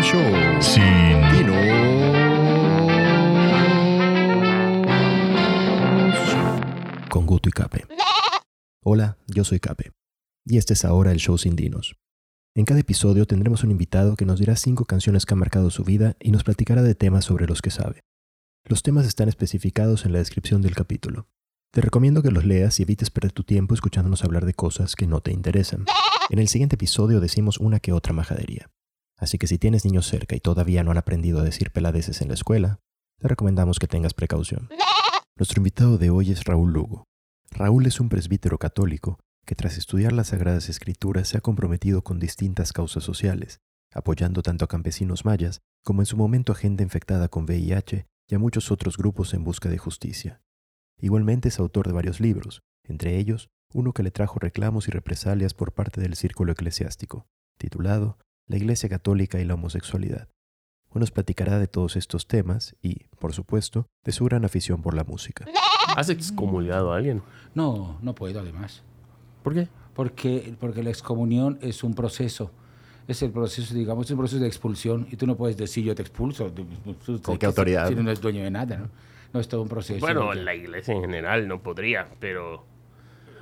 el show. Sin Con Guto y Cape. Hola, yo soy Cape. Y este es ahora el show sin dinos. En cada episodio tendremos un invitado que nos dirá cinco canciones que han marcado su vida y nos platicará de temas sobre los que sabe. Los temas están especificados en la descripción del capítulo. Te recomiendo que los leas y evites perder tu tiempo escuchándonos hablar de cosas que no te interesan. En el siguiente episodio decimos una que otra majadería. Así que si tienes niños cerca y todavía no han aprendido a decir peladeces en la escuela, te recomendamos que tengas precaución. Nuestro invitado de hoy es Raúl Lugo. Raúl es un presbítero católico que tras estudiar las Sagradas Escrituras se ha comprometido con distintas causas sociales, apoyando tanto a campesinos mayas como en su momento a gente infectada con VIH y a muchos otros grupos en busca de justicia. Igualmente es autor de varios libros, entre ellos uno que le trajo reclamos y represalias por parte del círculo eclesiástico, titulado La Iglesia Católica y la Homosexualidad. Hoy nos platicará de todos estos temas y, por supuesto, de su gran afición por la música. ¿Has excomulgado a alguien? No, no puedo además. ¿Por qué? Porque, porque la excomunión es un proceso. Es el proceso, digamos, es un proceso de expulsión. Y tú no puedes decir yo te expulso. ¿Con qué autoridad? Si no es dueño de nada, ¿no? No es todo un proceso. Bueno, la iglesia en general no podría, pero...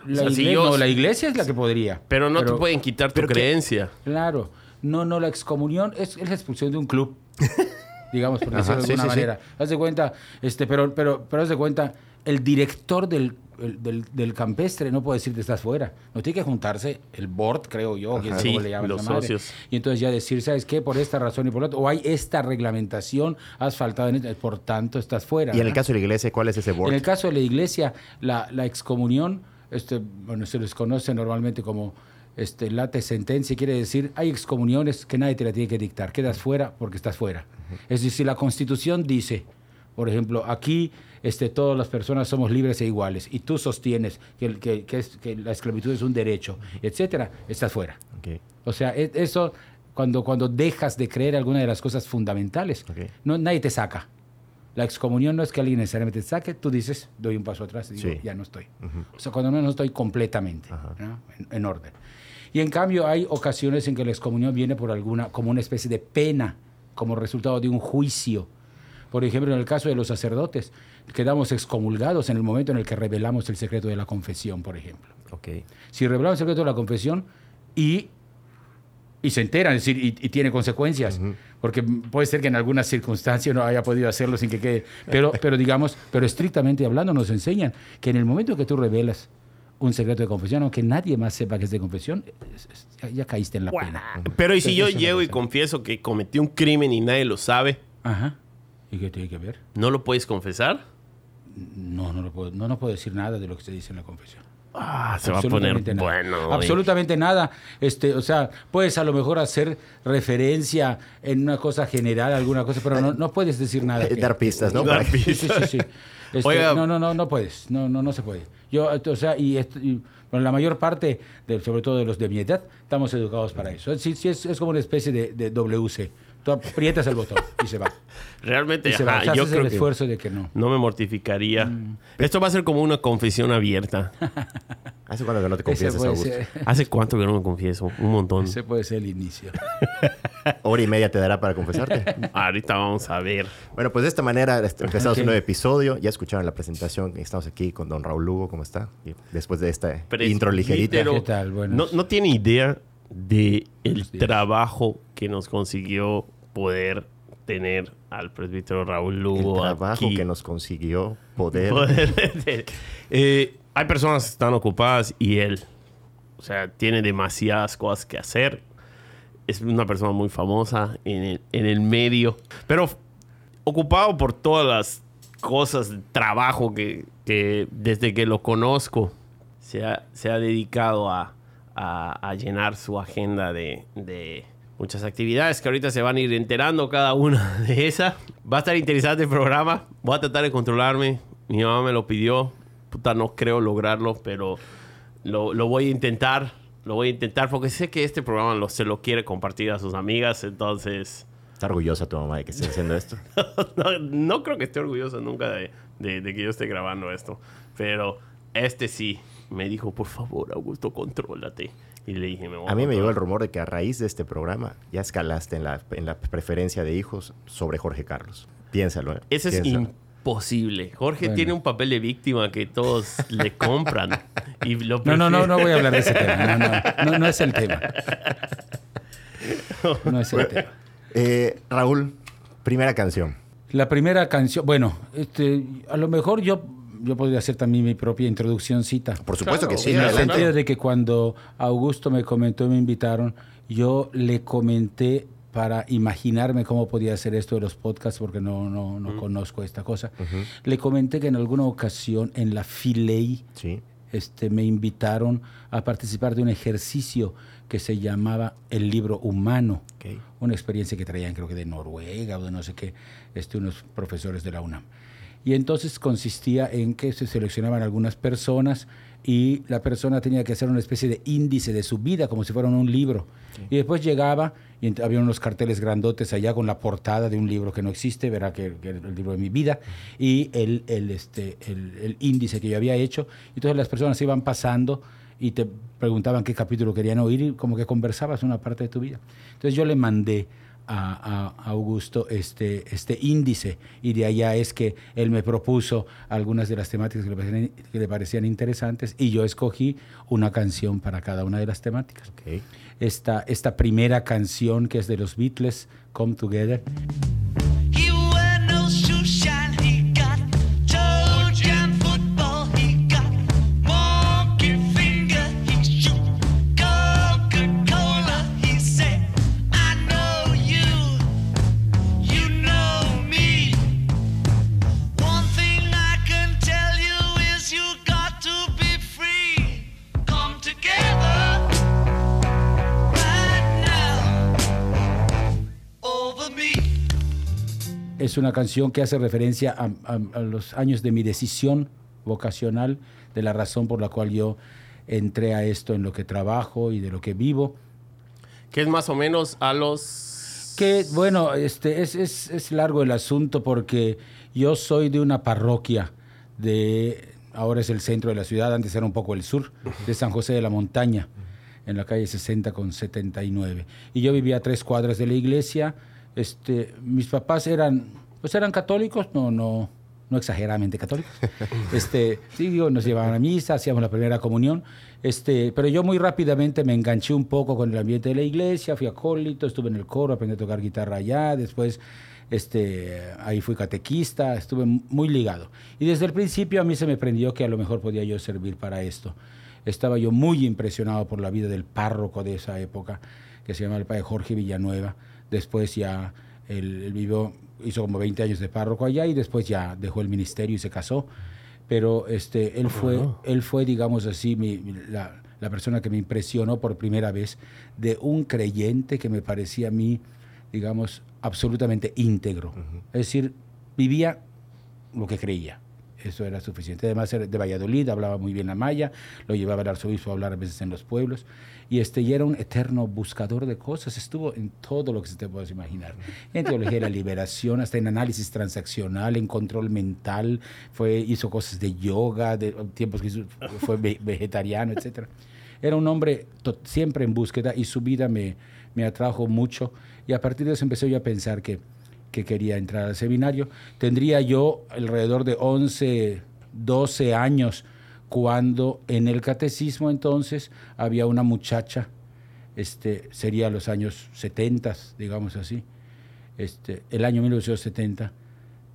la, o sea, si iglesia, yo- no, la iglesia es la que podría. Pero no te pueden quitar tu que- creencia. Claro. No, no, la excomunión es, es la expulsión de un club. digamos, por decirlo de alguna sí, sí. manera. Haz de cuenta, este, pero, pero, pero haz de cuenta, el director del, el- del, del campestre no puede decirte estás fuera. No tiene que juntarse el board, creo yo, sabe Sí, le llaman los socios. Y entonces ya decir, ¿sabes qué? Por esta razón y por la otra, o hay esta reglamentación, has faltado en por tanto estás fuera. Y en el caso de la iglesia, ¿cuál es ese board? En el caso de la iglesia, la, la excomunión, este, bueno, se les conoce normalmente como este, late sentencia, quiere decir, hay excomuniones que nadie te la tiene que dictar, quedas fuera porque estás fuera. Es decir, la constitución dice, por ejemplo, aquí este, todas las personas somos libres e iguales, y tú sostienes que, que, que es- que la esclavitud es un derecho, etcétera, estás fuera. Ok. O sea, e- eso, cuando, cuando dejas de creer alguna de las cosas fundamentales, Ok. no, nadie te saca. La excomunión no es que alguien necesariamente te saque, tú dices, doy un paso atrás y digo, Sí. ya no estoy. O sea, cuando no, no estoy completamente. ¿no? en, en orden. Y en cambio hay ocasiones en que la excomunión viene por alguna, como una especie de pena, como resultado de un juicio. Por ejemplo, en el caso de los sacerdotes, quedamos excomulgados en el momento en el que revelamos el secreto de la confesión, por ejemplo Ok. si revelamos el secreto de la confesión y, y se enteran, es decir, y, y tiene consecuencias, porque puede ser que en algunas circunstancias no haya podido hacerlo sin que quede, pero, pero digamos, pero estrictamente hablando nos enseñan que en el momento que tú revelas un secreto de confesión, aunque nadie más sepa que es de confesión, es- es- ya, caíste en la pena. Pero ¿y si yo Eso es una llego y confieso que cometí un crimen y nadie lo sabe? Ajá. ¿Y qué tiene que ver? ¿No lo puedes confesar? No, no, lo puedo, no, no puedo decir nada de lo que se dice en la confesión. Ah, se va a poner Absolutamente nada. bueno. Absolutamente nada. Este, o sea, puedes a lo mejor hacer referencia en una cosa general, alguna cosa, pero no, no puedes decir nada. Que- Dar pistas, ¿no? Dar Sí, sí, sí, sí. Este, Oiga. no, no, no, no puedes. No, no, no se puede. Yo, o sea, y, y, bueno, la mayor parte, de, sobre todo de los de mi edad, estamos educados para eso. Sí, sí, es, es como una especie de, de WC. Tú aprietas el botón y se va. Realmente, Y se va. ajá, O sea, yo haces creo el que esfuerzo de que no. no me mortificaría. Mm. Esto va a ser como una confesión abierta. ¿Hace cuándo que no te confiesas, Augusto? ser, ¿Hace cuánto que no me confieso? Un montón. ese puede ser el inicio. Hora y media te dará para confesarte. Ahorita vamos a ver. Bueno, pues de esta manera este, empezamos un nuevo episodio. Ya escucharon la presentación. Estamos aquí con don Raúl Lugo. ¿Cómo está? Y después de esta intro ligerita. ¿Qué tal? No, no tiene idea de el trabajo que nos consiguió poder tener al presbítero Raúl El Lugo trabajo aquí. que nos consiguió poder. Poder- Eh, hay personas que están ocupadas y él, o sea, tiene demasiadas cosas que hacer. Es una persona muy famosa en el, en el medio, pero ocupado por todas las cosas, trabajo que, que desde que lo conozco se ha, se ha dedicado a, a- llenar su agenda de, de muchas actividades que ahorita se van a ir enterando cada una de esas. Va a estar interesante el programa. Voy a tratar de controlarme. Mi mamá me lo pidió. No creo lograrlo, pero lo, lo voy a intentar. Lo voy a intentar porque sé que este programa lo, se lo quiere compartir a sus amigas. Entonces, Está orgullosa tu mamá de que estés haciendo esto. no, no creo que esté orgulloso nunca de, de- de que yo esté grabando esto. Pero este sí me dijo, por favor, Augusto, contrólate. Y le dije, me voy A mí me llegó el rumor de que a raíz de este programa ya escalaste en la, en la preferencia de hijos sobre Jorge Carlos. Piénsalo, ¿eh? Eso es Imposible. Jorge Bueno. tiene un papel de víctima que todos le compran. Y lo No, no, no, no voy a hablar de ese tema. No, no, no, no es el tema. No es el tema. Eh, Raúl, primera canción. La primera canción, bueno, este, a lo mejor yo, yo podría hacer también mi propia introduccióncita. Por supuesto Claro, que sí. en el sentido de que cuando Augusto me comentó y me invitaron, yo le comenté para imaginarme cómo podía hacer esto de los podcasts, porque no, no, no conozco esta cosa. Le comenté que en alguna ocasión en la Filey Sí. este, me invitaron a participar de un ejercicio que se llamaba el libro humano Ok. una experiencia que traían creo que de Noruega o de no sé qué, este, unos profesores de la UNAM. Y entonces consistía en que se seleccionaban algunas personas y la persona tenía que hacer una especie de índice de su vida, como si fuera un libro. Y después llegaba y había unos carteles grandotes allá con la portada de un libro que no existe, verá que, que el libro de mi vida, y el, el, este, el, el índice que yo había hecho. Entonces las personas iban pasando y te preguntaban qué capítulo querían oír y como que conversabas una parte de tu vida. Entonces yo le mandé a, a Augusto este, este índice. Y de allá es que él me propuso algunas de las temáticas que le, parecían, que le parecían interesantes y yo escogí una canción para cada una de las temáticas. Esta, esta primera canción que es de los Beatles, Come Together, es una canción que hace referencia a, a- a los años de mi decisión vocacional, de la razón por la cual yo entré a esto en lo que trabajo y de lo que vivo. Que es más o menos a los... Que bueno, este, es, es- es largo el asunto porque yo soy de una parroquia de, ahora es el centro de la ciudad, antes era un poco el sur, de San José de la Montaña, en la calle 60 con 79. Y yo vivía a tres cuadras de la iglesia. Este, mis papás eran, pues eran católicos, no, no, no exageradamente católicos. Este, sí, digo, nos llevaban a misa, hacíamos la primera comunión. Este, pero yo muy rápidamente me enganché un poco con el ambiente de la iglesia, fui acólito, estuve en el coro, aprendí a tocar guitarra allá, después este, ahí fui catequista, estuve muy ligado. Y desde el principio a mí se me prendió que a lo mejor podía yo servir para esto. Estaba yo muy impresionado por la vida del párroco de esa época, que se llama el padre Jorge Villanueva. Después ya él, él vivió, hizo como 20 años de párroco allá y después ya dejó el ministerio y se casó. Pero este, él, fue, él fue, digamos así, mi- la, la persona que me impresionó por primera vez de un creyente que me parecía a mí, digamos, absolutamente íntegro. Es decir, vivía lo que creía. Eso era suficiente. Además era de Valladolid, hablaba muy bien la maya, lo llevaba el arzobispo a hablar a veces en los pueblos. Y, este, era un eterno buscador de cosas. Estuvo en todo lo que se te puedas imaginar. En teología de la liberación, hasta en análisis transaccional, en control mental. Fue, hizo cosas de yoga, de tiempos que fue ve- vegetariano, etc. Era un hombre siempre en búsqueda y su vida me, me atrajo mucho. Y a partir de eso empecé yo a pensar que que quería entrar al seminario. Tendría yo alrededor de 11, 12 años cuando en el catecismo entonces había una muchacha, este, sería los años 70, digamos así, este, el año 1970,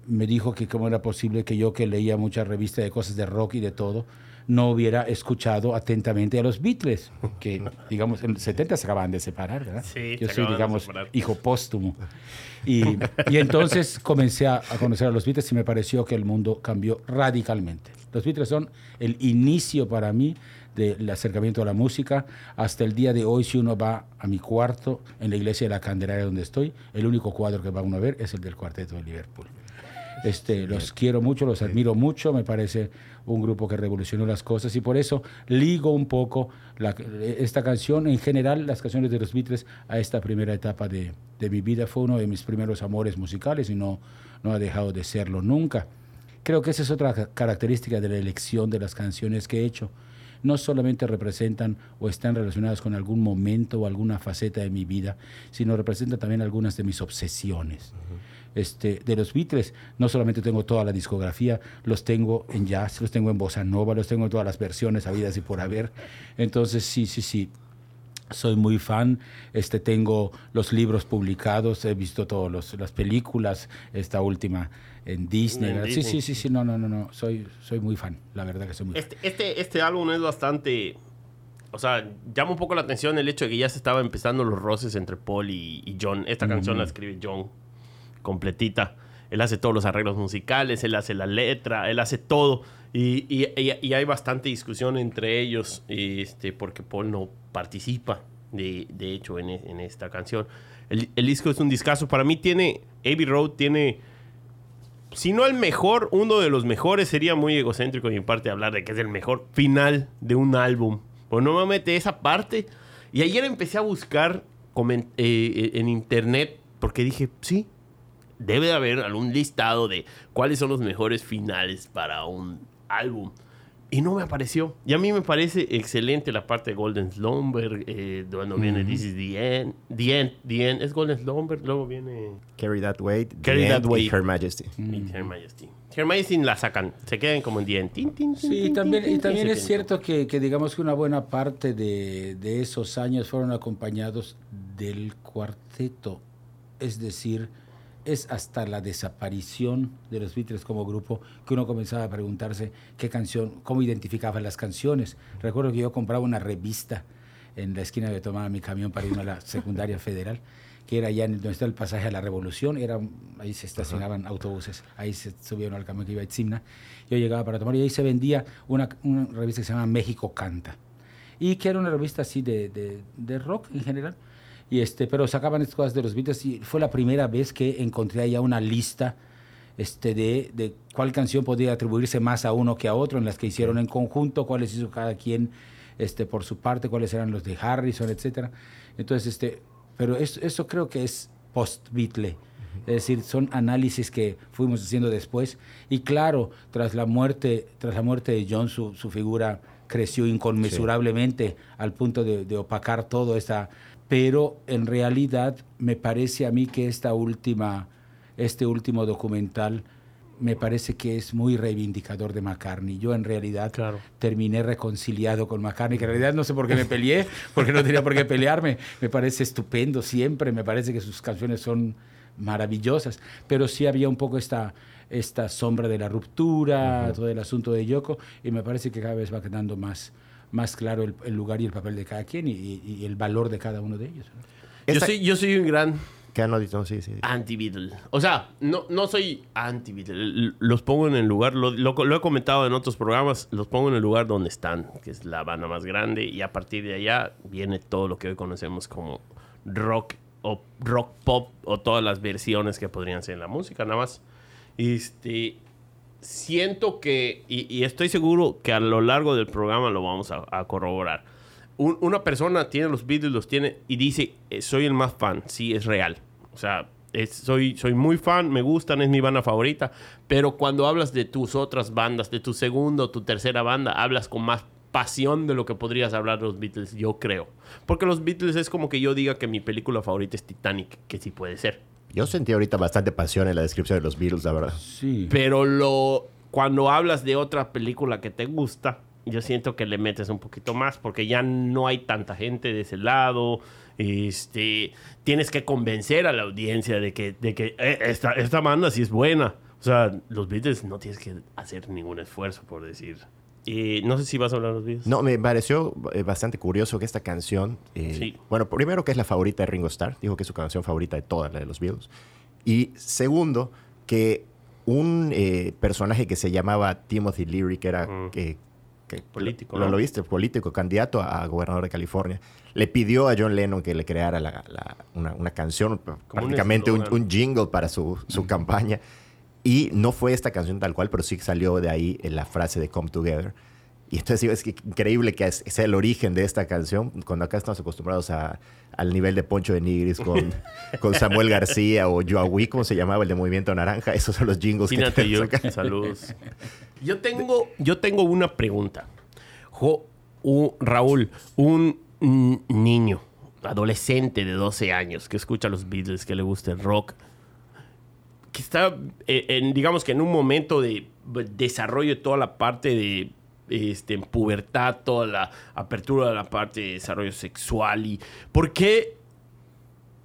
me dijo que cómo era posible que yo que leía muchas revistas de cosas de rock y de todo, no hubiera escuchado atentamente a los Beatles, que digamos en los 70 se acaban de separar, ¿verdad? Sí, yo soy digamos hijo póstumo. Y, y entonces comencé a, a conocer a los Beatles y me pareció que el mundo cambió radicalmente. Los Beatles son el inicio para mí del acercamiento a la música. Hasta el día de hoy, si uno va a mi cuarto en la iglesia de la Candelaria donde estoy, el único cuadro que va uno a ver es el del Cuarteto de Liverpool. Este, los quiero mucho, los admiro mucho, me parece un grupo que revolucionó las cosas y por eso ligo un poco esta canción, en general las canciones de los Beatles, a esta primera etapa de, de mi vida. Fue uno de mis primeros amores musicales y no, no ha dejado de serlo nunca. Creo que esa es otra ca- característica de la elección de las canciones que he hecho. no solamente representan o están relacionadas con algún momento o alguna faceta de mi vida, sino representan también algunas de mis obsesiones. Este, de los Beatles, no solamente tengo toda la discografía, los tengo en jazz, los tengo en bossa nova, los tengo en todas las versiones habidas y por haber. Entonces, sí, sí, sí, soy muy fan, este, tengo los libros publicados, he visto todas las películas, esta última en Disney. En ¿verdad? Sí, Disney. sí, sí, sí, no, no, no, no, soy, soy muy fan, la verdad que soy muy fan. Este, este, este álbum es bastante. O sea, llama un poco la atención el hecho de que ya se estaba empezando los roces entre Paul y, y John. Esta canción la escribe John completita. Él hace todos los arreglos musicales, él hace la letra, él hace todo. Y, y- y- hay bastante discusión entre ellos, este, porque Paul no participa, de, de hecho, en, e- en esta canción. El, el disco es un discazo. Para mí tiene, Abbey Road tiene si no el mejor, uno de los mejores, sería muy egocéntrico de mi parte hablar de que es el mejor final de un álbum. Pues no me mete esa parte. Y ayer empecé a buscar comen- eh, en internet porque dije, sí, debe de haber algún listado de cuáles son los mejores finales para un álbum. Y no me apareció. Y a mí me parece excelente la parte de Golden Slumber, eh, cuando viene This is the End. The End, The End. Es Golden Slumber, luego viene... Carry That Weight, Carry The That End Weight. Her Majesty. y Her Majesty. Her Majesty la sacan, se quedan como en día. Tin, tin, tin, Sí, tin, y también, tin, y también es cierto que, que digamos que una buena parte de, de esos años fueron acompañados del cuarteto. Es decir, es hasta la desaparición de los Beatles como grupo que uno comenzaba a preguntarse qué canción, cómo identificaban las canciones. Recuerdo que yo compraba una revista en la esquina de tomaba mi camión para irme a la secundaria federal, que era allá en donde está el pasaje a la Revolución, era, ahí se estacionaban autobuses, ahí se subieron al camión que iba a Itzimna. Yo llegaba para tomar y ahí se vendía una, una revista que se llama México Canta, y que era una revista así de, de, de rock en general. Y este, pero sacaban estas cosas de los Beatles y fue la primera vez que encontré allá una lista este, de, de cuál canción podía atribuirse más a uno que a otro, en las que hicieron en conjunto, cuáles hizo cada quien este, por su parte, cuáles eran los de Harrison, etcétera. Entonces, este, pero eso, eso creo que es post-Beatle. Es decir, son análisis que fuimos haciendo después. Y claro, tras la muerte, tras la muerte de John, su, su figura creció inconmensurablemente al punto de, de opacar todo esta. Pero en realidad me parece a mí que esta última, este último documental me parece que es muy reivindicador de McCartney. Yo en realidad Claro. terminé reconciliado con McCartney, que en realidad no sé por qué me peleé, porque no tenía por qué pelearme. Me parece estupendo siempre, me parece que sus canciones son maravillosas, pero sí había un poco esta, esta sombra de la ruptura, todo el asunto de Yoko, y me parece que cada vez va quedando más, más claro el, el lugar y el papel de cada quien y, y- y el valor de cada uno de ellos. ¿no? Yo Esta- soy, yo soy un gran Que han auditado, sí, sí. anti-Beatle. O sea, no, no soy anti-Beatle. Los pongo en el lugar, lo, lo- lo he comentado en otros programas, los pongo en el lugar donde están, que es la banda más grande, y a partir de allá viene todo lo que hoy conocemos como rock o rock pop o todas las versiones que podrían ser en la música, nada más. Este, siento que, y, estoy seguro que a lo largo del programa lo vamos a, corroborar. Un- una persona tiene los Beatles, los tiene y dice, eh, soy el más fan, sí, es real. O sea, soy, soy muy fan, me gustan, es mi banda favorita, pero cuando hablas de tus otras bandas, de tu segunda o tu tercera banda, hablas con más pasión de lo que podrías hablar de los Beatles, yo creo. Porque los Beatles es como que yo diga que mi película favorita es Titanic, que sí puede ser. Yo sentí ahorita bastante pasión en la descripción de los Beatles, la verdad. Sí. Pero lo, cuando hablas de otra película que te gusta, yo siento que le metes un poquito más porque ya no hay tanta gente de ese lado. Este, tienes que convencer a la audiencia de que, de que eh, esta, esta banda sí es buena. O sea, los Beatles no tienes que hacer ningún esfuerzo por decir. Y no sé si vas a hablar de los Beatles. No, me pareció eh, bastante curioso que esta canción. eh, Sí. Bueno, primero que es la favorita de Ringo Starr. Dijo que es su canción favorita de todas, la de los Beatles. Y segundo, que un eh, personaje que se llamaba Timothy Leary, que era. Mm. que- que- Político, Lo, ¿no? lo viste, político, candidato a, a gobernador de California. Le pidió a John Lennon que le creara la- la- una, una canción, prácticamente un, jingle para su, su campaña. Y no fue esta canción tal cual, pero sí salió de ahí en la frase de Come Together. Y entonces digo, es que increíble que sea el origen de esta canción, cuando acá estamos acostumbrados a- al nivel de Poncho de Nigris con, con Samuel García o Joaquí, como se llamaba el de Movimiento Naranja. Esos son los jingles que Tina tenemos Turner, acá. saludos. Yo tengo, yo tengo una pregunta. Jo, un- Raúl, un niño, adolescente de 12 años que escucha los Beatles, que le gusta el rock, que está, eh, en, digamos que en un momento de desarrollo de toda la parte de este, pubertad, toda la apertura de la parte de desarrollo sexual. y ¿Por qué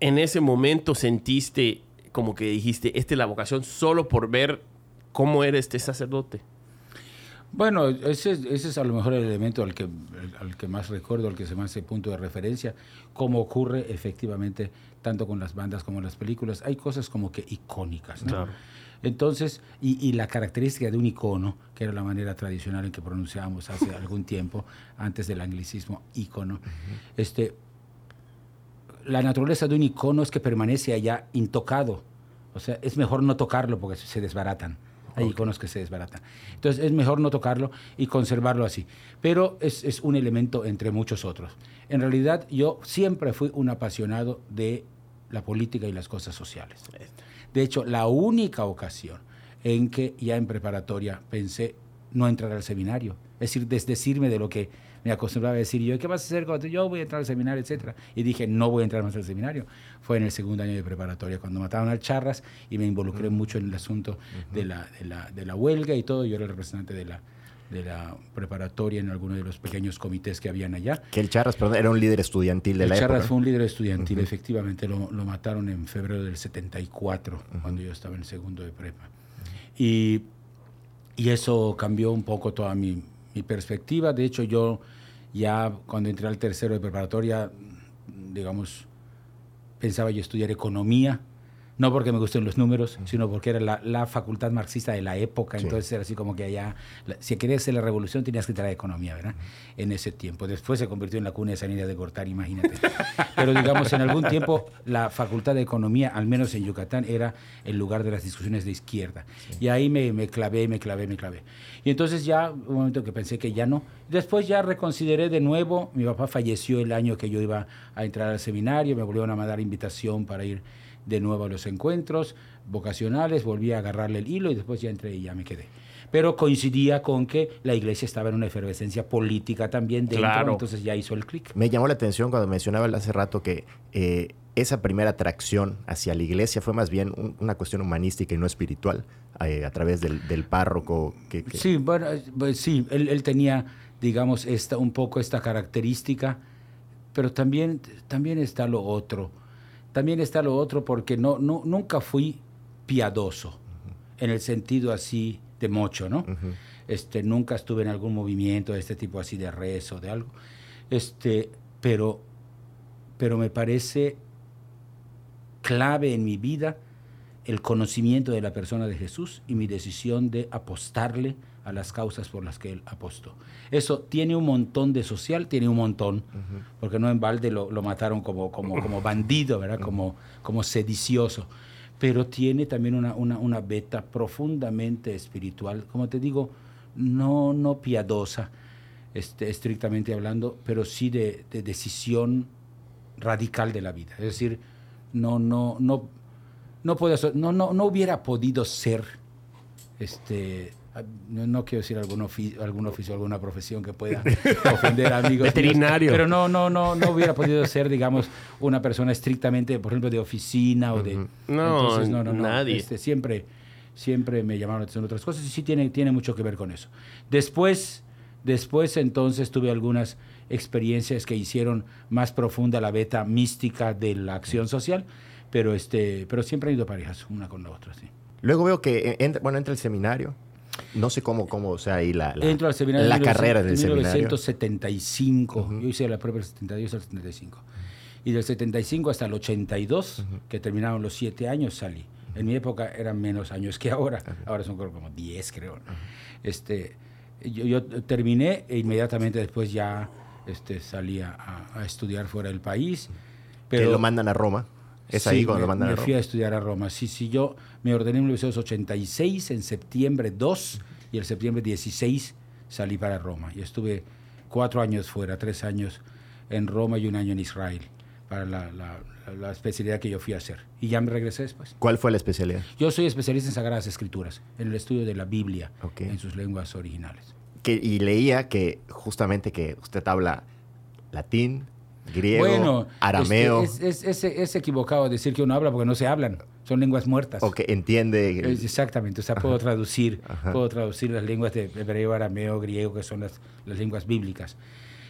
en ese momento sentiste como que dijiste, esta es la vocación solo por ver cómo era este sacerdote? Bueno, ese, es- ese es a lo mejor el elemento al que, al que más recuerdo, al que se me hace punto de referencia, como ocurre efectivamente tanto con las bandas como en las películas. Hay cosas como que icónicas, ¿no? Claro. Entonces, y, y la característica de un icono, que era la manera tradicional en que pronunciábamos hace algún tiempo, antes del anglicismo icono, este, la naturaleza de un icono es que permanece allá intocado. O sea, es mejor no tocarlo porque se desbaratan. Hay iconos que se desbaratan. Entonces, es mejor no tocarlo y conservarlo así. Pero es, es un elemento entre muchos otros. En realidad, yo siempre fui un apasionado de la política y las cosas sociales. De hecho, la única ocasión en que ya en preparatoria pensé no entrar al seminario, es decir, desdecirme de lo que me acostumbraba a decir yo, ¿qué vas a hacer cuando yo voy a entrar al seminario, etcétera? Y dije, no voy a entrar más al seminario. Fue en el segundo año de preparatoria, cuando mataron al Charras y me involucré mucho en el asunto de, la, de, la, de la huelga y todo. Yo era el representante de la, de la preparatoria en alguno de los pequeños comités que habían allá. Que el Charras, perdón, era un líder estudiantil de El la Charras época. fue un líder estudiantil, efectivamente, lo, lo mataron en febrero del 74, cuando yo estaba en segundo de prepa. Y, y eso cambió un poco toda mi, mi perspectiva. De hecho, yo ya cuando entré al tercero de preparatoria, digamos, pensaba yo estudiar economía, no porque me gusten los números, sino porque era la, la facultad marxista de la época, Sí. entonces era así como que allá, la- si querías hacer la revolución tenías que entrar a economía, ¿verdad? En ese tiempo. Después se convirtió en la cuna de sanidad de Gortari, imagínate. Pero digamos, en algún tiempo la facultad de economía, al menos en Yucatán, era el lugar de las discusiones de izquierda. Y ahí me, me clavé, me clavé, me clavé. Y entonces ya, un momento que pensé que ya no. Después ya reconsideré de nuevo, mi papá falleció el año que yo iba a entrar al seminario, me volvieron a mandar invitación para ir de nuevo a los encuentros vocacionales, volví a agarrarle el hilo y después ya entré y ya me quedé. Pero coincidía con que la iglesia estaba en una efervescencia política también dentro, Claro. entonces ya hizo el clic. Me llamó la atención cuando mencionaba hace rato que eh, esa primera atracción hacia la iglesia fue más bien un- una cuestión humanística y no espiritual, eh, a través del, del párroco. Que, que- Sí, bueno, eh, pues sí, él, él tenía, digamos, esta, un poco esta característica, pero también, también está lo otro. También está lo otro porque no, no, nunca fui piadoso, en el sentido así de mocho, ¿no? Este, nunca estuve en algún movimiento de este tipo así de rezo, de algo. Este, pero, pero me parece clave en mi vida el conocimiento de la persona de Jesús y mi decisión de apostarle a las causas por las que él apostó. Eso tiene un montón de social, tiene un montón, porque no en balde lo, lo mataron como, como, como bandido, ¿verdad? Como, como sedicioso, pero tiene también una, una, una beta profundamente espiritual, como te digo, no, no piadosa, este, estrictamente hablando, pero sí de, de decisión radical de la vida. Es decir, no, no, no, no, puedo no, no, no hubiera podido ser, este, no, no quiero decir algún, ofi- algún oficio, alguna profesión que pueda ofender a amigos. míos, Veterinario. pero no, no, no, no hubiera podido ser, digamos, una persona estrictamente, por ejemplo, de oficina o de... No, no, no, no. nadie. Este, siempre, siempre me llamaron la atención otras cosas y sí tiene, tiene mucho que ver con eso. Después, después entonces tuve algunas experiencias que hicieron más profunda la beta mística de la acción social, pero, este, pero siempre han ido parejas, una con la otra, sí. Luego veo que entra, bueno, entra el seminario. No sé cómo, cómo o sea, ahí la, la, Entro al seminario la en carrera del 1900 seminario. 1975. Yo hice la prueba del 72 al 75. Y del 75 hasta el 82, que terminaron los siete años, salí. En mi época eran menos años que ahora. Ahora son como 10, creo. Este, yo, yo terminé e inmediatamente después ya este, salí a, a estudiar fuera del país. que lo mandan a Roma. Es ahí Sí, cuando me, lo mandan me a fui a Roma. estudiar a Roma. Sí, sí, yo me ordené en 1986, en septiembre 2, y el septiembre 16 salí para Roma. Y estuve cuatro años fuera, tres años en Roma y un año en Israel, para la, la- la- especialidad que yo fui a hacer. Y ya me regresé después. ¿Cuál fue la especialidad? Yo soy especialista en Sagradas Escrituras, en el estudio de la Biblia, Ok. en sus lenguas originales. que, y leía que justamente que usted habla latín, griego, bueno, arameo, este, es, es- es- es equivocado decir que uno habla porque no se hablan. Son lenguas muertas. o que entiende. Es- Exactamente, o sea, puedo traducir, Ajá. puedo traducir las lenguas de hebreo, arameo, griego, que son las, las lenguas bíblicas.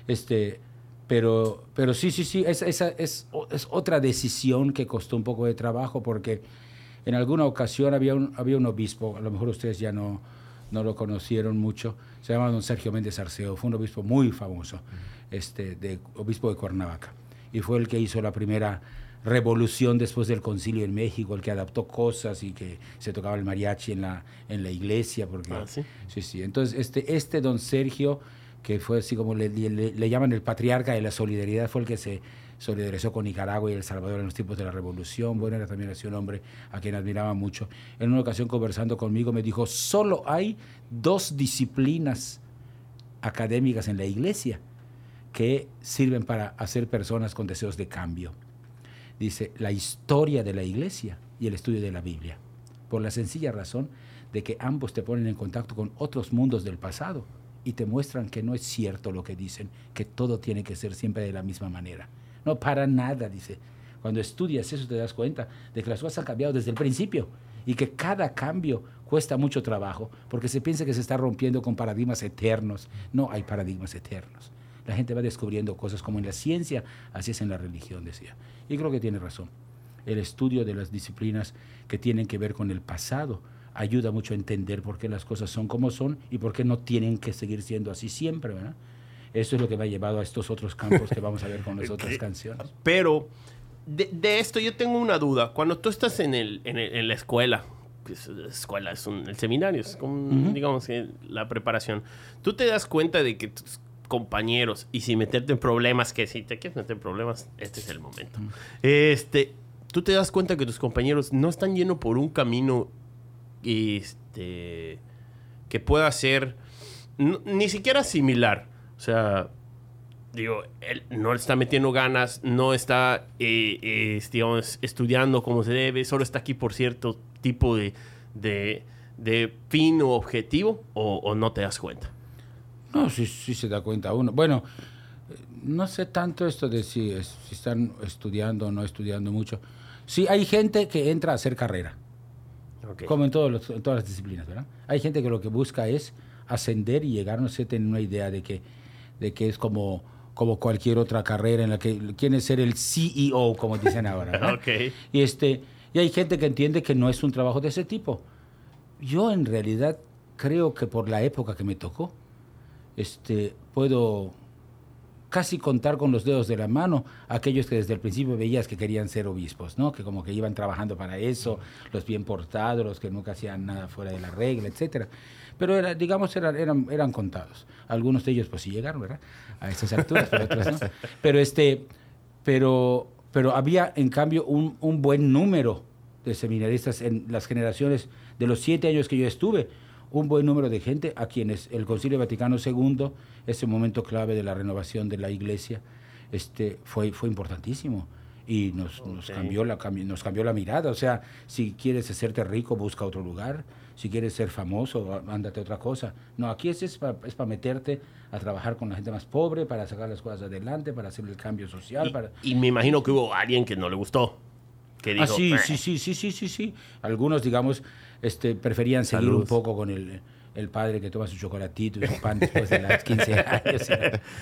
Este, pero, pero sí, sí, sí, esa, es, o- es otra decisión que costó un poco de trabajo porque en alguna ocasión había un, había un obispo, a lo mejor ustedes ya no, no lo conocieron mucho, se llama don Sergio Méndez Arceo, fue un obispo muy famoso, este, de, obispo de Cuernavaca, y fue el que hizo la primera revolución después del concilio en México, el que adaptó cosas y que se tocaba el mariachi en la, en la iglesia. Porque, Ah, ¿sí? sí, sí. Entonces, este, este don Sergio, que fue así como le, le- le llaman el patriarca de la solidaridad, fue el que se solidarizó con Nicaragua y El Salvador en los tiempos de la revolución. Bueno, era también así un hombre a quien admiraba mucho. En una ocasión conversando conmigo me dijo, solo hay dos disciplinas académicas en la iglesia que sirven para hacer personas con deseos de cambio. Dice, la historia de la iglesia y el estudio de la Biblia. Por la sencilla razón de que ambos te ponen en contacto con otros mundos del pasado y te muestran que no es cierto lo que dicen, que todo tiene que ser siempre de la misma manera. No, para nada, dice. Cuando estudias eso te das cuenta de que las cosas han cambiado desde el principio y que cada cambio cuesta mucho trabajo porque se piensa que se está rompiendo con paradigmas eternos. No hay paradigmas eternos. La gente va descubriendo cosas como en la ciencia, así es en la religión, decía. Y creo que tiene razón. El estudio de las disciplinas que tienen que ver con el pasado ayuda mucho a entender por qué las cosas son como son y por qué no tienen que seguir siendo así siempre, ¿verdad? Eso es lo que me ha llevado a estos otros campos que vamos a ver con las otras canciones. Pero de, de esto yo tengo una duda. Cuando tú estás en, el, en, el- en la escuela, que es la escuela, es un- el seminario, es como, digamos, la preparación, tú te das cuenta de que compañeros, y sin meterte en problemas, que si te quieres meter en problemas, este es el momento. Este, tú te das cuenta que tus compañeros no están yendo por un camino este, que pueda ser ni siquiera similar. O sea, digo, él no le está metiendo ganas, no está, eh, eh, digamos, estudiando como se debe, solo está aquí por cierto tipo de, de, de fin o objetivo, o, o no te das cuenta. No, sí, sí se da cuenta uno. Bueno, no sé tanto esto de si, es- si están estudiando o no estudiando mucho. Sí, hay gente que entra a hacer carrera, Ok. como en, todos los- en todas las disciplinas, ¿verdad? Hay gente que lo que busca es ascender y llegar, no sé, tener una idea de que, de que es como, como cualquier otra carrera en la que quiere ser el CEO, como dicen ahora. ¿verdad? Ok. Y, este, y hay gente que entiende que no es un trabajo de ese tipo. Yo en realidad creo que por la época que me tocó, este, puedo casi contar con los dedos de la mano aquellos que desde el principio veías que querían ser obispos, ¿no? Que como que iban trabajando para eso, los bien portados, los que nunca hacían nada fuera de la regla, etcétera. Pero era, digamos, eran, contados. Algunos de ellos pues sí llegaron, ¿verdad? A estas alturas, pero este, pero, pero había en cambio un buen número de seminaristas en las generaciones de los siete años que yo estuve, un buen número de gente a quienes el Concilio Vaticano II, ese momento clave de la renovación de la Iglesia, este, fue, fue importantísimo y nos, nos, cambió la, nos cambió la mirada. O sea, si quieres hacerte rico, busca otro lugar. Si quieres ser famoso, ándate otra cosa. No, aquí es, es para meterte a trabajar con la gente más pobre, para sacar las cosas adelante, para hacer el cambio social. para... Y, y me imagino que hubo alguien que no le gustó. Que dijo, Ah, sí, sí, sí, sí, sí, sí, sí. Algunos, digamos, este, preferían seguir Salud. un poco con el, el padre que toma su chocolatito y su pan después de las 15 años.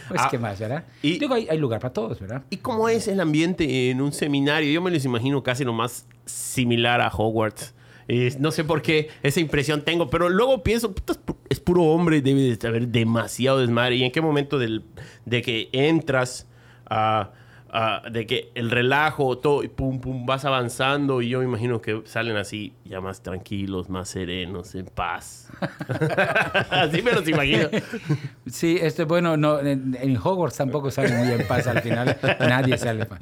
Pues, Ah, ¿qué más, verdad? y- Digo, hay, hay lugar para todos, ¿verdad? ¿Y cómo es el ambiente en un seminario? Yo me los imagino casi lo más similar a Hogwarts. Eh, no sé por qué esa impresión tengo, pero luego pienso, es pu- es puro hombre, debe de haber demasiado desmadre. ¿Y en qué momento del- de que entras a, a- de que el relajo, todo, y pum, pum, vas avanzando y yo me imagino que salen así ya más tranquilos, más serenos, en paz. así me los imagino. Sí, este, bueno, no, en, en Hogwarts tampoco sale muy en paz al final. Nadie sale en paz.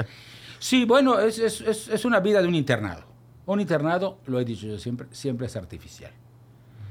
Sí, bueno, es, es, es, es una vida de un internado. Un internado, lo he dicho yo siempre, siempre es artificial.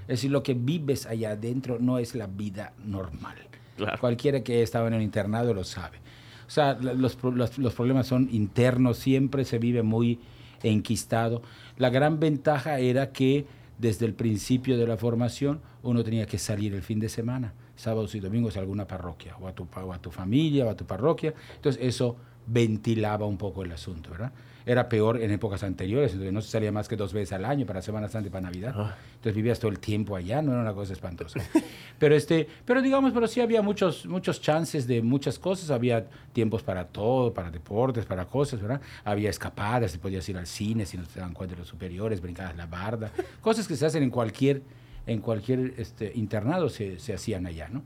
Es decir, lo que vives allá adentro no es la vida normal. Claro. Cualquiera que estaba en un internado lo sabe. O sea, los, los- problemas son internos, siempre se vive muy enquistado. La gran ventaja era que desde el principio de la formación uno tenía que salir el fin de semana. sábados y domingos a alguna parroquia, o a tu, o a tu familia, o a tu parroquia. Entonces eso ventilaba un poco el asunto, ¿verdad? Era peor en épocas anteriores, entonces no se salía más que dos veces al año para Semana Santa y para Navidad. Entonces vivías todo el tiempo allá, no era una cosa espantosa. pero este, pero digamos, pero sí había muchos, muchos chances de muchas cosas, había tiempos para todo, para deportes, para cosas, ¿verdad? Había escapadas, te podías ir al cine si no te daban cuenta de los superiores, brincabas la barda, cosas que se hacen en cualquier, en cualquier este, internado se, se hacían allá, ¿no?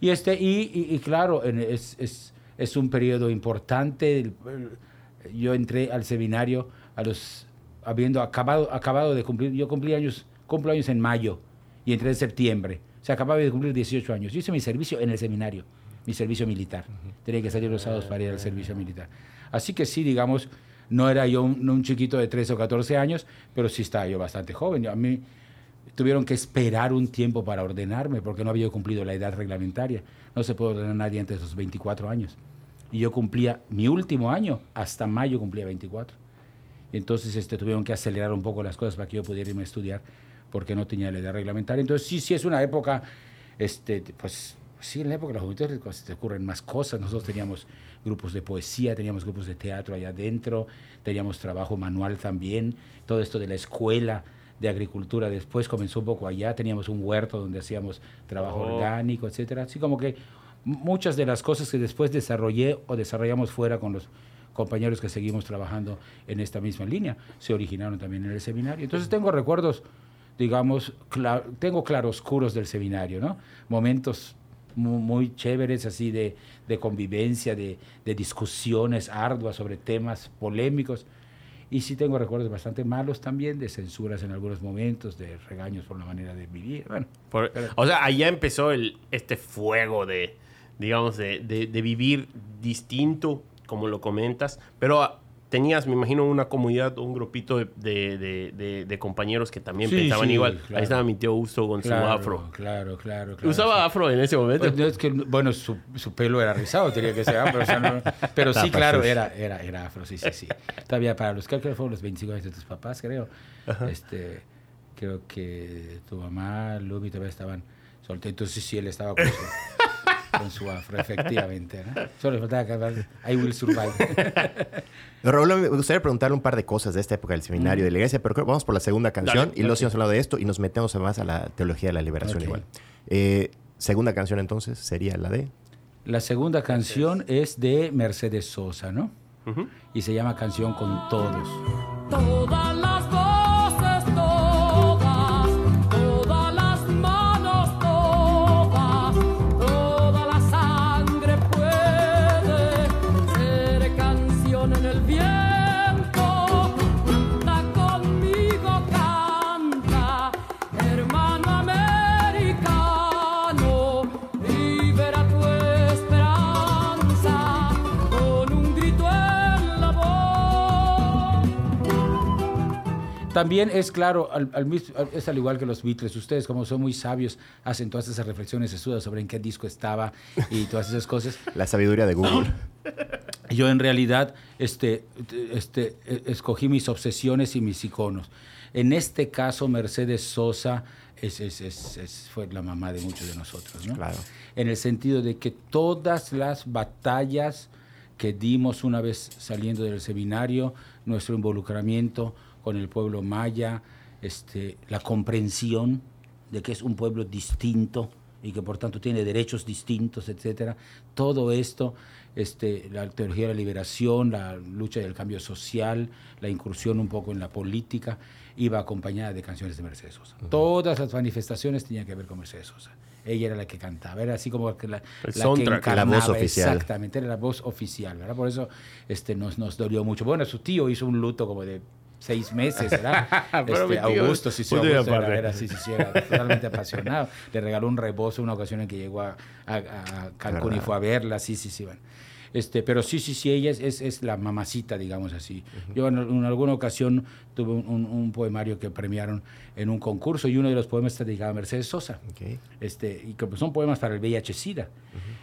Y, este, y, y- y claro, es, es, es un periodo importante. el- el- Yo entré al seminario a los, habiendo acabado, acabado de cumplir, yo cumplí años, cumplo años en mayo y entré en septiembre. O sea, acababa de cumplir 18 años. Yo hice mi servicio en el seminario, mi servicio militar. Tenía que salir los sábados para ir al servicio militar. Así que sí, digamos, no era yo un, un chiquito de 13 o 14 años, pero sí estaba yo bastante joven. A mí, tuvieron que esperar un tiempo para ordenarme porque no había cumplido la edad reglamentaria. No se puede ordenar a nadie antes de los 24 años. Y yo cumplía mi último año, hasta mayo cumplía 24. Y entonces este, tuvieron que acelerar un poco las cosas para que yo pudiera irme a estudiar porque no tenía la edad reglamentaria. Entonces sí, sí es una época, este, pues sí, en la época de la juventud te ocurren más cosas. Nosotros teníamos grupos de poesía, teníamos grupos de teatro allá adentro, teníamos trabajo manual también, todo esto de la escuela de agricultura después comenzó un poco allá, teníamos un huerto donde hacíamos trabajo Oh. orgánico, etcétera. Así como que muchas de las cosas que después desarrollé o desarrollamos fuera con los compañeros que seguimos trabajando en esta misma línea se originaron también en el seminario. Entonces tengo recuerdos, digamos, cla- tengo claroscuros del seminario, ¿no? Momentos mu- muy, chéveres así de, de convivencia, de, de discusiones arduas sobre temas polémicos. Y sí tengo recuerdos bastante malos también, de censuras en algunos momentos, de regaños por la manera de vivir. Bueno, Por- o sea, allá empezó el, este fuego de, digamos, de, de- de vivir distinto, como lo comentas, pero ah, tenías, me imagino, una comunidad, un grupito de, de- de- compañeros que también Sí, pensaban sí, igual. claro. Ahí estaba mi tío Augusto con su afro. Claro, claro, claro. ¿Usaba sí. afro en ese momento? Pues, no, es que, bueno, su, su pelo era rizado, tenía que ser afro. o sea, no- pero sí, claro, era, era, era afro, sí, sí, sí. Todavía para los que fueron los 25 años de tus papás, creo. Este, creo que tu mamá, Luby, todavía estaban solteros. Entonces sí, él estaba con su, con su afro, efectivamente. ¿no? Solo le faltaba acabar, I will survive. Raúl, me gustaría preguntarle un par de cosas de esta época del seminario de la iglesia, pero creo que vamos por la segunda canción Dale, y luego seguimos hablando de esto y nos metemos además a la teología de la liberación igual. Eh, segunda canción entonces sería la de... La segunda canción es de Mercedes Sosa, ¿no? Y se llama Canción con Todos. Todas las También es claro, al, al es al igual que los Beatles, ustedes como son muy sabios, hacen todas esas reflexiones sesudas sobre en qué disco estaba y todas esas cosas. La sabiduría de Google. Yo en realidad este, este, eh, escogí mis obsesiones y mis iconos. En este caso, Mercedes Sosa es- es- es- fue la mamá de muchos de nosotros, ¿no? Claro. En el sentido de que todas las batallas que dimos una vez saliendo del seminario, nuestro involucramiento con el pueblo maya, este, la comprensión de que es un pueblo distinto y que por tanto tiene derechos distintos, etcétera. Todo esto, este, la teología de la liberación, la lucha del cambio social, la incursión un poco en la política, iba acompañada de canciones de Mercedes Sosa. Todas las manifestaciones tenían que ver con Mercedes Sosa. Ella era la que cantaba, era así como la, El la que la voz oficial. Exactamente, era la voz oficial, ¿verdad? Por eso este, nos, nos dolió mucho. Bueno, su tío hizo un luto como de seis meses, ¿verdad? Este, Augusto, sí, sí, Augusto era, era, sí, sí, sí, era totalmente apasionado. Le regaló un rebozo una ocasión en que llegó a, a- a Cancún y fue a verla, sí, sí, sí, bueno. Este, pero sí, sí, sí, ella es, es, es la mamacita, digamos así. Yo en, en alguna ocasión tuve un, un- un poemario que premiaron en un concurso y uno de los poemas está dedicado a Mercedes Sosa Ok. este, y que pues, son poemas para el VIH-Sida.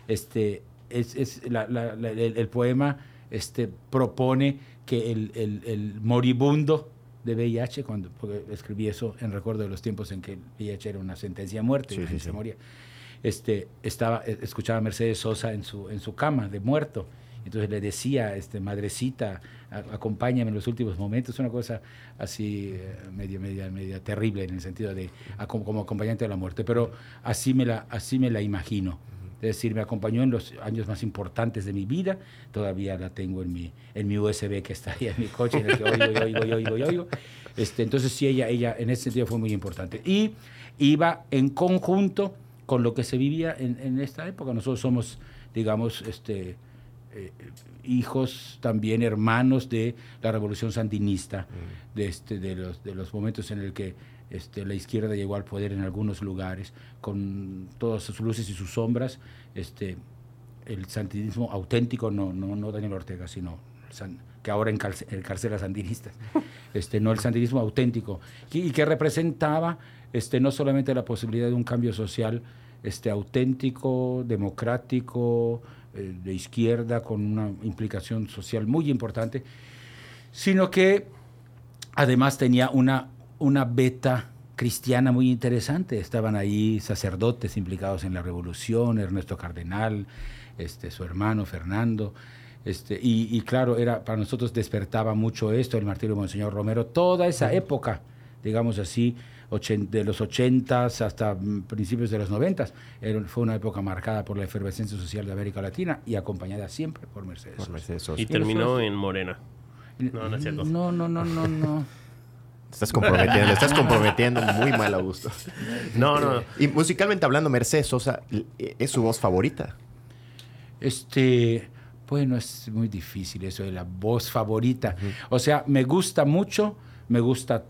este, es, es la- la- la- el, el poema este, propone que el, el- el moribundo de VIH, cuando porque escribí eso en recuerdo de los tiempos en que el VIH era una sentencia de muerte, Sí, la sí, se sí. moría. este, estaba, eh, escuchaba a Mercedes Sosa en su, en su cama de muerto. Entonces le decía, este, madrecita, a- acompáñame en los últimos momentos, una cosa así eh, media, media, media terrible en el sentido de a- como, como acompañante de la muerte, pero así me la, así me la imagino. Es decir, me acompañó en los años más importantes de mi vida, todavía la tengo en mi, en mi USB que está ahí en mi coche, en el que oigo, y oigo, y oigo, y oigo. Este, entonces sí, ella, ella en ese sentido fue muy importante. Y iba en conjunto con lo que se vivía en, en esta época. Nosotros somos, digamos, este, eh, hijos, también hermanos de la revolución sandinista, de, este, de, los, de los momentos en el que este, la izquierda llegó al poder en algunos lugares, con todas sus luces y sus sombras. Este, el sandinismo auténtico, no, no, no Daniel Ortega, sino san- que ahora encarce- encarcela sandinistas, este, no el sandinismo auténtico, y, y que representaba este, no solamente la posibilidad de un cambio social este, auténtico, democrático, eh, de izquierda, con una implicación social muy importante, sino que además tenía una, una beta cristiana muy interesante. Estaban ahí sacerdotes implicados en la revolución, Ernesto Cardenal, este, su hermano Fernando. Este, y, y claro, era, para nosotros despertaba mucho esto, el martirio de Monseñor Romero, toda esa época, digamos así, ochen- de los 80 hasta principios de los 90, era- fue una época marcada por la efervescencia social de América Latina y acompañada siempre por Mercedes. Por Sosa. Mercedes Sosa. Y terminó en Morena. No, no es cierto. No, no, no, no, no. Estás comprometiendo, le estás comprometiendo muy mal a gusto. No, no. Y musicalmente hablando, Mercedes Sosa l- es su voz favorita. Este, bueno, es muy difícil eso de la voz favorita. O sea, me gusta mucho, me gusta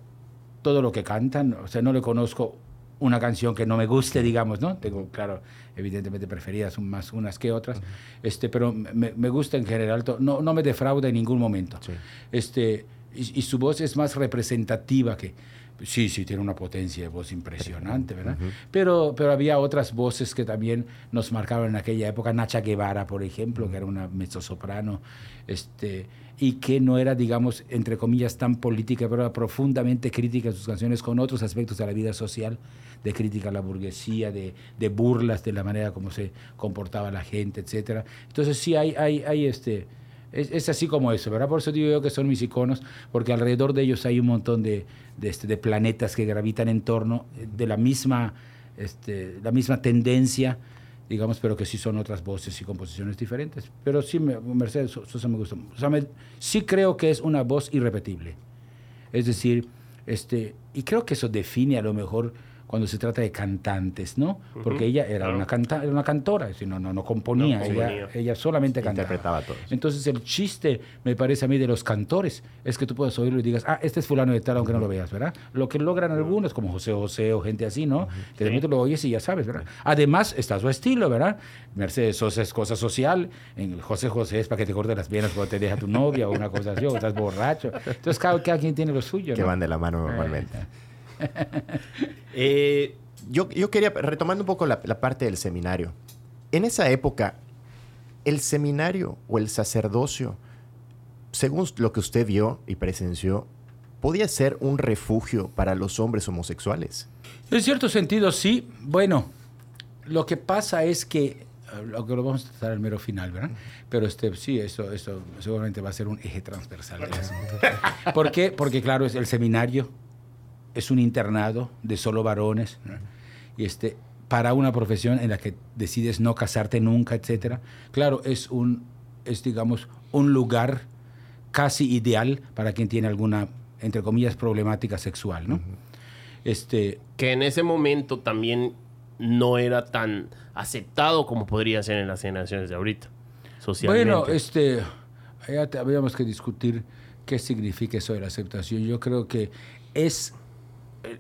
todo lo que cantan. O sea, no le conozco una canción que no me guste, digamos, ¿no? Tengo, claro, evidentemente preferidas más unas que otras, este, pero me, me gusta en general, no, no me defrauda en ningún momento. Sí. Este, y, y su voz es más representativa que... Sí, sí, tiene una potencia de voz impresionante, ¿verdad? pero, pero había otras voces que también nos marcaron en aquella época. Nacha Guevara, por ejemplo, que era una mezzosoprano, este, y que no era, digamos, entre comillas, tan política, pero era profundamente crítica en sus canciones con otros aspectos de la vida social, de crítica a la burguesía, de, de burlas de la manera como se comportaba la gente, etcétera. Entonces sí hay, hay, hay este... Es, es así como eso, ¿verdad? Por eso digo yo que son mis iconos, porque alrededor de ellos hay un montón de, de, este, planetas que gravitan en torno eh, de la misma, este, la misma tendencia, digamos, pero que sí son otras voces y composiciones diferentes. Pero sí, me- Mercedes Sosa me gusta. O sea, me- sí creo que es una voz irrepetible. Es decir, este, y creo que eso define a lo mejor cuando se trata de cantantes, ¿no? Porque ella era, claro. una canta, era una cantora, es decir, no, no, no componía, No ella, ella solamente cantaba. Interpretaba todo. Entonces el chiste, me parece a mí, de los cantores, es que tú puedas oírlo y digas, ah, este es fulano de tal, aunque no lo veas, ¿verdad? Lo que logran algunos, como José José o gente así, ¿no? Que de repente lo oyes y ya sabes, ¿verdad? Además, está su estilo, ¿verdad? Mercedes Sosa es cosa social, en José José es para que te cortes las venas cuando te deja tu novia o una cosa así, o estás borracho. Entonces cada, cada quien tiene lo suyo, Que ¿no? van de la mano normalmente. Eh, Yo, yo quería, retomando un poco la, la parte del seminario. En esa época, el seminario o el sacerdocio, según lo que usted vio y presenció, podía ser un refugio para los hombres homosexuales. En cierto sentido, sí. Bueno, lo que pasa es que, lo que lo vamos a tratar al mero final, ¿verdad? Pero este, sí, eso, eso seguramente va a ser un eje transversal del asunto. ¿Por qué? Porque, claro, es el seminario es un internado de solo varones, ¿no? y este, para una profesión en la que decides no casarte nunca, etcétera. Claro, es un, es, digamos, un lugar casi ideal para quien tiene alguna, entre comillas, problemática sexual, ¿no? Este, que en ese momento también no era tan aceptado como podría ser en las generaciones de ahorita, socialmente. Bueno, este, ya habríamos que discutir qué significa eso de la aceptación. Yo creo que es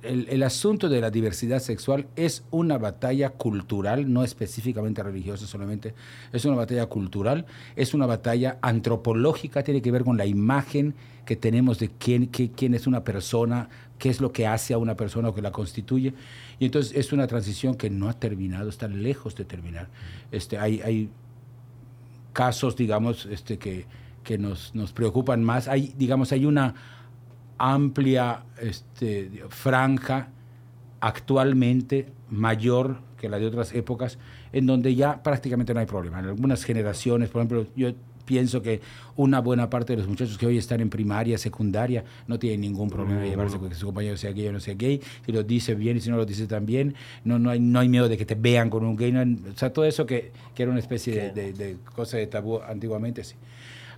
el, asunto de la diversidad sexual es una batalla cultural, no específicamente religiosa solamente, es una batalla cultural, es una batalla antropológica, tiene que ver con la imagen que tenemos de quién, qué- quién es una persona, qué es lo que hace a una persona o que la constituye. Y entonces es una transición que no ha terminado, está lejos de terminar. Este, hay, hay casos, digamos, este, que, que nos, nos preocupan más. Hay, digamos, hay una amplia este, franja actualmente mayor que la de otras épocas, en donde ya prácticamente no hay problema. En algunas generaciones, por ejemplo, yo pienso que una buena parte de los muchachos que hoy están en primaria, secundaria, no tienen ningún problema de llevarse con que su compañero sea gay o no sea gay, si lo dice bien y si no lo dice también, no, no, hay, no hay miedo de que te vean con un gay, no hay- o sea, todo eso que, que era una especie de, de- de cosa de tabú antiguamente, sí.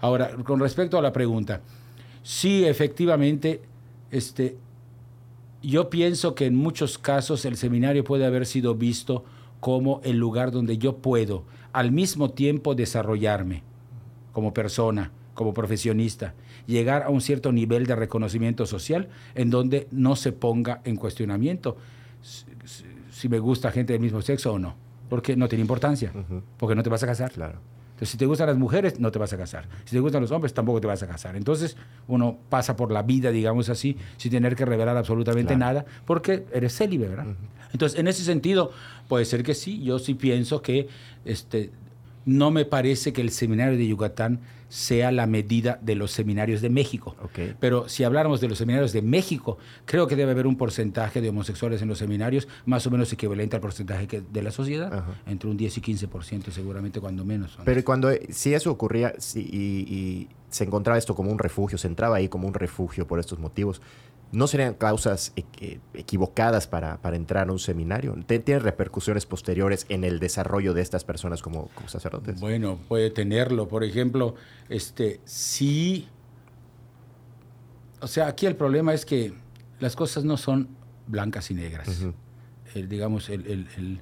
Ahora, con respecto a la pregunta, sí, efectivamente, este, yo pienso que en muchos casos el seminario puede haber sido visto como el lugar donde yo puedo al mismo tiempo desarrollarme como persona, como profesionista, llegar a un cierto nivel de reconocimiento social en donde no se ponga en cuestionamiento si, me gusta gente del mismo sexo o no, porque no tiene importancia, porque no te vas a casar. Claro. Entonces, si te gustan las mujeres, no te vas a casar. Si te gustan los hombres, tampoco te vas a casar. Entonces, uno pasa por la vida, digamos así, sin tener que revelar absolutamente Claro. nada, porque eres célibe, ¿verdad? Entonces, en ese sentido, puede ser que sí. Yo sí pienso que este, no me parece que el seminario de Yucatán sea la medida de los seminarios de México. Pero si habláramos de los seminarios de México, creo que debe haber un porcentaje de homosexuales en los seminarios más o menos equivalente al porcentaje que- de la sociedad, Ajá. entre un 10 y 15% seguramente cuando menos. Pero cuando, si eso ocurría si- y, y se encontraba esto como un refugio, se entraba ahí como un refugio por estos motivos, ¿no serían causas equi- equivocadas para, para entrar a un seminario? ¿Te- ¿Tiene repercusiones posteriores en el desarrollo de estas personas como, como sacerdotes? Bueno, puede tenerlo. Por ejemplo, este, sí. O sea, aquí el problema es que las cosas no son blancas y negras. El, digamos, el- el- el-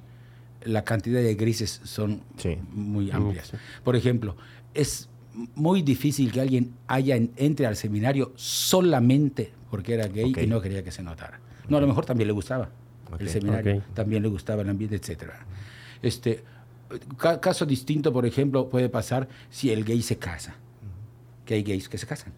la cantidad de grises son Sí. muy amplias. Por ejemplo, es muy difícil que alguien haya en- entre al seminario solamente porque era gay y no quería que se notara. No, a lo mejor también le gustaba el seminario, también le gustaba el ambiente, etcétera. Este, ca- caso distinto, por ejemplo, puede pasar si el gay se casa. Que hay gays que se casan.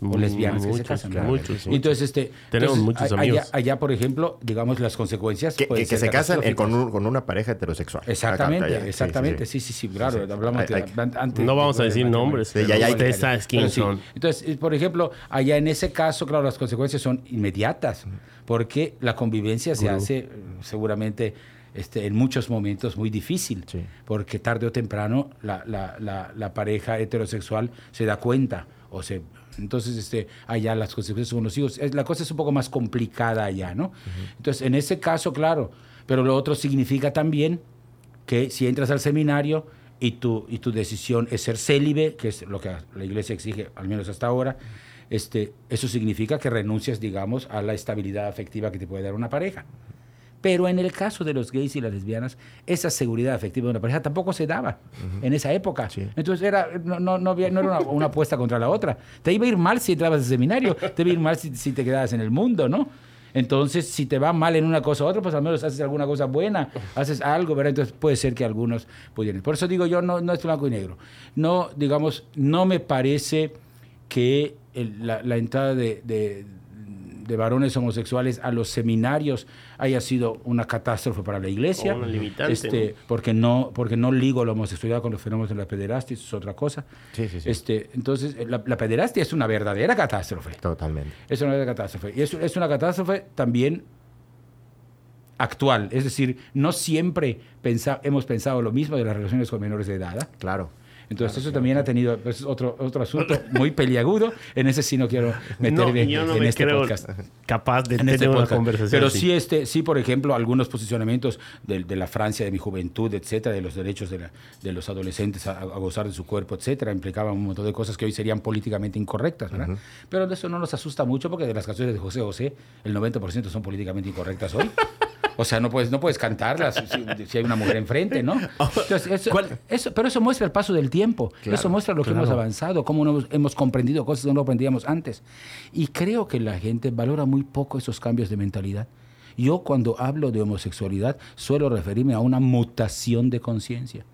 O Mm, lesbianas que se casan. claro. Muchos, Entonces, este, Tenemos entonces, muchos a- allá, amigos. allá, por ejemplo, digamos las consecuencias. Que, que- se casan eh, con, un- con una pareja heterosexual. Exactamente, Acá, exactamente. sí, Sí, sí, sí, claro. Sí. Hablamos Hay- de, hay- antes No de- vamos a de- decir de- nombres, ya, ya, ustedes ya. saben son. Entonces, eh, por ejemplo, allá en ese caso, claro, las consecuencias son inmediatas, porque la convivencia se hace eh, seguramente este, en muchos momentos muy difícil, Sí. porque tarde o temprano la, la- la- la pareja heterosexual se da cuenta o se... Entonces, este, allá las consecuencias son los hijos. Es- La cosa es un poco más complicada allá, ¿no? Entonces, en ese caso, claro, pero lo otro significa también que si entras al seminario y tu, y tu decisión es ser célibe, que es lo que la iglesia exige, al menos hasta ahora, este, eso significa que renuncias, digamos, a la estabilidad afectiva que te puede dar una pareja. Pero en el caso de los gays y las lesbianas, esa seguridad afectiva de una pareja tampoco se daba en esa época. Sí. Entonces era, no, no, no, había- no era una, una apuesta contra la otra. Te iba a ir mal si entrabas al seminario, te iba a ir mal si, si te quedabas en el mundo, ¿no? Entonces, si te va mal en una cosa u otra, pues al menos haces alguna cosa buena, haces algo, ¿verdad? Entonces puede ser que algunos pudieran. Por eso digo yo, no, no es blanco y negro. No, digamos, no me parece que el- la, la entrada de, de- de varones homosexuales a los seminarios haya sido una catástrofe para la iglesia. O una limitante, Este, porque, no, porque no ligo la homosexualidad con los fenómenos de la pederastia, eso es otra cosa. Sí, sí, sí. Este, entonces, la, la pederastia es una verdadera catástrofe. Totalmente. Es una catástrofe. Y es, es una catástrofe también actual. Es decir, no siempre pensa- hemos pensado lo mismo de las relaciones con menores de edad. ¿ah? Claro. Entonces, eso también ha tenido pues, es otro, otro asunto muy peliagudo. En ese sí no quiero meterme No, yo no en me este creo podcast. capaz de En tener este una conversación Pero sí, este, sí, por ejemplo, algunos posicionamientos de, de la Francia de mi juventud, etcétera, de los derechos de, la- de los adolescentes a, a gozar de su cuerpo, etcétera, implicaban un montón de cosas que hoy serían políticamente incorrectas, ¿verdad? Pero de eso no nos asusta mucho porque de las canciones de José José, el 90% son políticamente incorrectas hoy. O sea, no puedes, no puedes cantarlas si, si hay una mujer enfrente, ¿no? Entonces, eso, eso- pero eso muestra el paso del tiempo. Eso muestra lo que hemos avanzado, cómo hemos, hemos comprendido cosas que no comprendíamos antes. Y creo que la gente valora muy poco esos cambios de mentalidad. Yo cuando hablo de homosexualidad suelo referirme a una mutación de conciencia.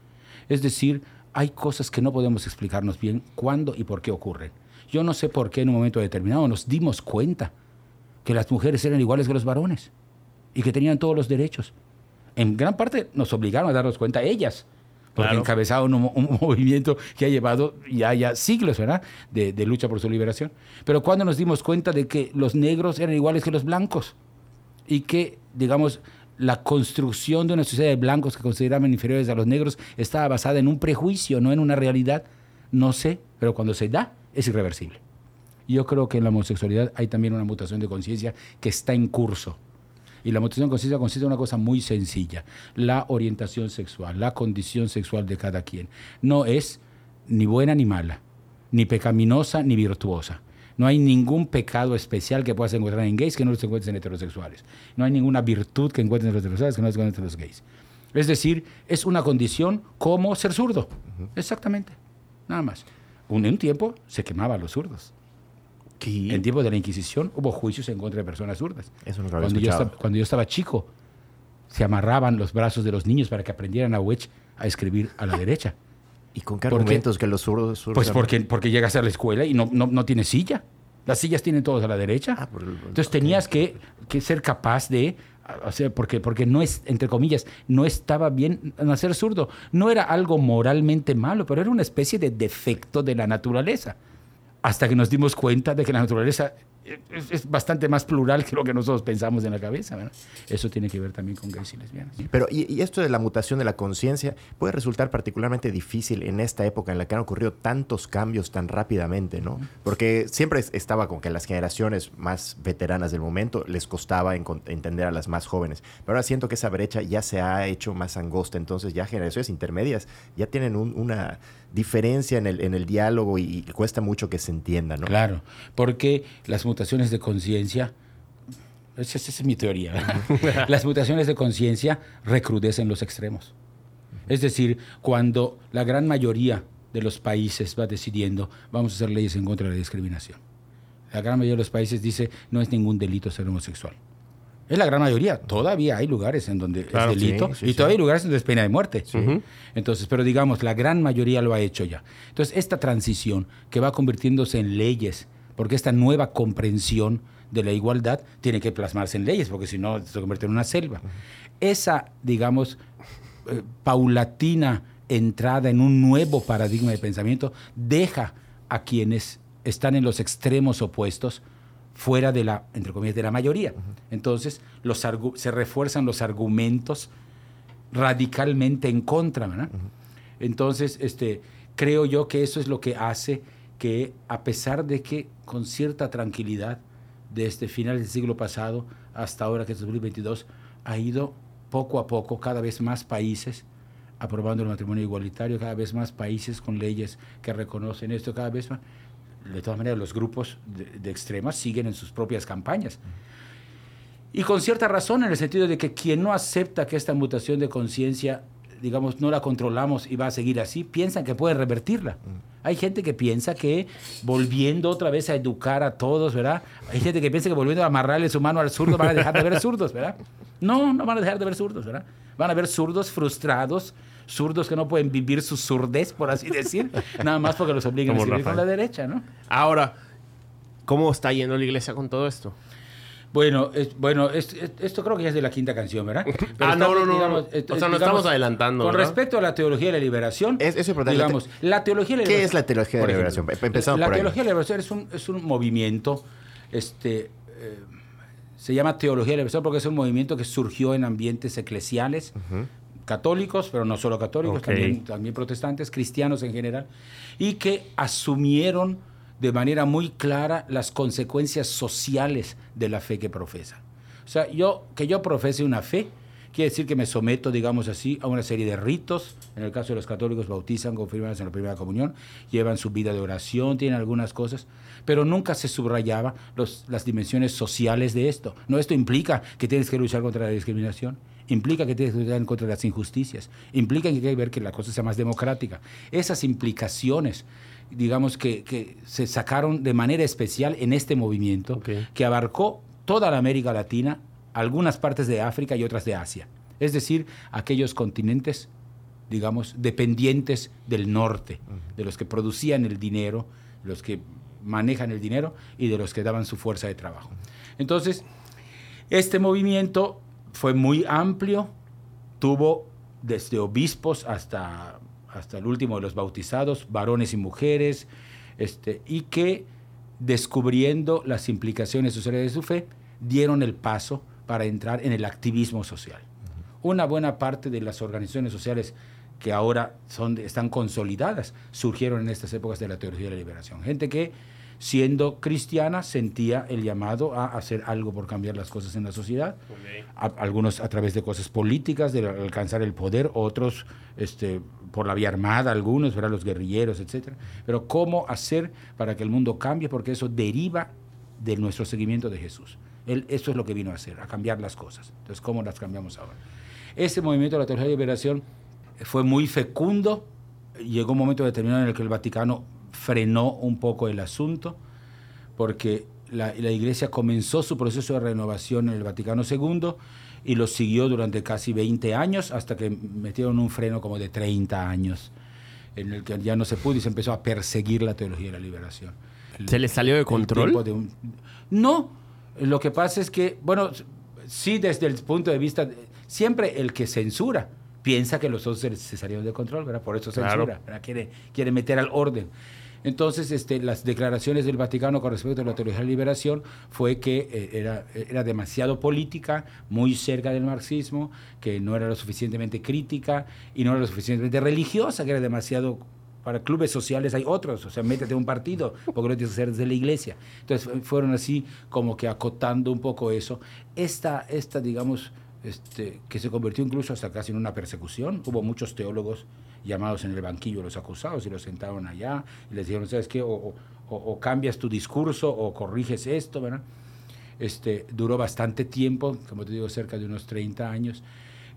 Es decir, hay cosas que no podemos explicarnos bien cuándo y por qué ocurren. Yo no sé por qué en un momento determinado nos dimos cuenta que las mujeres eran iguales que los varones y que tenían todos los derechos. En gran parte nos obligaron a darnos cuenta ellas, porque Claro. encabezaban un, un movimiento que ha llevado ya, ya siglos, ¿verdad?, de, de lucha por su liberación. Pero cuando nos dimos cuenta de que los negros eran iguales que los blancos y que, digamos, la construcción de una sociedad de blancos que consideraban inferiores a los negros estaba basada en un prejuicio, no en una realidad. No sé, pero cuando se da, es irreversible. Yo creo que en la homosexualidad hay también una mutación de conciencia que está en curso. Y la de conciencia consiste en una cosa muy sencilla, la orientación sexual, la condición sexual de cada quien. No es ni buena ni mala, ni pecaminosa ni virtuosa. No hay ningún pecado especial que puedas encontrar en gays que no los encuentres en heterosexuales. No hay ninguna virtud que encuentres en los heterosexuales que no los encuentres en los gays. Es decir, es una condición como ser zurdo. Exactamente. Nada más. Un, en un tiempo se quemaba a los zurdos. En tiempos de la Inquisición hubo juicios en contra de personas zurdas. Eso nunca lo había cuando, yo estaba, cuando yo estaba chico, se amarraban los brazos de los niños para que aprendieran a Wedge a escribir a la derecha. ¿Y con qué argumentos que los zurdos... zurdos Pues porque, porque llegas a la escuela y no, no, no tienes silla. Las sillas tienen todos a la derecha. Ah, el- Entonces tenías que, que ser capaz de, o sea, porque, porque no es, entre comillas, no estaba bien nacer zurdo. No era algo moralmente malo, pero era una especie de defecto de la naturaleza. Hasta que nos dimos cuenta de que la naturaleza es, es bastante más plural que lo que nosotros pensamos en la cabeza. ¿verdad? Eso tiene que ver también con gays y lesbianas. Pero, y, y esto de la mutación de la conciencia puede resultar particularmente difícil en esta época en la que han ocurrido tantos cambios tan rápidamente, ¿no? Porque siempre es- estaba con que las generaciones más veteranas del momento les costaba entender a las más jóvenes. Pero ahora siento que esa brecha ya se ha hecho más angosta, entonces ya generaciones intermedias ya tienen un- una diferencia en el, en el diálogo y, y cuesta mucho que se entienda, ¿no? Claro, porque las mutaciones de conciencia, esa, esa es mi teoría, ¿verdad? las mutaciones de conciencia recrudecen los extremos. Es decir, cuando la gran mayoría de los países va decidiendo, vamos a hacer leyes en contra de la discriminación. La gran mayoría de los países dice, no es ningún delito ser homosexual. Es la gran mayoría. Todavía hay lugares en donde Claro, es delito sí, sí, y sí. todavía hay lugares donde es pena de muerte. Entonces, pero digamos, la gran mayoría lo ha hecho ya. Entonces, esta transición que va convirtiéndose en leyes, porque esta nueva comprensión de la igualdad tiene que plasmarse en leyes, porque si no se convierte en una selva. Esa, digamos, eh, paulatina entrada en un nuevo paradigma de pensamiento deja a quienes están en los extremos opuestos fuera de la, entre comillas, de la mayoría. Entonces, los se refuerzan los argumentos radicalmente en contra, ¿verdad? Entonces, este, creo yo que eso es lo que hace que, a pesar de que con cierta tranquilidad, desde finales del siglo pasado hasta ahora que es 2022, ha ido poco a poco cada vez más países aprobando el matrimonio igualitario, cada vez más países con leyes que reconocen esto, cada vez más. De todas maneras, los grupos de, de extremas siguen en sus propias campañas. Y con cierta razón, en el sentido de que quien no acepta que esta mutación de conciencia, digamos, no la controlamos y va a seguir así, piensan que puede revertirla. Hay gente que piensa que volviendo otra vez a educar a todos, ¿verdad? Hay gente que piensa que volviendo a amarrarle su mano al zurdo van a dejar de ver zurdos, ¿verdad? No, no van a dejar de ver zurdos, ¿verdad? Van a ver zurdos frustrados, zurdos que no pueden vivir su surdez, por así decir, nada más porque los obligan a escribir con la Rafael. derecha, ¿no? Ahora, ¿cómo está yendo la iglesia con todo esto? Bueno, es- bueno es- es- esto creo que ya es de la quinta canción, ¿verdad? Pero Ah, no, no, no, digamos, O sea, no estamos adelantando, Con ¿verdad? respecto a la teología de la liberación, Es- eso es importante. digamos, la teología de la ¿Qué es la teología de la liberación? Empezamos la por ahí. teología de la liberación es un, es un movimiento, este, eh, se llama teología de la liberación porque es un movimiento que surgió en ambientes eclesiales, católicos, pero no solo católicos, también, también protestantes, cristianos en general, y que asumieron de manera muy clara las consecuencias sociales de la fe que profesan. O sea, yo, que yo profese una fe, quiere decir que me someto, digamos así, a una serie de ritos. En el caso de los católicos, bautizan, confirman en la primera comunión, llevan su vida de oración, tienen algunas cosas, pero nunca se subrayaba los- las dimensiones sociales de esto. No, esto implica que tienes que luchar contra la discriminación, implica que tienes que luchar contra las injusticias, implica que hay que ver que la cosa sea más democrática. Esas implicaciones, digamos que, que se sacaron de manera especial en este movimiento, que abarcó toda la América Latina, algunas partes de África y otras de Asia. Es decir, aquellos continentes, digamos, dependientes del norte, de los que producían el dinero, los que manejan el dinero y de los que daban su fuerza de trabajo. Entonces, este movimiento fue muy amplio, tuvo desde obispos hasta, hasta el último de los bautizados, varones y mujeres, este, y que descubriendo las implicaciones sociales de su fe, dieron el paso para entrar en el activismo social. Una buena parte de las organizaciones sociales que ahora son, están consolidadas surgieron en estas épocas de la teología de la liberación. Gente que, siendo cristiana, sentía el llamado a hacer algo por cambiar las cosas en la sociedad. A- algunos a través de cosas políticas, de alcanzar el poder, otros este, por la vía armada, algunos, ¿verdad? los guerrilleros, etc. Pero cómo hacer para que el mundo cambie, porque eso deriva de nuestro seguimiento de Jesús. Él, eso es lo que vino a hacer, a cambiar las cosas. Entonces, ¿cómo las cambiamos ahora? Ese movimiento de la teología de liberación fue muy fecundo. Llegó un momento determinado en el que el Vaticano frenó un poco el asunto, porque la, la Iglesia comenzó su proceso de renovación en el Vaticano II y lo siguió durante casi 20 años, hasta que metieron un freno como de 30 años, en el que ya no se pudo y se empezó a perseguir la teología de la liberación. El- ¿Se les salió de control? tiempo de un- No, lo que pasa es que, bueno, sí desde el punto de vista, de- siempre el que censura piensa que los otros se, se salieron de control, ¿verdad? Por eso Claro. censura, ¿verdad? Quiere, quiere meter al orden. Entonces, este, las declaraciones del Vaticano con respecto a la teología de la liberación fue que eh, era, demasiado política, muy cerca del marxismo, que no era lo suficientemente crítica y no era lo suficientemente religiosa, que era demasiado para clubes sociales hay otros, o sea, métete un partido, porque lo tienes que hacer desde la iglesia. Entonces fu- fueron así como que acotando un poco eso. Esta, esta digamos, este, que se convirtió incluso hasta casi en una persecución. Hubo muchos teólogos llamados en el banquillo los acusados y los sentaron allá y les dijeron, ¿sabes qué? O cambias tu discurso o corriges esto, ¿verdad? Este, duró bastante tiempo, como te digo, cerca de unos 30 años.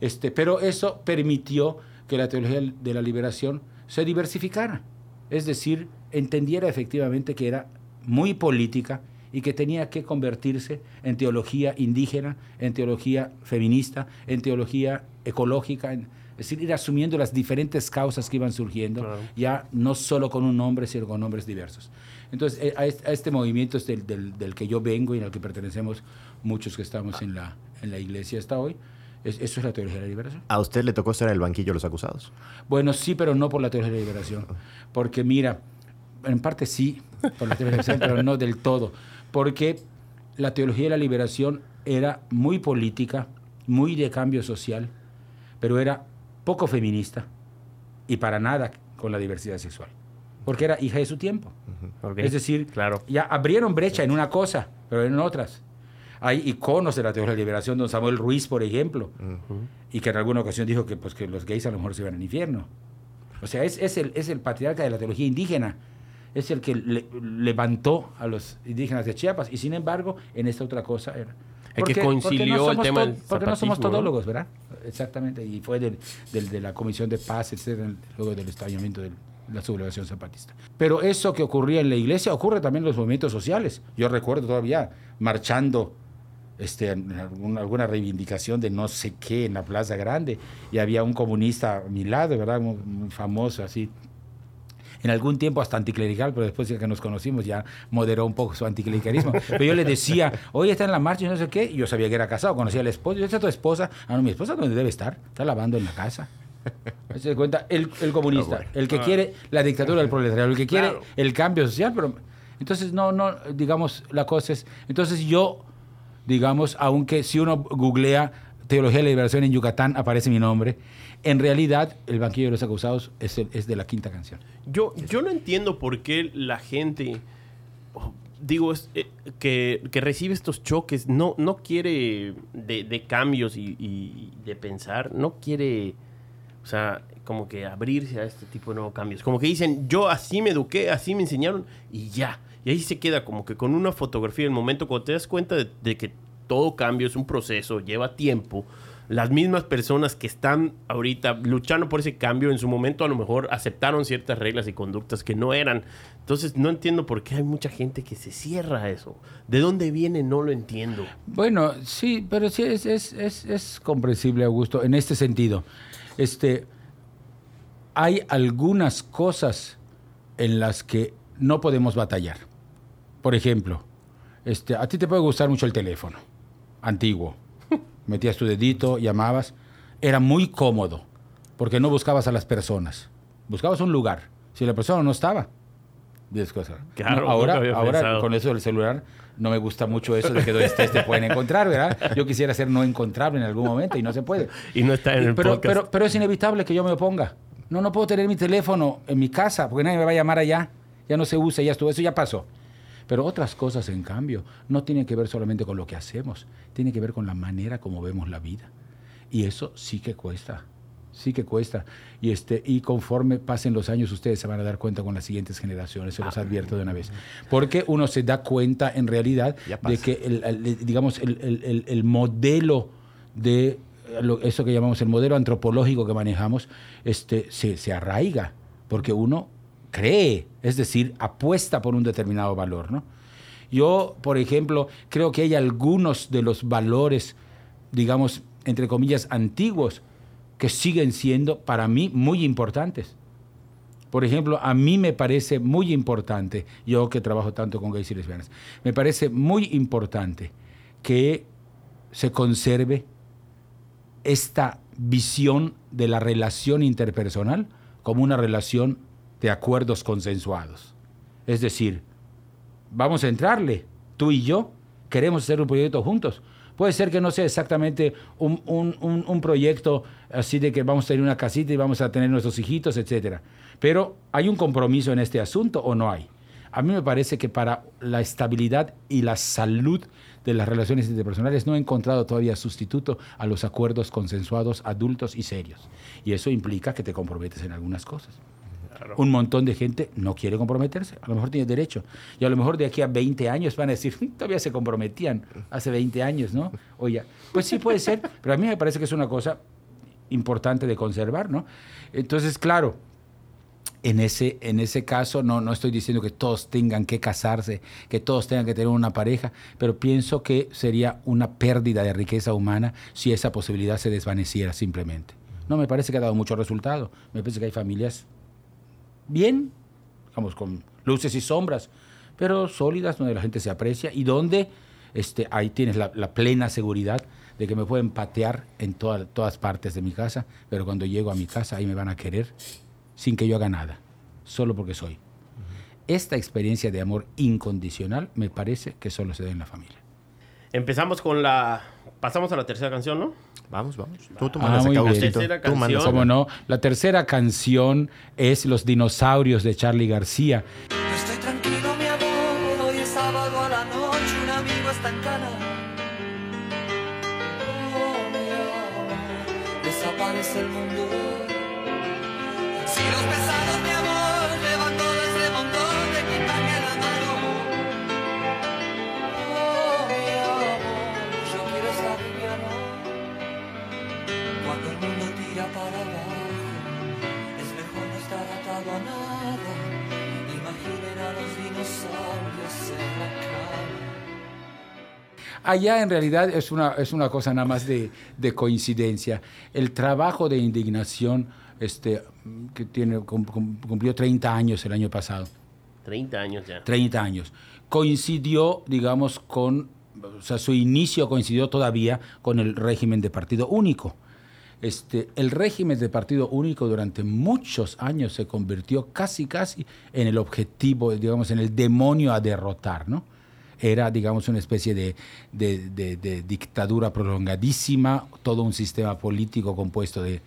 Este, pero eso permitió que la teología de la liberación se diversificara. Es decir, entendiera efectivamente que era muy política y que tenía que convertirse en teología indígena, en teología feminista, en teología ecológica, en- es decir, ir asumiendo las diferentes causas que iban surgiendo, Claro. ya no solo con un nombre, sino con nombres diversos. Entonces, eh, a este, a este movimiento es del, del- del que yo vengo y el que pertenecemos muchos que estamos en la, en la iglesia hasta hoy, es- eso es la teología de la liberación. ¿A usted le tocó estar en el banquillo de los acusados? Bueno, sí, pero no por la teología de la liberación. Porque mira, en parte sí, por la teología de la liberación, pero no del todo. Porque la teología de la liberación era muy política, muy de cambio social, pero era poco feminista y para nada con la diversidad sexual. Porque era hija de su tiempo. Es decir, claro. ya abrieron brecha en una cosa, pero en otras. Hay iconos de la teología de liberación, don Samuel Ruiz, por ejemplo, y que en alguna ocasión dijo que, pues, que los gays a lo mejor se iban al infierno. O sea, es, es el, es el patriarca de la teología indígena, es el que le- levantó a los indígenas de Chiapas, y sin embargo, en esta otra cosa era. Que Porque- concilió porque el tema del Porque no somos ¿no? todólogos, ¿verdad? Exactamente, y fue del- del- de la Comisión de Paz, etcétera, luego del estallamiento de la sublevación zapatista. Pero eso que ocurría en la iglesia ocurre también en los movimientos sociales. Yo recuerdo todavía marchando este, alguna reivindicación de no sé qué en la Plaza Grande y había un comunista a mi lado, ¿verdad? Muy, muy famoso así. En algún tiempo hasta anticlerical, pero después de que nos conocimos ya moderó un poco su anticlericalismo. Pero yo le decía, hoy está en la marcha y no sé qué, y yo sabía que era casado, conocía a la esposa. Yo decía, tu esposa? Ah, no, mi esposa dónde debe estar, está lavando en la casa. Se cuenta, el, el comunista, el que quiere la dictadura del proletariado, el que quiere Claro. el cambio social, pero entonces no, no, digamos, la cosa es, entonces yo, digamos, aunque si uno googlea teología de la liberación en Yucatán aparece mi nombre, en realidad el banquillo de los acusados es, el- es de la quinta canción. Yo, yo no entiendo por qué la gente, digo, eh, que, recibe estos choques, no, no quiere de, cambios y, de pensar, no quiere, o sea, como que abrirse a este tipo de nuevos cambios. Como que dicen, yo así me eduqué, así me enseñaron y ya. Y ahí se queda como que con una fotografía el momento cuando te das cuenta de que todo cambio es un proceso, lleva tiempo. Las mismas personas que están ahorita luchando por ese cambio en su momento a lo mejor aceptaron ciertas reglas y conductas que no eran. Entonces no entiendo por qué hay mucha gente que se cierra a eso. ¿De dónde viene? No lo entiendo. Bueno, sí, pero sí es, es, es, es comprensible, Augusto, en este sentido. Este, hay algunas cosas en las que no podemos batallar. Por ejemplo, este, a ti te puede gustar mucho el teléfono, antiguo. Metías tu dedito, llamabas. Era muy cómodo, porque no buscabas a las personas. Buscabas un lugar. Si la persona no estaba, 10 cosas. Claro, No, ahora, ahora pensado. con eso del celular, no me gusta mucho eso de que donde estés te pueden encontrar, ¿verdad? Yo quisiera ser no encontrable en algún momento y no se puede. Y no está en el pero, podcast. pero, pero es inevitable que yo me oponga. No, no puedo tener mi teléfono en mi casa porque nadie me va a llamar allá. Ya no se usa, ya estuvo, eso ya pasó. Pero otras cosas, en cambio, no tienen que ver solamente con lo que hacemos, tiene que ver con la manera como vemos la vida. Y eso sí que cuesta, sí que cuesta. Y, este, y conforme pasen los años, ustedes se van a dar cuenta con las siguientes generaciones, se Ah. los advierto de una vez. Porque uno se da cuenta en realidad de que, el, el- digamos, el, el- el- el modelo de eh, lo- eso que llamamos el modelo antropológico que manejamos, este, se, se arraiga, porque uno cree, es decir, apuesta por un determinado valor. ¿no? Yo, por ejemplo, creo que hay algunos de los valores, digamos, entre comillas, antiguos, que siguen siendo para mí muy importantes. Por ejemplo, a mí me parece muy importante, yo que trabajo tanto con gays y lesbianas, me parece muy importante que se conserve esta visión de la relación interpersonal como una relación de acuerdos consensuados. Es decir, vamos a entrarle, tú y yo queremos hacer un proyecto juntos. Puede ser que no sea exactamente un, un- un- proyecto así de que vamos a tener una casita y vamos a tener nuestros hijitos, etcétera. Pero ¿hay un compromiso en este asunto o no hay? A mí me parece que para la estabilidad y la salud de las relaciones interpersonales no he encontrado todavía sustituto a los acuerdos consensuados adultos y serios. Y eso implica que te comprometes en algunas cosas. Un montón de gente no quiere comprometerse. A lo mejor tiene derecho. Y a lo mejor de aquí a 20 años van a decir, "Mm, todavía se comprometían hace 20 años, ¿no? O ya. Pues sí puede ser, pero a mí me parece que es una cosa importante de conservar, ¿no? Entonces, claro, en ese, en ese caso no, no estoy diciendo que todos tengan que casarse, que todos tengan que tener una pareja, pero pienso que sería una pérdida de riqueza humana si esa posibilidad se desvaneciera simplemente. No me parece que ha dado mucho resultado. Me parece que hay familias bien, digamos, con luces y sombras, pero sólidas, donde la gente se aprecia y donde este, ahí tienes la, la plena seguridad de que me pueden patear en toda- todas partes de mi casa, pero cuando llego a mi casa ahí me van a querer sin que yo haga nada, solo porque soy. Esta experiencia de amor incondicional me parece que solo se da en la familia. Empezamos con la... Pasamos a la tercera canción, ¿no? Vamos, vamos. Tú, tú Ah, mandas muy acá, bien. Tercera Tú canción. ¿Cómo no? La tercera canción es Los dinosaurios de Charlie García. No estoy tranquilo, mi amor. Hoy es sábado a la noche, un amigo está en cana. Oh, mi amor, desaparece el mundo. Allá en realidad es una, es una cosa nada más de, de coincidencia. El trabajo de indignación, este, que tiene, cum- cum- cumplió 30 años el año pasado, 30 años ya. 30 años, coincidió, digamos, con, o sea, su inicio coincidió todavía con el régimen de partido único. Este, el régimen de partido único durante muchos años se convirtió casi, casi en el objetivo, digamos, en el demonio a derrotar, ¿no? Era, digamos, una especie de, de- de- dictadura prolongadísima, todo un sistema político compuesto de,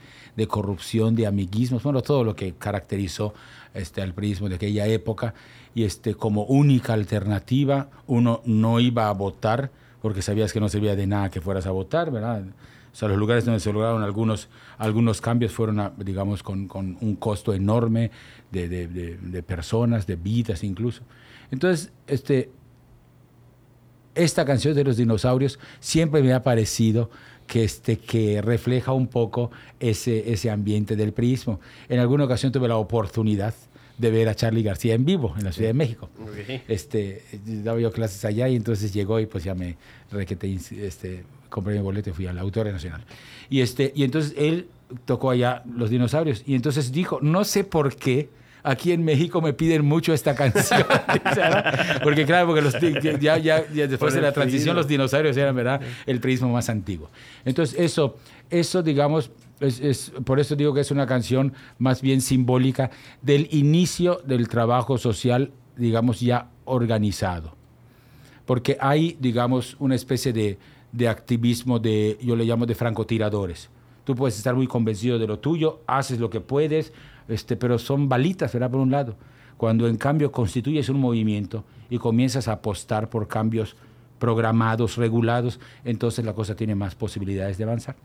corrupción, de amiguismos, bueno, todo lo que caracterizó este, al prismo de aquella época. Y este, como única alternativa, uno no iba a votar porque sabías que no servía de nada que fueras a votar, ¿verdad? O sea, los lugares donde se lograron algunos, algunos cambios fueron, digamos, con, con un costo enorme de, de- de- de personas, de vidas incluso. Entonces, este, esta canción de los dinosaurios siempre me ha parecido que, este, que refleja un poco ese, ese ambiente del prismo. En alguna ocasión tuve la oportunidad de ver a Charlie García en vivo en la Ciudad de México. Este, daba yo clases allá y entonces llegó y pues ya me requete, este, compré mi boleto y fui al Auditorio Nacional. Y, este, y entonces él tocó allá Los Dinosaurios y entonces dijo, no sé por qué, aquí en México me piden mucho esta canción. porque claro, porque los, ya, ya, ya después de la transición los dinosaurios eran, ¿verdad? El prismo más antiguo. Entonces eso, eso digamos, es, es- por eso digo que es una canción más bien simbólica del inicio del trabajo social digamos, ya organizado. Porque hay, digamos, una especie de, de activismo de, yo le llamo de francotiradores. Tú puedes estar muy convencido de lo tuyo, haces lo que puedes, este, pero son balitas, ¿verdad? Por un lado. Cuando en cambio constituyes un movimiento y comienzas a apostar por cambios programados, regulados, entonces la cosa tiene más posibilidades de avanzar.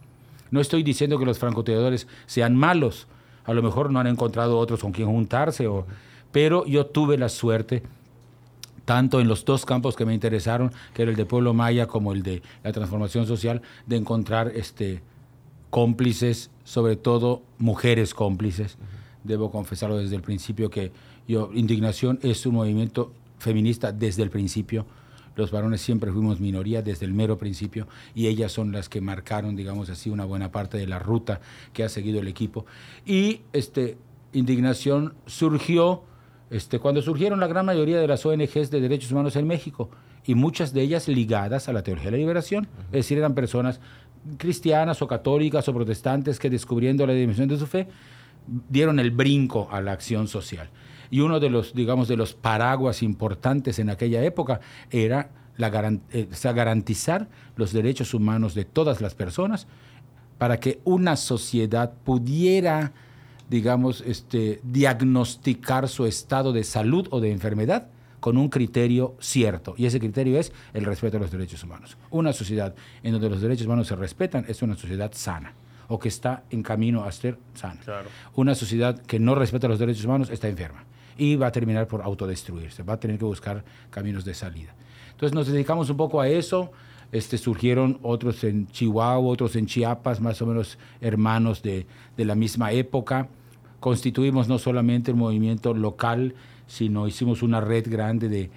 No estoy diciendo que los francotiradores sean malos, a lo mejor no han encontrado otros con quien juntarse, pero yo tuve la suerte, tanto en los dos campos que me interesaron, que era el de Pueblo Maya como el de la transformación social, de encontrar este, cómplices, sobre todo mujeres cómplices. Debo confesarlo desde el principio que yo, Indignación es un movimiento feminista desde el principio. Los varones siempre fuimos minoría desde el mero principio y ellas son las que marcaron, digamos así, una buena parte de la ruta que ha seguido el equipo. Y este, Indignación surgió este, cuando surgieron la gran mayoría de las ONGs de derechos humanos en México y muchas de ellas ligadas a la teología de la liberación, es decir, eran personas cristianas o católicas o protestantes que descubriendo la dimensión de su fe dieron el brinco a la acción social. Y uno de los, digamos, de los paraguas importantes en aquella época era la eh, garantizar los derechos humanos de todas las personas para que una sociedad pudiera, digamos, este, diagnosticar su estado de salud o de enfermedad con un criterio cierto. Y ese criterio es el respeto a los derechos humanos. Una sociedad en donde los derechos humanos se respetan es una sociedad sana o que está en camino a ser sana. Claro. Una sociedad que no respeta los derechos humanos está enferma y va a terminar por autodestruirse, va a tener que buscar caminos de salida. Entonces nos dedicamos un poco a eso. Este, surgieron otros en Chihuahua, otros en Chiapas, más o menos hermanos de, de la misma época. Constituimos no solamente el movimiento local, sino hicimos una red grande de,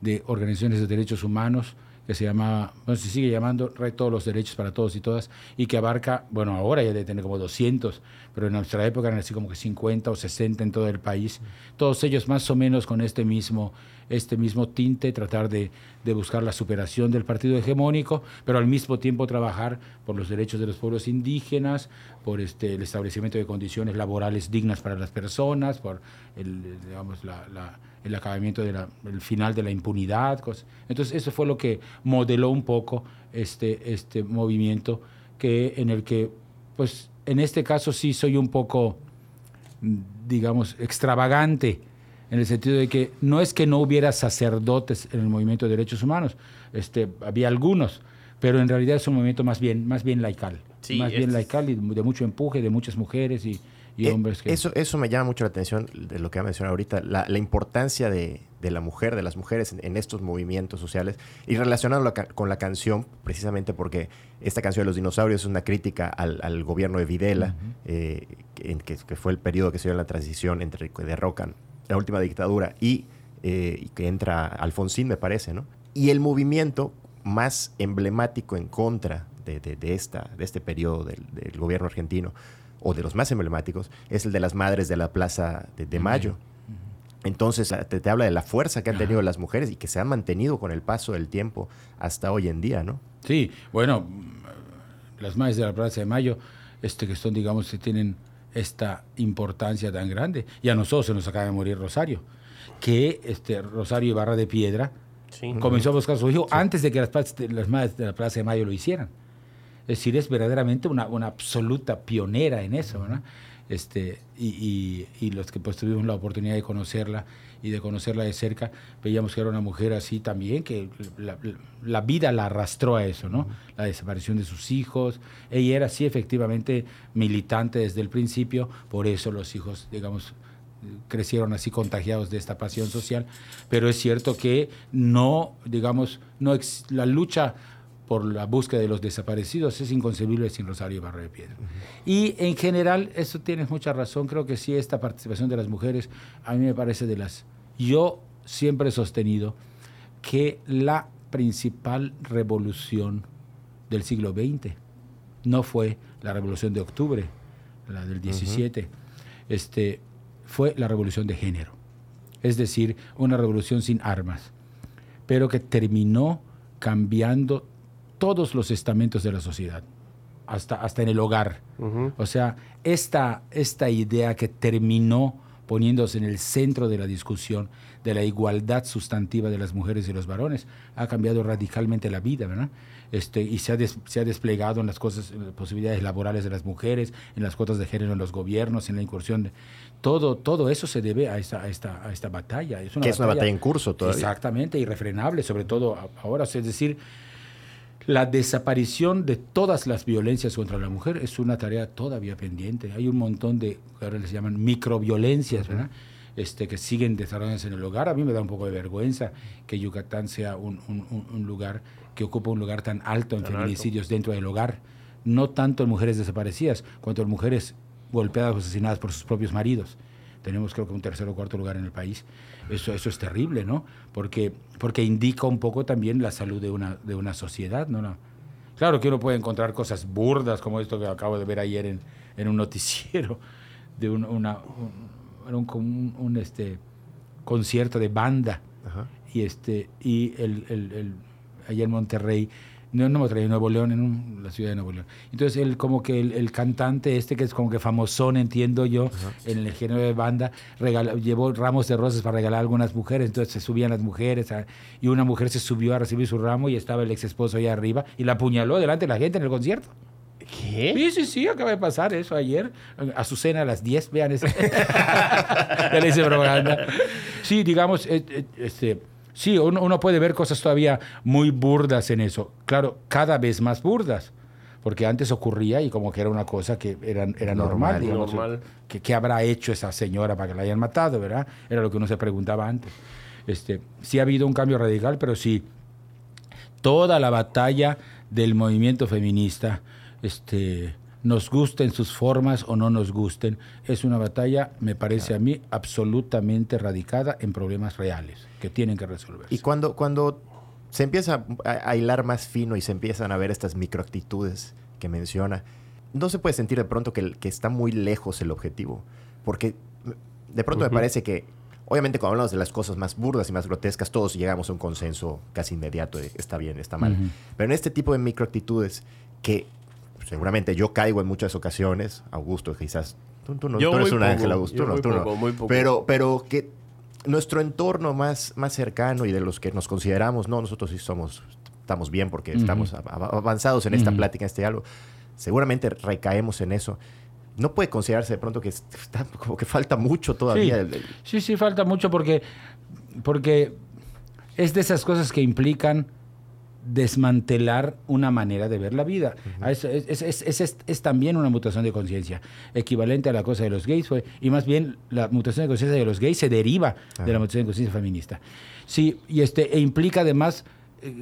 de organizaciones de derechos humanos que se llama, bueno, se sigue llamando Red Todos los Derechos para Todos y Todas, y que abarca, bueno, ahora ya debe tener como 200, pero en nuestra época eran así como que 50 o 60 en todo el país, todos ellos más o menos con este mismo, este mismo tinte, tratar de, de buscar la superación del partido hegemónico, pero al mismo tiempo trabajar por los derechos de los pueblos indígenas, por este, el establecimiento de condiciones laborales dignas para las personas, por el, digamos, la- la- el acabamiento del final de la impunidad. cosas. Entonces, eso fue lo que modeló un poco este, este movimiento que, en el que, pues, en este caso sí soy un poco, mm, digamos, extravagante, en el sentido de que no es que no hubiera sacerdotes en el movimiento de derechos humanos, este, había algunos, pero en realidad es un movimiento más bien, más bien laical, Sí, más bien laical y de mucho empuje de muchas mujeres y, y Eh, hombres que... Eso, eso me llama mucho la atención de lo que ha mencionado ahorita, la, la importancia de, de la mujer, de las mujeres en, en estos movimientos sociales y relacionado con la canción, precisamente porque esta canción de los dinosaurios es una crítica al, al gobierno de Videla, eh, que- en que, que fue el periodo que se dio en la transición entre que derrocan la última dictadura y, eh, y que entra Alfonsín, me parece, ¿no? Y el movimiento más emblemático en contra de, de- de esta, de este periodo del, del gobierno argentino, o de los más emblemáticos, es el de las madres de la Plaza de, de Mayo. Entonces, ah, te, te habla de la fuerza que han tenido las mujeres y que se han mantenido con el paso del tiempo hasta hoy en día, ¿no? Sí, bueno, mm, las madres de la Plaza de Mayo, este, que son, digamos, que tienen esta importancia tan grande. Y a nosotros se nos acaba de morir Rosario, que este, Rosario Ibarra de Piedra Sí. comenzó a buscar a su hijo antes de que las, las madres de la Plaza de Mayo lo hicieran. Es decir, es verdaderamente una, una absoluta pionera en eso, ¿verdad? Este, y, y- los que pues tuvimos la oportunidad de conocerla y de conocerla de cerca, veíamos que era una mujer así también, que la, vida la arrastró a eso, ¿no? La desaparición de sus hijos. Ella era, sí, efectivamente, militante desde el principio, por eso los hijos, digamos, crecieron así contagiados de esta pasión social, pero es cierto que no, digamos, no ex- la lucha por la búsqueda de los desaparecidos es inconcebible sin Rosario Barra de Piedra. Y en general, eso tienes mucha razón, creo que sí, esta participación de las mujeres, a mí me parece de las... Yo siempre he sostenido que la principal revolución del siglo XX no fue la revolución de octubre, la del 17, este, fue la revolución de género. Es decir, una revolución sin armas, pero que terminó cambiando todos los estamentos de la sociedad, hasta, hasta en el hogar. O sea, esta, esta idea que terminó poniéndose en el centro de la discusión de la igualdad sustantiva de las mujeres y los varones, ha cambiado radicalmente la vida, ¿verdad? Este, y se ha, des- se ha desplegado en las cosas, en las posibilidades laborales de las mujeres, en las cuotas de género en los gobiernos, en la incursión de... Todo, todo eso se debe a esta, a esta, a esta batalla. Es Que es una batalla en curso todavía. Exactamente, irrefrenable, sobre todo ahora. Es decir, la desaparición de todas las violencias contra la mujer es una tarea todavía pendiente. Hay un montón de, ahora les llaman microviolencias, ¿verdad? Este, que siguen desarrollándose en el hogar. A mí me da un poco de vergüenza que Yucatán sea un, un- lugar que ocupa un lugar tan alto en Tan feminicidios dentro del hogar. No tanto en mujeres desaparecidas, cuanto en mujeres golpeadas o asesinadas por sus propios maridos. Tenemos creo que un tercer o cuarto lugar en el país. Eso, eso es terrible, ¿no? Porque, porque indica un poco también la salud de una, de una sociedad, ¿no? no. Claro que uno puede encontrar cosas burdas como esto que acabo de ver ayer en, en un noticiero de un, una, un, un- como un- un, este, concierto de banda Ajá. y este y el, el, el- allá en Monterrey no, no Monterrey, en Nuevo León, en un- la ciudad de Nuevo León. Entonces, él como que el, el cantante este, que es como que famosón, entiendo yo, en el género de banda, regala- llevó ramos de rosas para regalar a algunas mujeres, entonces se subían las mujeres, a- y una mujer se subió a recibir su ramo y estaba el ex esposo allá arriba y la apuñaló delante de la gente en el concierto. ¿Qué? Sí, sí, sí, acaba de pasar eso ayer. Azucena a las 10, vean eso. ya le hice propaganda. Sí, digamos, eh, eh, este, sí, uno, uno puede ver cosas todavía muy burdas en eso. Claro, cada vez más burdas. Porque antes ocurría y como que era una cosa que era, era normal. Normal, digamos, normal. ¿Qué habrá hecho esa señora para que la hayan matado, verdad? Era lo que uno se preguntaba antes. Este, sí ha habido un cambio radical, pero sí, toda la batalla del movimiento feminista, este, nos gusten sus formas o no nos gusten, es una batalla, me parece a mí, absolutamente radicada en problemas reales que tienen que resolverse. Y cuando, cuando se empieza a, a hilar más fino y se empiezan a ver estas microactitudes que menciona, no se puede sentir de pronto que, que está muy lejos el objetivo. Porque de pronto me parece que, obviamente, cuando hablamos de las cosas más burdas y más grotescas, todos llegamos a un consenso casi inmediato de está bien, está mal. Pero en este tipo de microactitudes que seguramente yo caigo en muchas ocasiones, Augusto, quizás. Tú, tú no, Yo tú eres muy un poco, ángel, Augusto. yo tú no, muy tú no. poco, muy poco. Pero, pero que nuestro entorno más, más cercano y de los que nos consideramos, no, nosotros sí somos, estamos bien porque estamos av- av- avanzados en esta plática, en este diálogo, seguramente recaemos en eso. No puede considerarse de pronto que está como que falta mucho todavía. Sí. el- el- Sí, sí, falta mucho porque, porque es de esas cosas que implican desmantelar una manera de ver la vida. Es, es- es- es- también una mutación de conciencia, equivalente a la cosa de los gays, fue, y más bien la mutación de conciencia de los gays se deriva de la mutación de conciencia feminista. Sí, y este, e implica además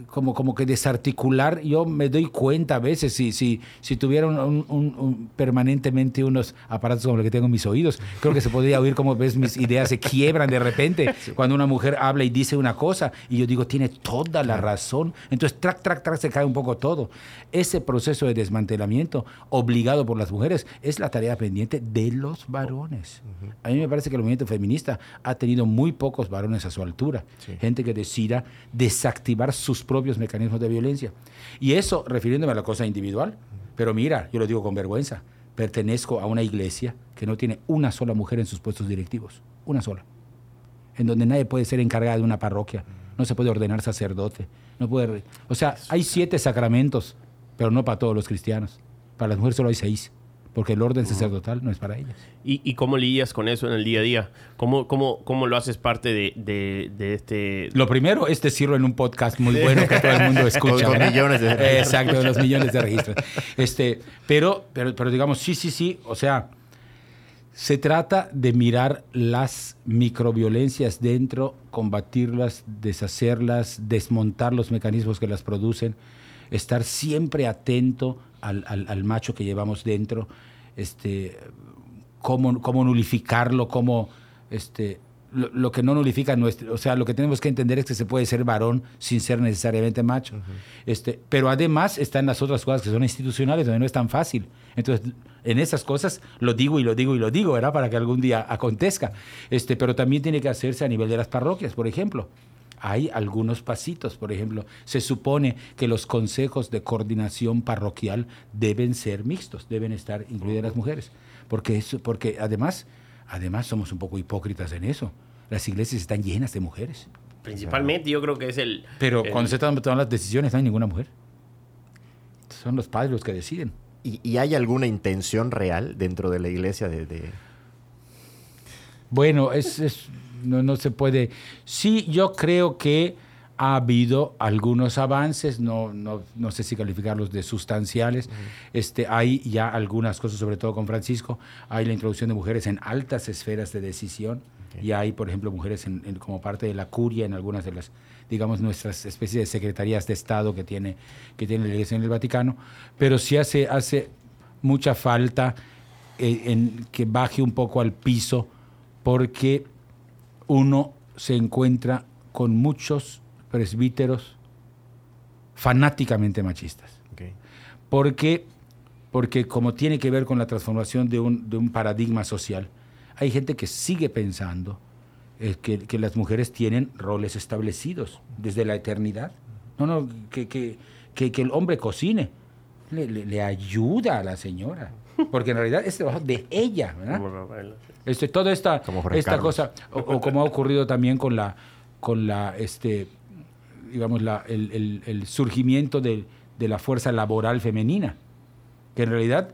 como, como que desarticular, yo me doy cuenta a veces, si, si, si tuviera un, un- un- permanentemente unos aparatos como los que tengo en mis oídos, creo que se podría oír como ves mis ideas se quiebran de repente cuando una mujer habla y dice una cosa y yo digo, tiene toda la razón, entonces track, track, track, se cae un poco todo. Ese proceso de desmantelamiento obligado por las mujeres es la tarea pendiente de los varones. A mí me parece que el movimiento feminista ha tenido muy pocos varones a su altura, gente que decida desactivar sus propios mecanismos de violencia. Y eso refiriéndome a la cosa individual. Pero mira, yo lo digo con vergüenza, pertenezco a una iglesia que no tiene una sola mujer en sus puestos directivos, una sola. En donde nadie puede ser encargada de una parroquia, no se puede ordenar sacerdote, no puede, o sea, hay siete sacramentos, pero no para todos los cristianos. Para las mujeres solo hay seis, porque el orden sacerdotal no es para ellas. ¿Y, y cómo lidias con eso en el día a día? ¿Cómo, cómo, cómo lo haces parte de, de, de este... Lo primero es decirlo en un podcast muy bueno que todo el mundo escucha. ¿verdad? millones de registros. Exacto, los millones de registros. Este, pero, pero, pero digamos, sí, sí, sí. O sea, se trata de mirar las microviolencias dentro, combatirlas, deshacerlas, desmontar los mecanismos que las producen, estar siempre atento al, al- al macho que llevamos dentro, este, cómo, cómo nulificarlo, cómo este, lo, lo que no nulifica nuestro, o sea, lo que tenemos que entender es que se puede ser varón sin ser necesariamente macho. este, pero además están las otras cosas que son institucionales, donde no es tan fácil. Entonces, en esas cosas lo digo y lo digo y lo digo, ¿verdad? Para que algún día acontezca. Este, pero también tiene que hacerse a nivel de las parroquias, por ejemplo. Hay algunos pasitos, por ejemplo, se supone que los consejos de coordinación parroquial deben ser mixtos, deben estar incluidas las mujeres, porque, eso, porque además Además, somos un poco hipócritas en eso. Las iglesias están llenas de mujeres. Principalmente yo creo que es el... Pero el- cuando se están tomando las decisiones, no hay ninguna mujer. Son los padres los que deciden. ¿Y, y hay alguna intención real dentro de la iglesia de... de- Bueno, es, es- no, no se puede. Sí, yo creo que ha habido algunos avances, no, no, no sé si calificarlos de sustanciales. este, hay ya algunas cosas, sobre todo con Francisco. Hay la introducción de mujeres en altas esferas de decisión. Y hay, por ejemplo, mujeres en- en- como parte de la curia en algunas de las, digamos, nuestras especies de secretarías de Estado que tiene, que tiene la Iglesia en el Vaticano. Pero sí hace, hace mucha falta eh, en que baje un poco al piso porque uno se encuentra con muchos presbíteros fanáticamente machistas. Porque, porque como tiene que ver con la transformación de un, de un paradigma social, hay gente que sigue pensando eh, que, que las mujeres tienen roles establecidos desde la eternidad. No, no, que, que, que, que el hombre cocine. Le, le- le ayuda a la señora. Porque en realidad es trabajo de ella, ¿verdad? Este, toda esta, esta Carlos. cosa, o, o como ha ocurrido también con la, con la, este, digamos, la, el, el- el surgimiento de, de la fuerza laboral femenina, que en realidad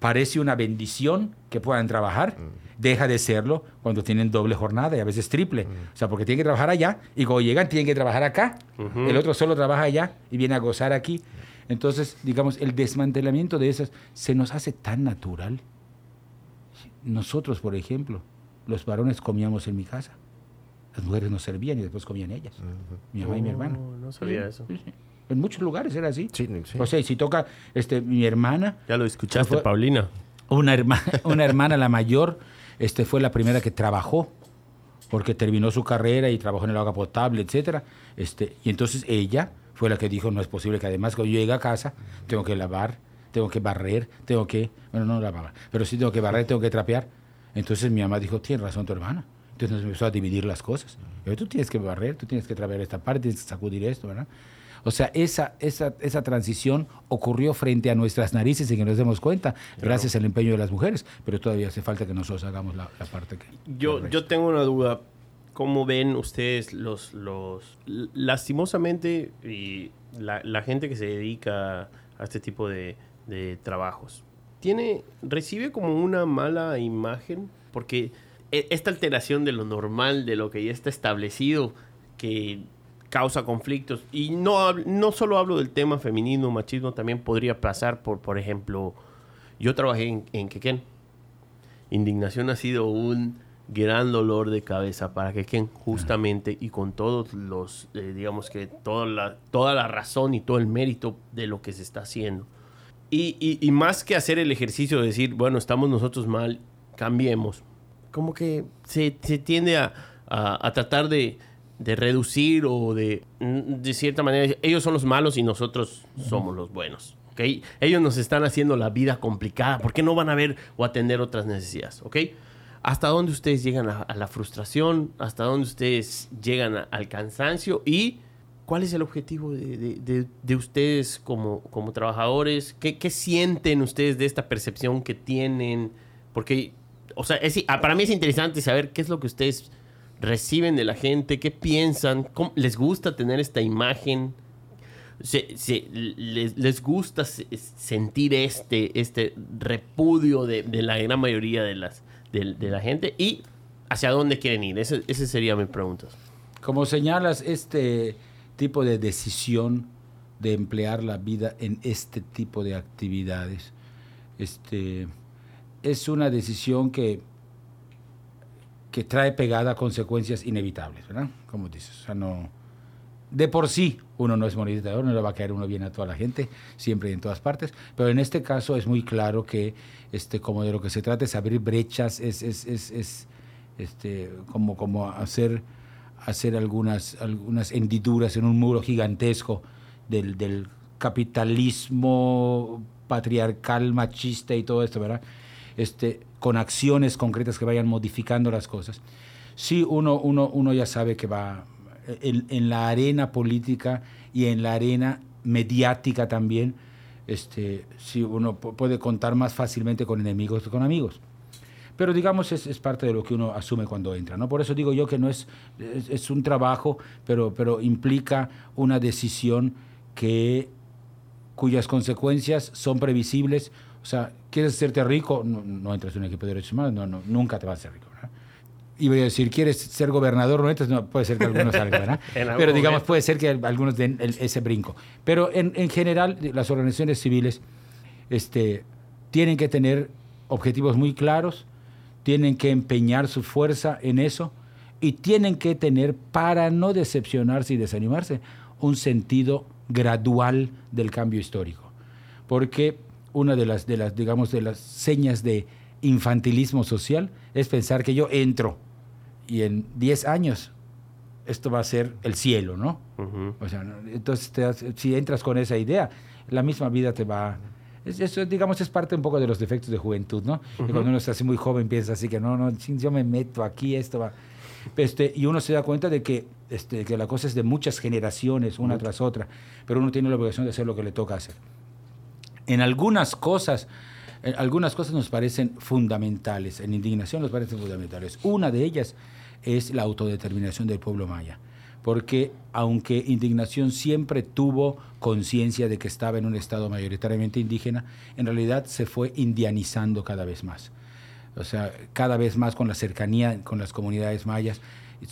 parece una bendición que puedan trabajar, deja de serlo cuando tienen doble jornada y a veces triple. O sea, porque tienen que trabajar allá y cuando llegan tienen que trabajar acá. El otro solo trabaja allá y viene a gozar aquí. Entonces, digamos, el desmantelamiento de esas se nos hace tan natural. Nosotros, por ejemplo, los varones comíamos en mi casa. Las mujeres nos servían y después comían ellas. Mi mamá y mi hermano. No, no sabía eso. Sí, sí. En muchos lugares era así. Sí, sí. O sea, y si toca este, mi hermana, Ya lo escuchaste, Fue- Paulina. una, herma- una hermana, la mayor, este, fue la primera que trabajó, porque terminó su carrera y trabajó en el agua potable, etcétera. Este, y entonces ella fue la que dijo, no es posible que además cuando yo llegue a casa, tengo que lavar, tengo que barrer, tengo que, bueno, no lavar, pero sí tengo que barrer, tengo que trapear. Entonces mi mamá dijo, tienes razón tu hermana. Entonces nos empezó a dividir las cosas. Y, tú tienes que barrer, tú tienes que trapear esta parte, tienes que sacudir esto, ¿verdad? O sea, esa, esa, esa transición ocurrió frente a nuestras narices y que nos demos cuenta, gracias al empeño de las mujeres, pero todavía hace falta que nosotros hagamos la, la parte que... Yo, yo tengo una duda. ¿Cómo ven ustedes los... los lastimosamente, la, gente que se dedica a este tipo de, trabajos, tiene, recibe como una mala imagen? Porque e- esta alteración de lo normal, de lo que ya está establecido, que causa conflictos, y no, no solo hablo del tema femenino, machismo, también podría pasar por, por ejemplo, yo trabajé en, en Quequén. Indignación ha sido un gran dolor de cabeza para Quequén, justamente, y con todos los, eh, digamos que toda la, toda la razón y todo el mérito de lo que se está haciendo. Y, y- y más que hacer el ejercicio de decir, bueno, estamos nosotros mal, cambiemos, como que se, se tiende a, a- a tratar de, de reducir o de, mm, de cierta manera, ellos son los malos y nosotros somos los buenos. ¿ok? Ellos nos están haciendo la vida complicada. ¿Por qué no van a ver o atender otras necesidades? ¿ok? ¿Hasta dónde ustedes llegan a, la frustración? ¿Hasta dónde ustedes llegan al cansancio? ¿Y cuál es el objetivo de, de- de- de ustedes como, como trabajadores? ¿Qué, sienten ustedes de esta percepción que tienen? Porque, o sea, ah, para mí es interesante saber qué es lo que ustedes reciben de la gente, qué piensan, les gusta tener esta imagen, se- les, gusta se- sentir este, este repudio de, de la gran mayoría de, las, de, la gente y hacia dónde quieren ir. Ese, ese sería mi pregunta. Como señalas, este tipo de decisión de emplear la vida en este tipo de actividades, este, es una decisión que, que trae pegada consecuencias inevitables, ¿verdad? Como dices, o sea, no... De por sí, uno no es oro, no le va a caer uno bien a toda la gente, siempre y en todas partes, pero en este caso es muy claro que, este, como de lo que se trata es abrir brechas, es, es, es, es, este, como, como hacer, hacer algunas, algunas hendiduras en un muro gigantesco del, del capitalismo patriarcal, machista y todo esto, ¿verdad? Este, con acciones concretas que vayan modificando las cosas. Sí, uno, uno, uno ya sabe que va en, la arena política y en la arena mediática también, este, sí, uno pu- puede contar más fácilmente con enemigos que con amigos. Pero digamos, es, es parte de lo que uno asume cuando entra, ¿no? Por eso digo yo que no es, es, un trabajo, pero, pero implica una decisión que, cuyas consecuencias son previsibles. O sea, ¿quieres hacerte rico? No, entras en un equipo de derechos humanos, no, no, nunca te vas a hacer rico, voy a decir, ¿quieres ser gobernador? No entras, no, puede ser que algunos salgan, ¿verdad? Pero digamos, puede ser que algunos den el- ese brinco. Pero en, en general, las organizaciones civiles este, tienen que tener objetivos muy claros, tienen que empeñar su fuerza en eso y tienen que tener, para no decepcionarse y desanimarse, un sentido gradual del cambio histórico. Porque una de las, de las, digamos, de las señas de infantilismo social es pensar que yo entro y en 10 años esto va a ser el cielo, ¿no? Ujú. O sea, entonces te si entras con esa idea, la misma vida te va... es- Eso, digamos, es parte un poco de los defectos de juventud, ¿no? Que cuando uno está así muy joven piensa así que no, no, yo me meto aquí, esto va... Este, y uno se da cuenta de que, este, que la cosa es de muchas generaciones, una tras otra, pero uno tiene la obligación de hacer lo que le toca hacer. En algunas cosas, en algunas cosas nos parecen fundamentales, en indignación nos parecen fundamentales. Una de ellas es la autodeterminación del pueblo maya, porque aunque indignación siempre tuvo conciencia de que estaba en un estado mayoritariamente indígena, en realidad se fue indianizando cada vez más. O sea, cada vez más con la cercanía con las comunidades mayas,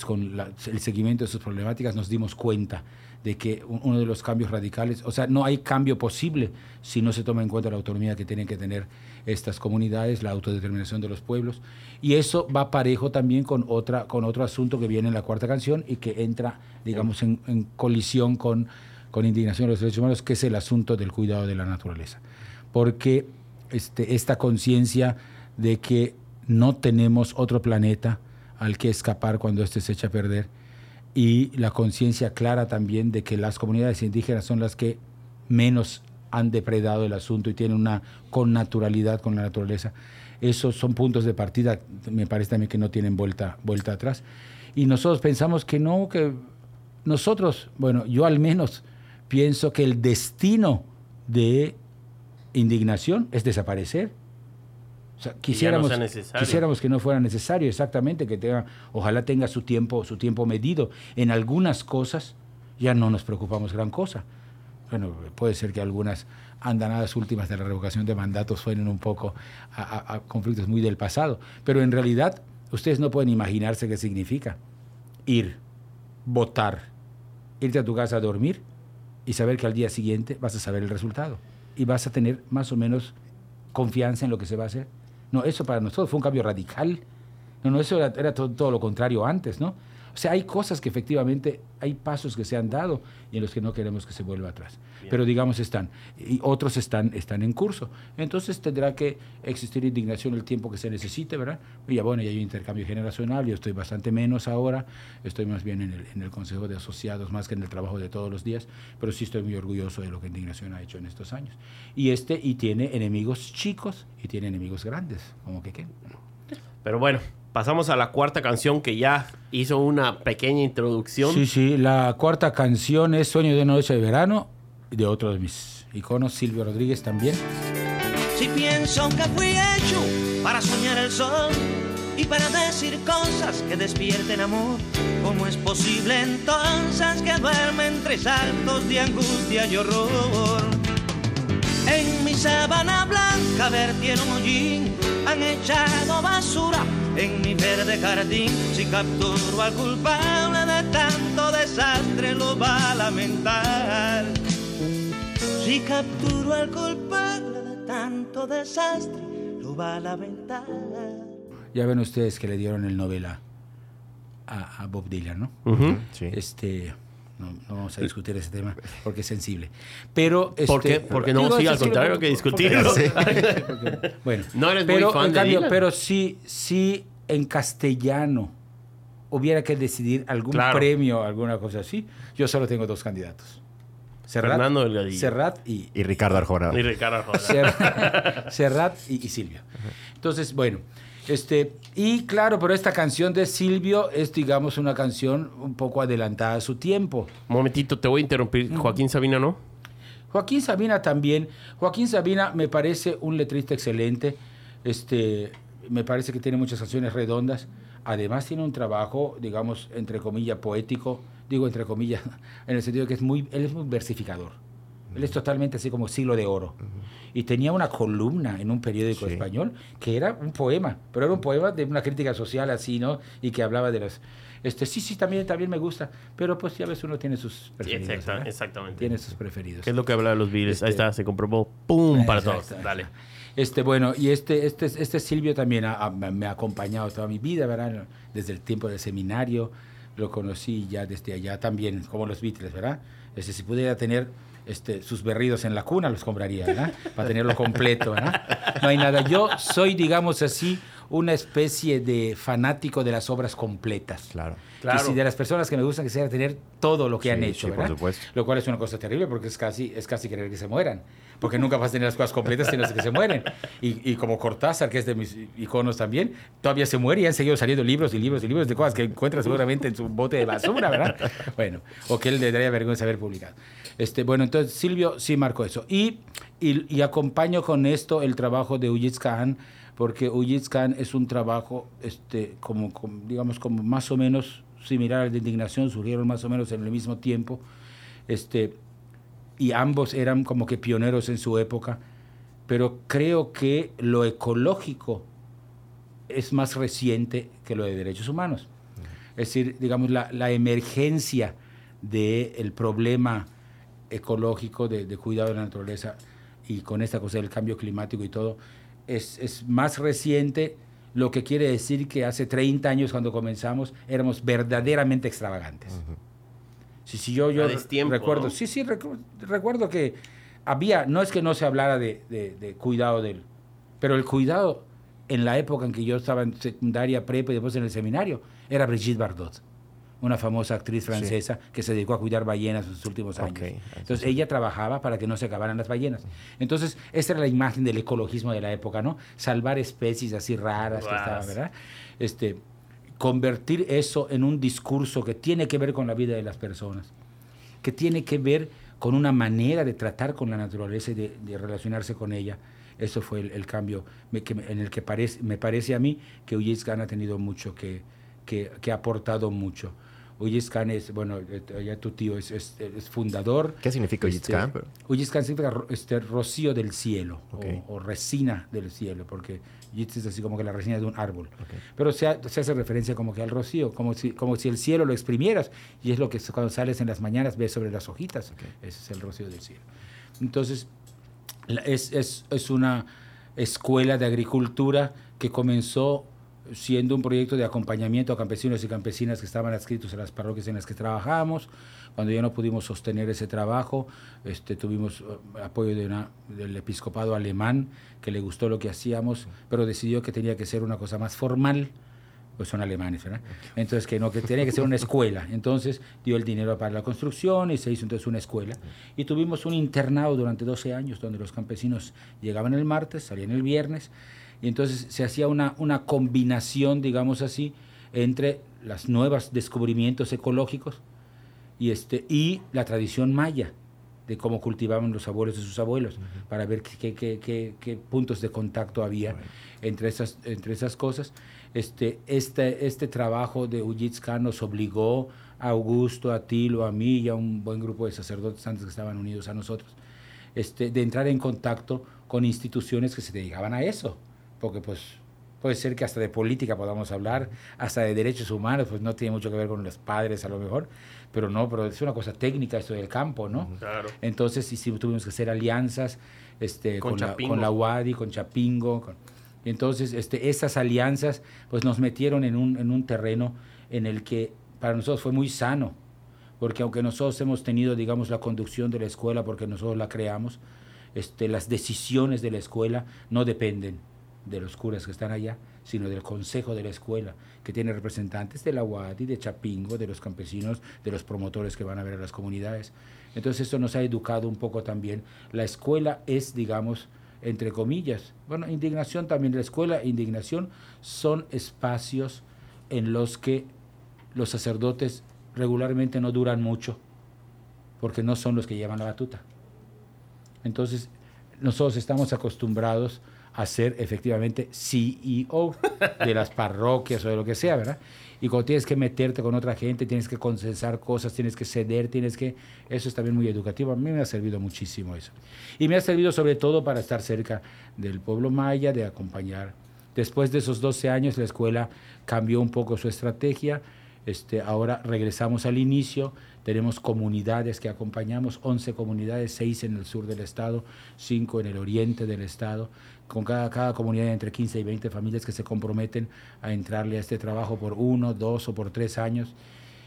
con el seguimiento de sus problemáticas, nos dimos cuenta de que un- uno de los cambios radicales, o sea, no hay cambio posible si no se toma en cuenta la autonomía que tienen que tener estas comunidades, la autodeterminación de los pueblos. Y eso va parejo también con, otra, con otro asunto que viene en la cuarta canción y que entra, digamos, en, colisión con, con indignación de los derechos humanos, que es el asunto del cuidado de la naturaleza. Porque este, esta conciencia de que no tenemos otro planeta al que escapar cuando éste se echa a perder y la conciencia clara también de que las comunidades indígenas son las que menos han depredado el asunto y tienen una connaturalidad con la naturaleza. Esos son puntos de partida, me parece también que no tienen vuelta, vuelta atrás. Y nosotros pensamos que no, que nosotros, bueno, yo al menos pienso que el destino de indignación es desaparecer. O sea, quisiéramos, necesario. quisiéramos que no fuera necesario, exactamente, que tenga, ojalá tenga su tiempo, su tiempo medido. En algunas cosas ya no nos preocupamos gran cosa. Bueno, puede ser que algunas andanadas últimas de la revocación de mandatos suenen un poco a, a- a conflictos muy del pasado, pero en realidad ustedes no pueden imaginarse qué significa ir, votar, irte a tu casa a dormir y saber que al día siguiente vas a saber el resultado y vas a tener más o menos confianza en lo que se va a hacer. No, eso para nosotros fue un cambio radical. No, no, eso era, era todo, todo lo contrario antes, ¿no? O sea, hay cosas que efectivamente, hay pasos que se han dado y en los que no queremos que se vuelva atrás. Pero digamos están, y otros están, están en curso. Entonces tendrá que existir indignación el tiempo que se necesite, ¿verdad? Y ya bueno, ya hay un intercambio generacional, yo estoy bastante menos ahora, estoy más bien en el, en el Consejo de Asociados, más que en el trabajo de todos los días, pero sí estoy muy orgulloso de lo que indignación ha hecho en estos años. Y este, y tiene enemigos chicos y tiene enemigos grandes, como que qué. Pero bueno, pasamos a la cuarta canción que ya hizo una pequeña introducción. Sí, sí, la cuarta canción es Sueño de una noche de verano, de otro de mis iconos, Silvio Rodríguez también. Si pienso que fui hecho para soñar el sol y para decir cosas que despierten amor, ¿cómo es posible entonces que duerme entre saltos de angustia y horror? En mi sábana blanca vertieron hollín, han echado basura en mi verde jardín. Si capturo al culpable de tanto desastre, lo va a lamentar. Si capturo al culpable de tanto desastre, lo va a lamentar. Ya ven ustedes que le dieron el novela a, a Bob Dylan, ¿no? Sí. Este, no, no vamos a discutir ese tema porque es sensible. Pero, ¿Por este, qué? Porque no, digo, sí, al contrario, porque- que discutirlo. porque- bueno, No eres muy pero, fan en de cambio. Pero sí, sí, en castellano hubiera que decidir algún Claro. premio, alguna cosa así. Yo solo tengo dos candidatos. Serrat, Fernando Delgadillo. Serrat y, Y Ricardo Arjona. Y Ricardo Arjona. Serrat y, y Silvio. Entonces, bueno, este, y claro, pero esta canción de Silvio es, digamos, una canción un poco adelantada a su tiempo. Momentito, te voy a interrumpir. Joaquín Sabina, ¿no? Joaquín Sabina también. Joaquín Sabina me parece un letrista excelente. Este, me parece que tiene muchas canciones redondas. Además tiene un trabajo, digamos, entre comillas, poético. Digo entre comillas, en el sentido de que es muy, él es muy versificador. Él es totalmente así como siglo de oro. Y tenía una columna en un periódico Sí. español que era un poema, pero era un poema de una crítica social así, ¿no? Y que hablaba de los... Este, sí, sí, también, también me gusta, pero pues ya ves, uno tiene sus Sí, preferidos. exactamente. Tiene sus preferidos. ¿Qué es lo que habla de los Beatles? Ahí Este- está, se comprobó. ¡Pum! Para todos. Dale. Este, bueno, y este, este, este Silvio también ha- ha- me ha acompañado toda mi vida, ¿verdad? Desde el tiempo del seminario, lo conocí ya desde allá también, como los Beatles, ¿verdad? Este, si pudiera tener este, sus berridos en la cuna, los compraría, ¿verdad? Para tenerlo completo, ¿verdad? No hay nada. Yo soy, digamos así, una especie de fanático de las obras completas. Claro. Claro. Que si de las personas que me gustan quisiera tener todo lo que Sí, han hecho, sí, por supuesto. Lo cual es una cosa terrible porque es casi, es casi querer que se mueran. Porque nunca vas a tener las cosas completas sino que se mueren. Y, y como Cortázar, que es de mis iconos también, todavía se muere y han seguido saliendo libros y libros y libros de cosas que encuentra seguramente en su bote de basura, ¿verdad? Bueno, o que él le daría vergüenza haber publicado. Este, bueno, entonces Silvio sí marcó eso. Y, y, y acompaño con esto el trabajo de Ujiz Khan, porque Ujiz Khan es un trabajo, este, como, como, digamos, como más o menos similar al de Indignación, surgieron más o menos en el mismo tiempo. Este, y ambos eran como que pioneros en su época, pero creo que lo ecológico es más reciente que lo de derechos humanos. Es decir, digamos, la, la emergencia del problema ecológico, de, de cuidado de la naturaleza y con esta cosa del cambio climático y todo, es, es más reciente, lo que quiere decir que hace 30 años cuando comenzamos éramos verdaderamente extravagantes. Sí, sí, yo, yo destiempo, recuerdo, ¿no? sí, sí, recu- recuerdo que había, no es que no se hablara de, de- de cuidado del, pero el cuidado en la época en que yo estaba en secundaria, prepa y después en el seminario, era Brigitte Bardot, una famosa actriz francesa que se dedicó a cuidar ballenas en sus últimos años. Entonces ella trabajaba para que no se acabaran las ballenas. Entonces, esta era la imagen del ecologismo de la época, ¿no? Salvar especies así raras que estaban, Raras. ¿verdad? Este, convertir eso en un discurso que tiene que ver con la vida de las personas, que tiene que ver con una manera de tratar con la naturaleza y de, de relacionarse con ella. Eso fue el, el cambio me- que en el que parece, me parece a mí que Ullez Khan ha tenido mucho que, que, que ha aportado mucho. Ullez Khan es, bueno, eh, ya tu tío es, es- es fundador. ¿Qué significa Este, Khan? Ullez Khan significa este, rocío del cielo o- Ok. o, resina del cielo, porque Yitz es así como que la resina de un árbol. Pero se, ha- se hace referencia como que al rocío, como si, como si el cielo lo exprimieras y es lo que cuando sales en las mañanas ves sobre las hojitas. Ese es el rocío del cielo. Entonces, es, es, es una escuela de agricultura que comenzó siendo un proyecto de acompañamiento a campesinos y campesinas que estaban adscritos a las parroquias en las que trabajábamos. Cuando ya no pudimos sostener ese trabajo, este, tuvimos eh, apoyo de una- del episcopado alemán que le gustó lo que hacíamos, pero decidió que tenía que ser una cosa más formal pues son alemanes, ¿verdad? Entonces, que no, que tenía que ser una escuela. Entonces, dio el dinero para la construcción y se hizo entonces una escuela. Y tuvimos un internado durante 12 años, donde los campesinos llegaban el martes, salían el viernes, y entonces se hacía una, una combinación, digamos así, entre los nuevos descubrimientos ecológicos y, este, y la tradición maya de cómo cultivaban los abuelos de sus abuelos, para ver qué, qué- qué- qué- puntos de contacto había entre, esas, entre esas cosas. Este, este, este trabajo de Khan nos obligó a Augusto, a Tilo, a mí y a un buen grupo de sacerdotes antes que estaban unidos a nosotros, este, de entrar en contacto con instituciones que se dedicaban a eso, porque pues puede ser que hasta de política podamos hablar, hasta de derechos humanos, pues no tiene mucho que ver con los padres a lo mejor, pero no, pero es una cosa técnica esto del campo, ¿no? Claro. Entonces sí, sí, tuvimos que hacer alianzas este, Con con, la, Chapingo. con la UADI, con Chapingo. con- entonces este, esas alianzas pues nos metieron en un, en un terreno en el que para nosotros fue muy sano, porque aunque nosotros hemos tenido, digamos, la conducción de la escuela, porque nosotros la creamos, este, las decisiones de la escuela no dependen de los curas que están allá, sino del consejo de la escuela, que tiene representantes de la UADI, de Chapingo, de los campesinos, de los promotores que van a ver a las comunidades. Entonces esto nos ha educado un poco también. La escuela es, digamos, entre comillas, bueno, indignación también, la escuela e indignación son espacios en los que los sacerdotes regularmente no duran mucho, porque no son los que llevan la batuta. Entonces, nosotros estamos acostumbrados a ser efectivamente CEO de las parroquias o de lo que sea, ¿verdad? Y cuando tienes que meterte con otra gente, tienes que consensar cosas, tienes que ceder, tienes que... Eso es también muy educativo. A mí me ha servido muchísimo eso. Y me ha servido sobre todo para estar cerca del pueblo maya, de acompañar. Después de esos 12 años, la escuela cambió un poco su estrategia. Este, ahora regresamos al inicio. Tenemos comunidades que acompañamos, 11 comunidades, 6 en el sur del estado, 5 en el oriente del estado, con cada, cada comunidad entre 15 y 20 familias que se comprometen a entrarle a este trabajo por uno, dos o por tres años.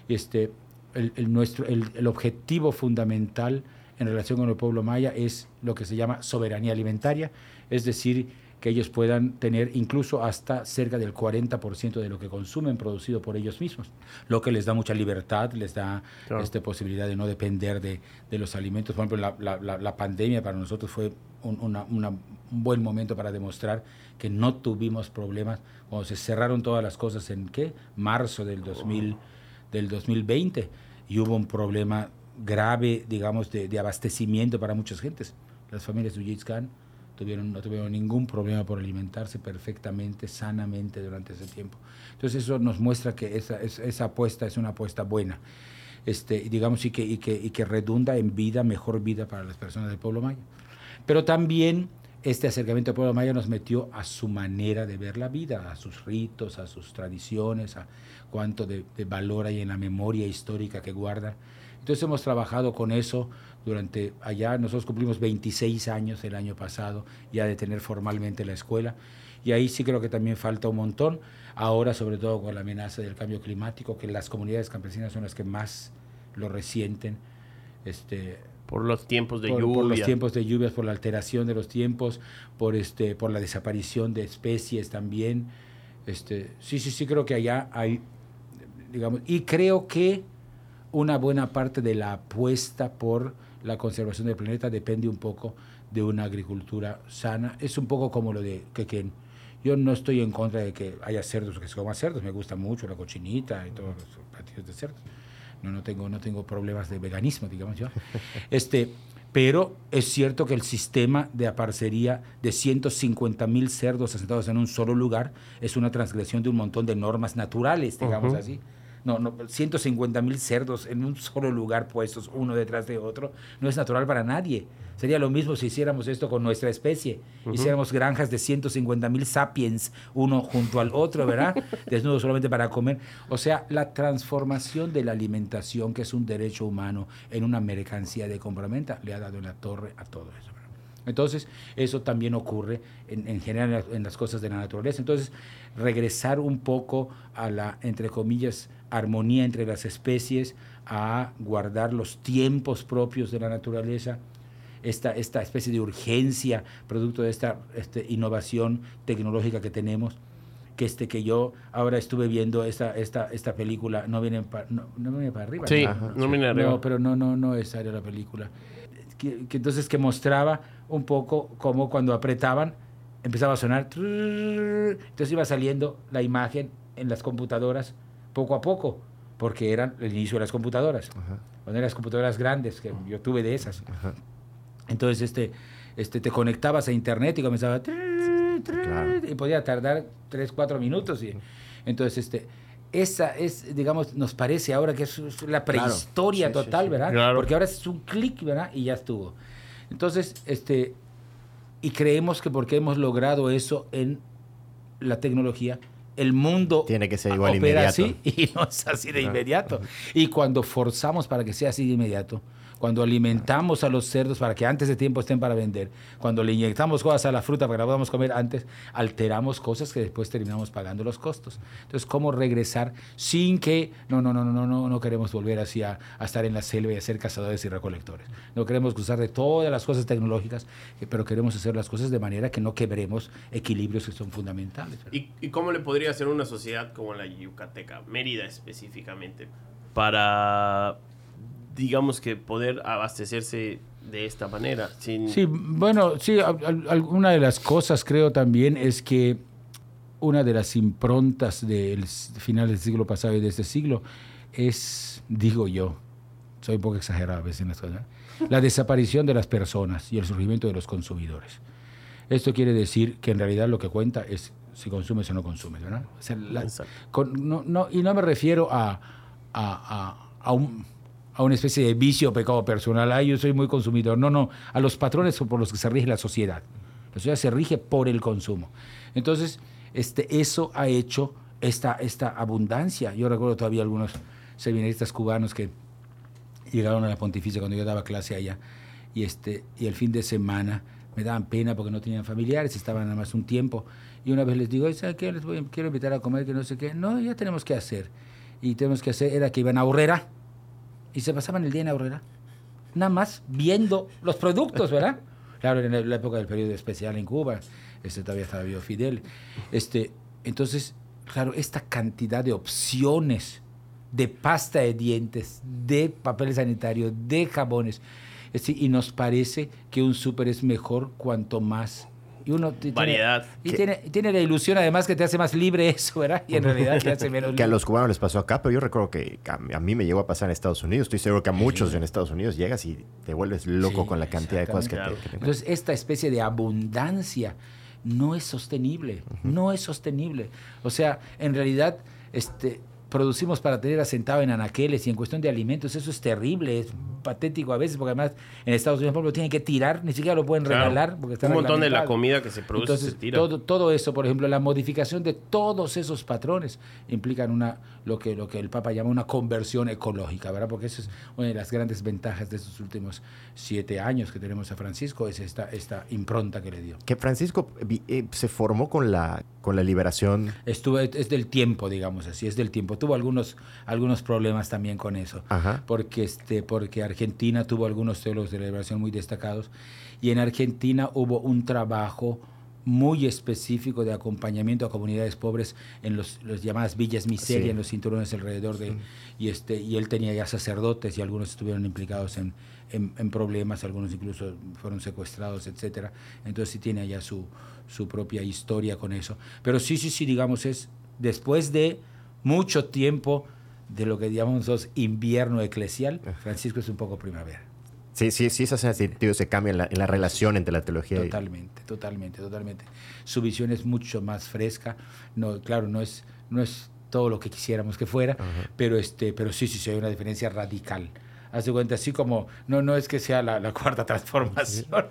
Este, el, el nuestro, el, el objetivo fundamental en relación con el pueblo maya es lo que se llama soberanía alimentaria, es decir, que ellos puedan tener incluso hasta cerca del 40% de lo que consumen producido por ellos mismos, lo que les da mucha libertad, les da Claro. este, posibilidad de no depender de, de los alimentos. Por ejemplo, la, la- la- pandemia para nosotros fue un, una- una- un buen momento para demostrar que no tuvimos problemas cuando se cerraron todas las cosas en ¿qué? marzo del, 2000, del 2020 y hubo un problema grave, digamos, de, de abastecimiento para muchas gentes. Las familias de tuvieron, no tuvieron ningún problema por alimentarse perfectamente, sanamente durante ese tiempo. Entonces eso nos muestra que esa, esa, apuesta es una apuesta buena. Este, digamos, y que, y, que, y que redunda en vida, mejor vida para las personas del pueblo maya. Pero también este acercamiento al pueblo maya nos metió a su manera de ver la vida, a sus ritos, a sus tradiciones, a cuánto de, de valor hay en la memoria histórica que guarda. Entonces hemos trabajado con eso durante allá, nosotros cumplimos 26 años el año pasado ya de tener formalmente la escuela y ahí sí creo que también falta un montón, ahora sobre todo con la amenaza del cambio climático, que las comunidades campesinas son las que más lo resienten. Este, Por los tiempos de por, lluvia. por los tiempos de lluvias, por la alteración de los tiempos, por este, por la desaparición de especies también. Este, sí, sí, sí creo que allá hay, digamos, y creo que una buena parte de la apuesta por la conservación del planeta depende un poco de una agricultura sana. Es un poco como lo de Quequén. Yo no estoy en contra de que haya cerdos que se coman cerdos, me gusta mucho la cochinita y todos los platillos de cerdos. No, no tengo, no tengo problemas de veganismo, digamos yo. Este, pero es cierto que el sistema de aparcería de 150 mil cerdos asentados en un solo lugar es una transgresión de un montón de normas naturales, digamos Ujú. así. No, no, 150 mil cerdos en un solo lugar puestos uno detrás de otro no es natural para nadie. Sería lo mismo si hiciéramos esto con nuestra especie. Hiciéramos granjas de 150 mil sapiens uno junto al otro, ¿verdad? Desnudos solamente para comer. O sea, la transformación de la alimentación, que es un derecho humano, en una mercancía de compraventa, le ha dado en la torre a todo eso. ¿verdad? Entonces, eso también ocurre en, en general en las cosas de la naturaleza. Entonces, regresar un poco a la, entre comillas, armonía entre las especies, a guardar los tiempos propios de la naturaleza, esta, esta especie de urgencia producto de esta este, innovación tecnológica que tenemos, que, este, que yo ahora estuve viendo esta, esta, esta película, no viene, pa- no, no viene para arriba. Sí, ¿no? no viene arriba. No, pero no, no, no es área la película. Que, que entonces que mostraba un poco cómo cuando apretaban empezaba a sonar, entonces iba saliendo la imagen en las computadoras poco a poco, porque eran el inicio de las computadoras. Cuando eran las computadoras grandes, que yo tuve de esas. Entonces este, este, te conectabas a internet y comenzaba Claro. y podía tardar 3, 4 minutos. Y, entonces, este, esa es, digamos, nos parece ahora que es la prehistoria Sí, sí, total, sí. ¿verdad? Claro. Porque ahora es un clic, ¿verdad? Y ya estuvo. Entonces, este, y creemos que porque hemos logrado eso en la tecnología, el mundo Tiene que ser igual opera inmediato. así y no es así de inmediato. Y cuando forzamos para que sea así de inmediato, cuando alimentamos a los cerdos para que antes de tiempo estén para vender, cuando le inyectamos cosas a la fruta para que la podamos comer antes, alteramos cosas que después terminamos pagando los costos. Entonces, ¿cómo regresar sin que, no, no, no, no, no, no, queremos volver así a, estar en la selva y a ser cazadores y recolectores. No queremos usar de todas las cosas tecnológicas, eh, pero queremos hacer las cosas de manera que no quebremos equilibrios que son fundamentales. ¿Y, y cómo le podría hacer una sociedad como la yucateca, Mérida específicamente, para, digamos que poder abastecerse de esta manera? Sin, Sí, bueno, sí, al- al- alguna de las cosas creo también es que una de las improntas del final del siglo pasado y de este siglo es, digo yo, soy un poco exagerado a veces en las cosas, ¿eh? la desaparición de las personas y el surgimiento de los consumidores. Esto quiere decir que en realidad lo que cuenta es si consumes o no consumes, ¿verdad? O sea, la- con- no, no- y no me refiero a, a, a- a un- a una especie de vicio o pecado personal. Ay, yo soy muy consumidor. No, no. A los patrones por los que se rige la sociedad. La sociedad se rige por el consumo. Entonces, este, eso ha hecho esta, esta abundancia. Yo recuerdo todavía algunos seminaristas cubanos que llegaron a la pontificia cuando yo daba clase allá y este y el fin de semana me daban pena porque no tenían familiares estaban nada más un tiempo y una vez les digo ¿sabes qué? les voy, quiero invitar a comer que no sé qué no ya tenemos que hacer y tenemos que hacer era que iban a Aurrera y se pasaban el día en Aurrera nada más viendo los productos verdad claro en la época del periodo especial en Cuba este todavía estaba vivo Fidel este entonces claro esta cantidad de opciones de pasta de dientes, de papel sanitario, de jabones. Es decir, y nos parece que un súper es mejor cuanto más. Y uno t- tiene- Variedad. y tiene, tiene la ilusión además que te hace más libre eso, ¿verdad? Y en realidad te hace menos Que a libre. los cubanos les pasó acá, pero yo recuerdo que a, a mí me llegó a pasar en Estados Unidos. Estoy seguro que a muchos en Estados Unidos llegas y te vuelves loco Sí, con la cantidad de cosas que te, que te- Entonces, esta especie de abundancia no es sostenible, no es sostenible. O sea, en realidad, este, producimos para tener asentado en anaqueles y en cuestión de alimentos, eso es terrible, es patético a veces, porque además en Estados Unidos, por ejemplo, tienen que tirar, ni siquiera lo pueden Claro. regalar. Porque está Un montón de la comida que se produce Entonces, se tira. Todo, todo eso, por ejemplo, la modificación de todos esos patrones implican una, lo, que, lo que el Papa llama una conversión ecológica, ¿verdad? Porque esa es una de las grandes ventajas de estos últimos siete años que tenemos a Francisco, es esta, esta impronta que le dio. Que Francisco eh, se formó con la, con la liberación. Estuvo, es del tiempo, digamos así, es del tiempo. Tuvo algunos, algunos problemas también con eso. Ajá. Porque, este, porque Argentina tuvo algunos teólogos de liberación muy destacados. Y en Argentina hubo un trabajo muy específico de acompañamiento a comunidades pobres en los, los llamadas villas miseria, Sí. en los cinturones alrededor de... Y, este, y él tenía ya sacerdotes y algunos estuvieron implicados en, en, en problemas, algunos incluso fueron secuestrados, etcétera. Entonces sí tiene ya su, su propia historia con eso. Pero sí, sí, sí, digamos, es después de mucho tiempo de lo que llamamos invierno eclesial, Francisco es un poco primavera. Sí, sí, sí, ese sentido se cambia en la, en la relación entre la teología y... Totalmente, totalmente, totalmente. Su visión es mucho más fresca. No, claro, no es, no es todo lo que quisiéramos que fuera, pero, este, pero sí, sí, sí, hay una diferencia radical. Haz de cuenta, así como, no, no es que sea la, la cuarta transformación,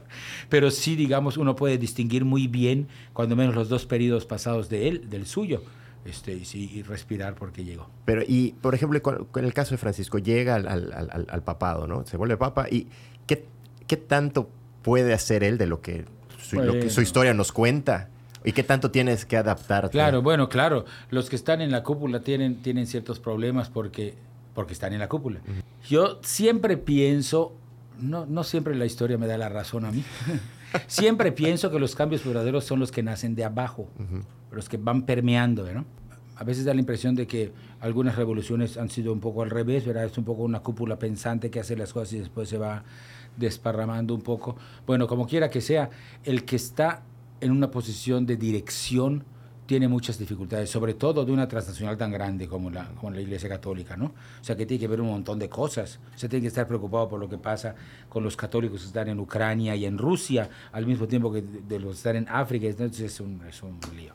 pero sí, digamos, uno puede distinguir muy bien, cuando menos los dos periodos pasados de él, del suyo, este, y, sí, y respirar porque llegó. Pero, y, por ejemplo, con, con el caso de Francisco, llega al, al- al- al papado, ¿no? Se vuelve papa. ¿Y qué, qué tanto puede hacer él de lo que su, lo que su Bueno. historia nos cuenta? ¿Y qué tanto tienes que adaptarte? Claro, bueno, claro. Los que están en la cúpula tienen, tienen ciertos problemas porque, porque están en la cúpula. Yo siempre pienso, no, no siempre la historia me da la razón a mí, siempre pienso que los cambios verdaderos son los que nacen de abajo, los que van permeando, ¿no? A veces da la impresión de que algunas revoluciones han sido un poco al revés, ¿verdad? Es un poco una cúpula pensante que hace las cosas y después se va desparramando un poco. Bueno, como quiera que sea, el que está en una posición de dirección tiene muchas dificultades, sobre todo de una transnacional tan grande como la, como la Iglesia Católica, ¿no? O sea, que tiene que ver un montón de cosas. Se tiene que estar preocupado por lo que pasa con los católicos que están en Ucrania y en Rusia, al mismo tiempo que de, los que están en África, entonces es un, es un lío.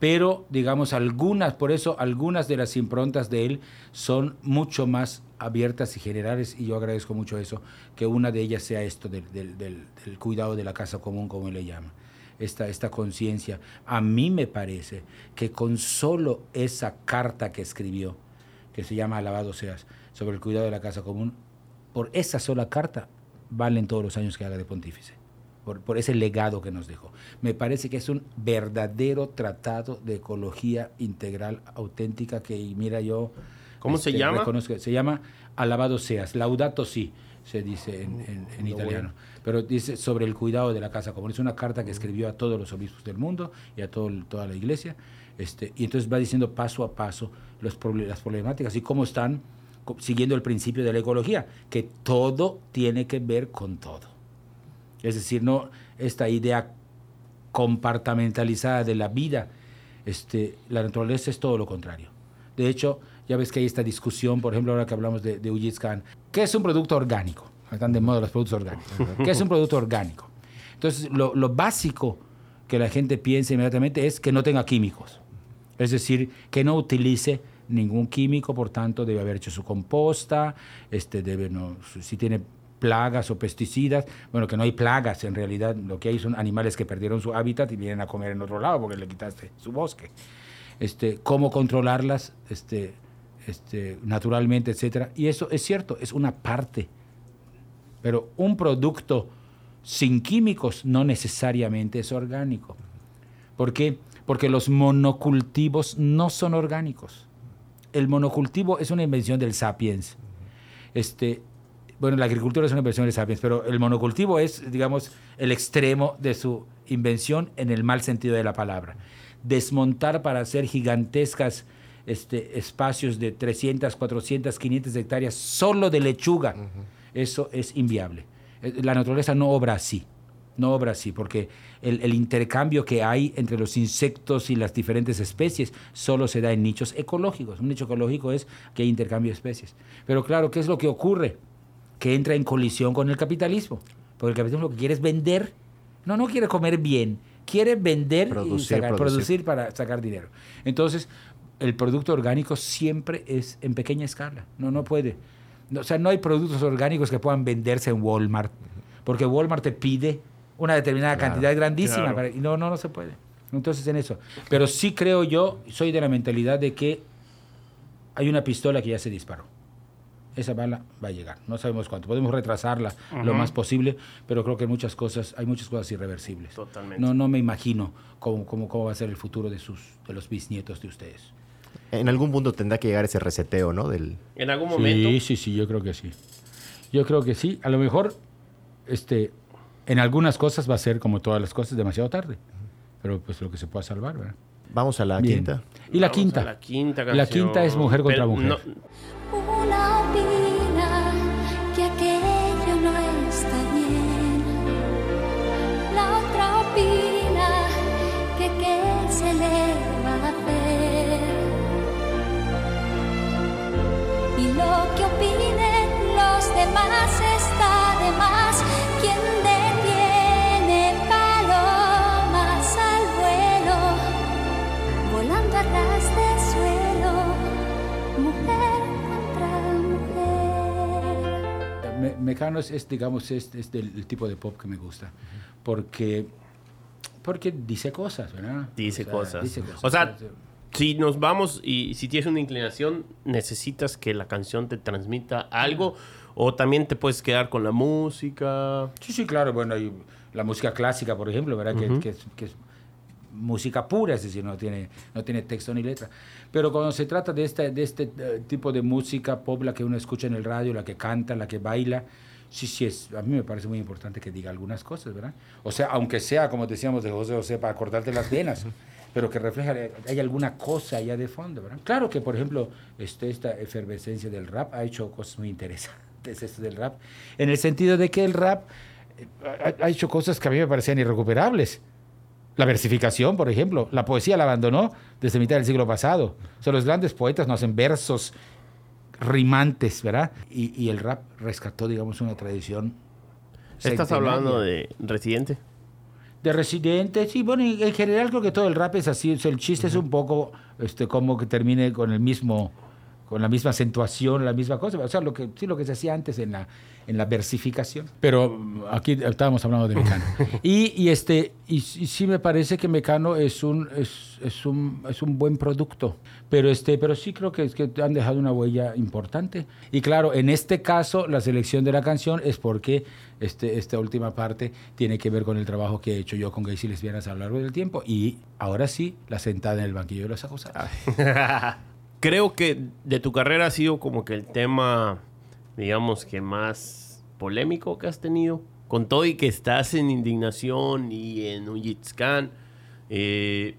Pero, digamos, algunas, por eso algunas de las improntas de él son mucho más abiertas y generales, y yo agradezco mucho eso, que una de ellas sea esto del, del- del- del cuidado de la casa común, como él le llama esta, esta conciencia. A mí me parece que con solo esa carta que escribió, que se llama Alabado seas, sobre el cuidado de la casa común, por esa sola carta valen todos los años que haga de pontífice, por, por ese legado que nos dejó. Me parece que es un verdadero tratado de ecología integral auténtica que, mira, yo... ¿Cómo se llama? reconozco- se llama Alabado seas, Laudato si, se dice en, en- en Lo italiano. Pero dice sobre el cuidado de la casa común. Es una carta que escribió a todos los obispos del mundo y a todo, toda la iglesia. Este, y entonces va diciendo paso a paso los las problemáticas y cómo están siguiendo el principio de la ecología, que todo tiene que ver con todo. Es decir, no esta idea compartamentalizada de la vida. Este, la naturaleza es todo lo contrario. De hecho, ya ves que hay esta discusión, por ejemplo, ahora que hablamos de, de Khan, ¿qué es un producto orgánico? Están de moda los productos orgánicos. ¿Qué es un producto orgánico? Entonces, lo, lo básico que la gente piensa inmediatamente es que no tenga químicos. Es decir, que no utilice ningún químico, por tanto debe haber hecho su composta, este debe no, si tiene plagas o pesticidas, bueno, que no hay plagas en realidad, lo que hay son animales que perdieron su hábitat y vienen a comer en otro lado porque le quitaste su bosque. Este, cómo controlarlas este, este, naturalmente, etcétera. Y eso es cierto, es una parte. Pero un producto sin químicos no necesariamente es orgánico. ¿Por qué? Porque los monocultivos no son orgánicos. El monocultivo es una invención del sapiens. Este, bueno, la agricultura es una invención del sapiens, pero el monocultivo es, digamos, el extremo de su invención en el mal sentido de la palabra. Desmontar para hacer gigantescas este, espacios de 300, 400, 500 hectáreas solo de lechuga, eso es inviable. Eh, La naturaleza no obra así, no obra así, porque el, el intercambio que hay entre los insectos y las diferentes especies solo se da en nichos ecológicos. Un nicho ecológico es que hay intercambio de especies. Pero claro, ¿qué es lo que ocurre? Que entra en colisión con el capitalismo. Porque el capitalismo lo que quiere es vender. No, no quiere comer bien. Quiere vender y sacar- producir. producir para sacar dinero. Entonces, el producto orgánico siempre es en pequeña escala. No, no puede. No, o sea, no hay productos orgánicos que puedan venderse en Walmart. Porque Walmart te pide una determinada Claro, cantidad grandísima. claro. para- y no, no, no se puede. Entonces, en eso. Pero sí creo yo, soy de la mentalidad de que hay una pistola que ya se disparó. Esa bala va a llegar. No sabemos cuánto. Podemos retrasarla lo más posible, pero creo que hay muchas cosas, hay muchas cosas irreversibles. Totalmente. No, no me imagino cómo, cómo, cómo va a ser el futuro de, sus, de los bisnietos de ustedes. En algún punto tendrá que llegar ese reseteo, ¿no? Del, En algún momento. Sí, sí, sí, yo creo que sí. Yo creo que sí. A lo mejor, este, en algunas cosas va a ser como todas las cosas demasiado tarde. Pero pues lo que se pueda salvar, ¿verdad? Vamos a la Bien. quinta. Y la Vamos quinta. a La quinta La quinta es mujer contra Pero mujer. no- Mecano es, es, digamos, es, es del el tipo de pop que me gusta. Porque, porque dice cosas, ¿verdad? Dice O sea, cosas. dice cosas. O sea, si nos vamos y si tienes una inclinación, necesitas que la canción te transmita algo o también te puedes quedar con la música. Sí, sí, claro. Bueno, hay la música clásica, por ejemplo, ¿verdad? Que- que, es, que es música pura, es decir, no tiene, no tiene texto ni letra. Pero cuando se trata de este, de este eh, tipo de música pop, la que uno escucha en el radio, la que canta, la que baila, sí, sí, es, a mí me parece muy importante que diga algunas cosas, ¿verdad? O sea, aunque sea, como decíamos de José José, para cortarte las venas, pero que refleja, hay alguna cosa allá de fondo, ¿verdad? Claro que, por ejemplo, este, esta efervescencia del rap ha hecho cosas muy interesantes, esto del rap, en el sentido de que el rap eh, ha, ha hecho cosas que a mí me parecían irrecuperables. La versificación, por ejemplo. La poesía la abandonó desde mitad del siglo pasado. O sea, los grandes poetas no hacen versos rimantes, ¿verdad? Y, y el rap rescató, digamos, una tradición. ¿Estás centenaria. hablando de Residente? De residentes, sí, bueno, en en general creo que todo el rap es así. O sea, el chiste es un poco este, como que termine con el mismo, con la misma acentuación, la misma cosa. O sea, lo que, sí, lo que se hacía antes en la, en la versificación. Pero mm, aquí estábamos hablando de Mecano. y, y este, y, y sí me parece que Mecano es un, es, es un, es un buen producto. Pero, este, pero sí creo que, que han dejado una huella importante. Y claro, en este caso, la selección de la canción es porque este, esta última parte tiene que ver con el trabajo que he hecho yo con gays y lesbianas a lo largo del tiempo. Y ahora sí, la sentada en el banquillo de los acusados. Creo que de tu carrera ha sido como que el tema, digamos que más polémico que has tenido. Con todo y que estás en Indignación y en Ujitscan, eh,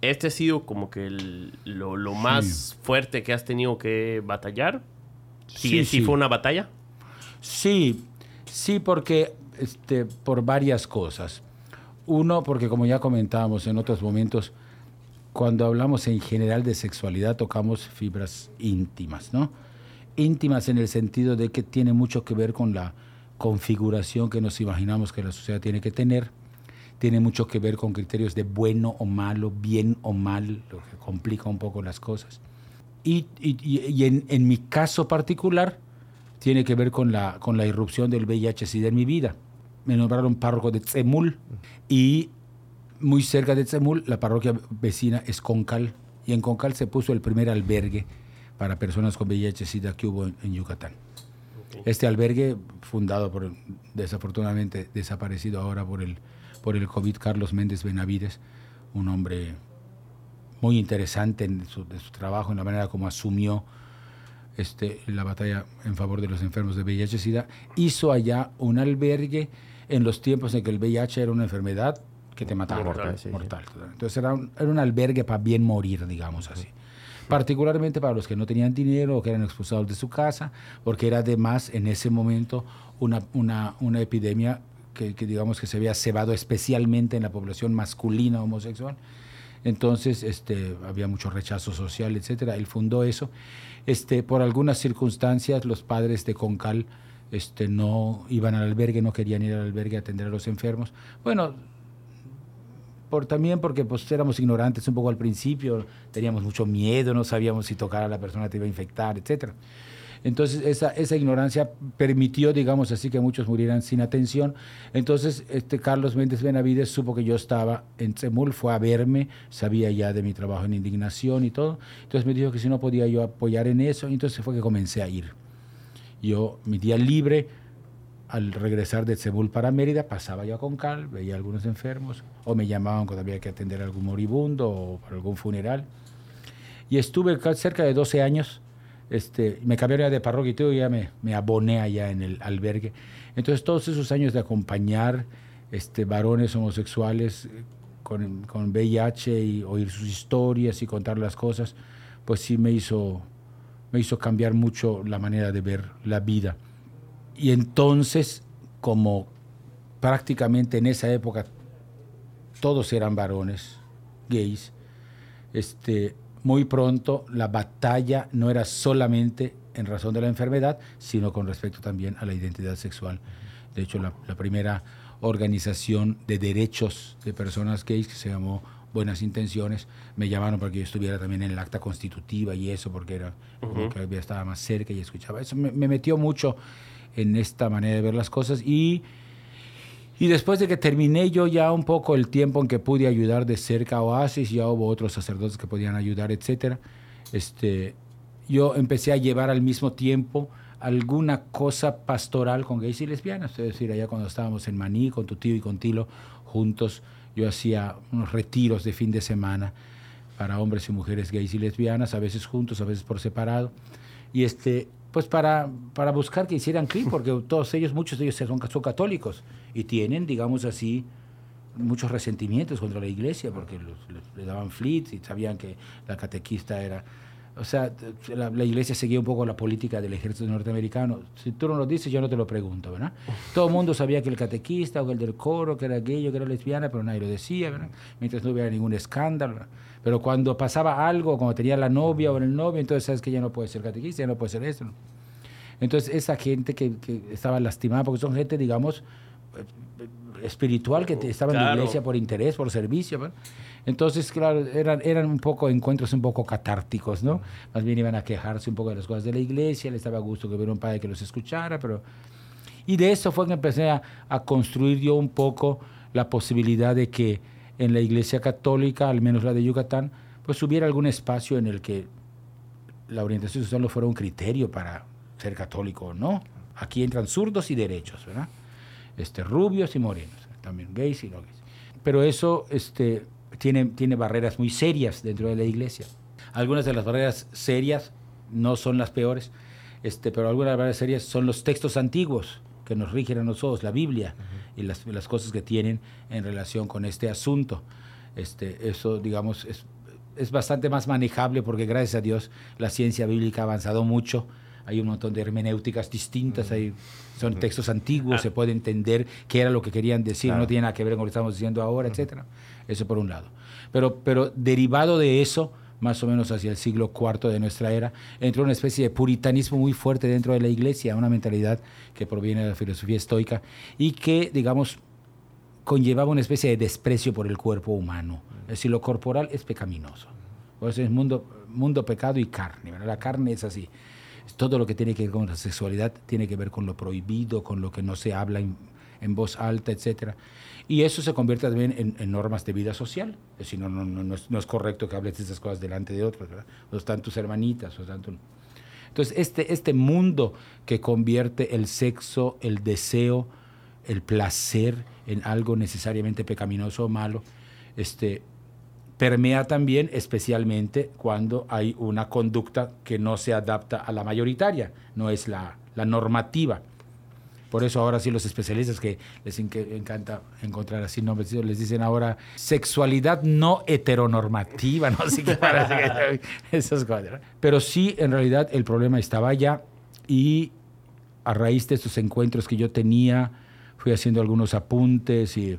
este ha sido como que el- lo, lo más fuerte que has tenido que batallar. Sí, Sí, sí sí. fue una batalla. Sí, sí, porque este, por varias cosas. Uno, porque como ya comentábamos en otros momentos, cuando hablamos en general de sexualidad tocamos fibras íntimas, ¿no? Íntimas en el sentido de que tiene mucho que ver con la configuración que nos imaginamos que la sociedad tiene que tener. tiene mucho que ver con criterios de bueno o malo, bien o mal, lo que complica un poco las cosas. Y, y- y- en, en mi caso particular, tiene que ver con la, con la irrupción del VIH-Sida en mi vida. Me nombraron párroco de Tzemul y muy cerca de Tzemul, la parroquia vecina es Concal. Y en Concal se puso el primer albergue para personas con VIH-Sida que hubo en, en Yucatán. Este albergue, fundado por, desafortunadamente, desaparecido ahora por el, por el COVID, Carlos Méndez Benavides, un hombre muy interesante en su, de su trabajo, en la manera como asumió este, la batalla en favor de los enfermos de VIH-Sida, hizo allá un albergue en los tiempos en que el VIH era una enfermedad que te mataba. Mortal, sí, sí. mortal. Entonces era un, era un albergue para bien morir, digamos así. Particularmente para los que no tenían dinero o que eran expulsados de su casa, porque era además en ese momento una, una, una epidemia que, que digamos que se había cebado especialmente en la población masculina homosexual. Entonces, este, había mucho rechazo social, etcétera. Él fundó eso. Este, por algunas circunstancias, los padres de Concal este, no iban al albergue, no querían ir al albergue a atender a los enfermos. Bueno, por, también porque pues, éramos ignorantes un poco al principio, teníamos mucho miedo, no sabíamos si tocar a la persona te iba a infectar, etcétera. Entonces, esa, esa ignorancia permitió, digamos así, que muchos murieran sin atención. Entonces, este Carlos Méndez Benavides supo que yo estaba en Tzemul, fue a verme, sabía ya de mi trabajo en indignación y todo. Entonces me dijo que si no podía yo apoyar en eso, entonces fue que comencé a ir. Yo, mi día libre, al regresar de Tzemul para Mérida, pasaba yo a Concal, veía a algunos enfermos, o me llamaban cuando había que atender a algún moribundo o para algún funeral. Y estuve ca- cerca de 12 años este, me cambiaron de parroquia y todo, ya me, me aboné allá en el albergue. Entonces, todos esos años de acompañar este, varones homosexuales eh, con, con VIH y oír sus historias y contar las cosas, pues sí me hizo, me hizo cambiar mucho la manera de ver la vida. Y entonces, como prácticamente en esa época todos eran varones, gays, este, muy pronto la batalla no era solamente en razón de la enfermedad, sino con respecto también a la identidad sexual. De hecho, la, la primera organización de derechos de personas gays que se llamó Buenas Intenciones, me llamaron para que yo estuviera también en el acta constitutiva y eso, porque era como que había- estaba más cerca y escuchaba. Eso me, me metió mucho en esta manera de ver las cosas y y después de que terminé yo ya un poco el tiempo en que pude ayudar de cerca a Oasis, ya hubo otros sacerdotes que podían ayudar, etcétera. Este, yo empecé a llevar al mismo tiempo alguna cosa pastoral con gays y lesbianas. Es decir, allá cuando estábamos en Maní con tu tío y con Tilo juntos, yo hacía unos retiros de fin de semana para hombres y mujeres gays y lesbianas, a veces juntos, a veces por separado. Y este, pues para, para buscar que hicieran clic, porque todos ellos, muchos de ellos son, son católicos y tienen, digamos así, muchos resentimientos contra la iglesia, porque les daban flits y sabían que la catequista era... O sea, la, la iglesia seguía un poco la política del ejército norteamericano. Si tú no lo dices, yo no te lo pregunto, ¿verdad? Todo el mundo sabía que el catequista o que el del coro, que era gay o que era lesbiana, pero nadie lo decía, ¿verdad? Mientras no hubiera ningún escándalo. ¿verdad? Pero cuando pasaba algo, como tenía la novia o el novio, entonces sabes que ya no puede ser catequista, ya no puede ser eso. ¿no? Entonces, esa gente que, que estaba lastimada, porque son gente, digamos, eh, espiritual, que estaba en la iglesia por interés, por servicio. Entonces, claro, eran, eran un poco encuentros un poco catárticos, ¿no? Más bien iban a quejarse un poco de las cosas de la iglesia, les daba gusto que hubiera un padre que los escuchara, pero... Y de eso fue que empecé a, a construir yo un poco la posibilidad de que en la iglesia católica, al menos la de Yucatán, pues hubiera algún espacio en el que la orientación sexual no fuera un criterio para ser católico o no. Aquí entran zurdos y derechos, ¿verdad? Este, rubios y morenos, también gays y no gays. Pero eso este, tiene, tiene barreras muy serias dentro de la iglesia. Algunas de las barreras serias no son las peores, este, pero algunas de las barreras serias son los textos antiguos que nos rigen a nosotros, la Biblia, y las, las cosas que tienen en relación con este asunto. Este, eso, digamos, es, es bastante más manejable porque gracias a Dios la ciencia bíblica ha avanzado mucho. Hay un montón de hermenéuticas distintas, hay, son textos antiguos, se puede entender qué era lo que querían decir, Claro. no tiene nada que ver con lo que estamos diciendo ahora, etcétera. Eso por un lado. Pero, pero derivado de eso, más o menos hacia el siglo IV de nuestra era, entró una especie de puritanismo muy fuerte dentro de la iglesia, una mentalidad que proviene de la filosofía estoica y que, digamos, conllevaba una especie de desprecio por el cuerpo humano. Es decir, lo corporal es pecaminoso. Por eso es mundo, mundo pecado y carne. La carne es así. Todo lo que tiene que ver con la sexualidad tiene que ver con lo prohibido, con lo que no se habla en, en voz alta, etc. Y eso se convierte también en, normas de vida social. Es decir, no, no, no, es, no es correcto que hables de esas cosas delante de otros. ¿verdad? O están tus hermanitas, o están Entonces, este, este mundo que convierte el sexo, el deseo, el placer en algo necesariamente pecaminoso o malo, este, permea también especialmente cuando hay una conducta que no se adapta a la mayoritaria, no es la, la normativa. Por eso ahora sí los especialistas que les encanta encontrar así nombres, les dicen ahora sexualidad no heteronormativa, no sé qué que- esas cosas. Pero sí, en realidad el problema estaba allá y a raíz de estos encuentros que yo tenía, fui haciendo algunos apuntes y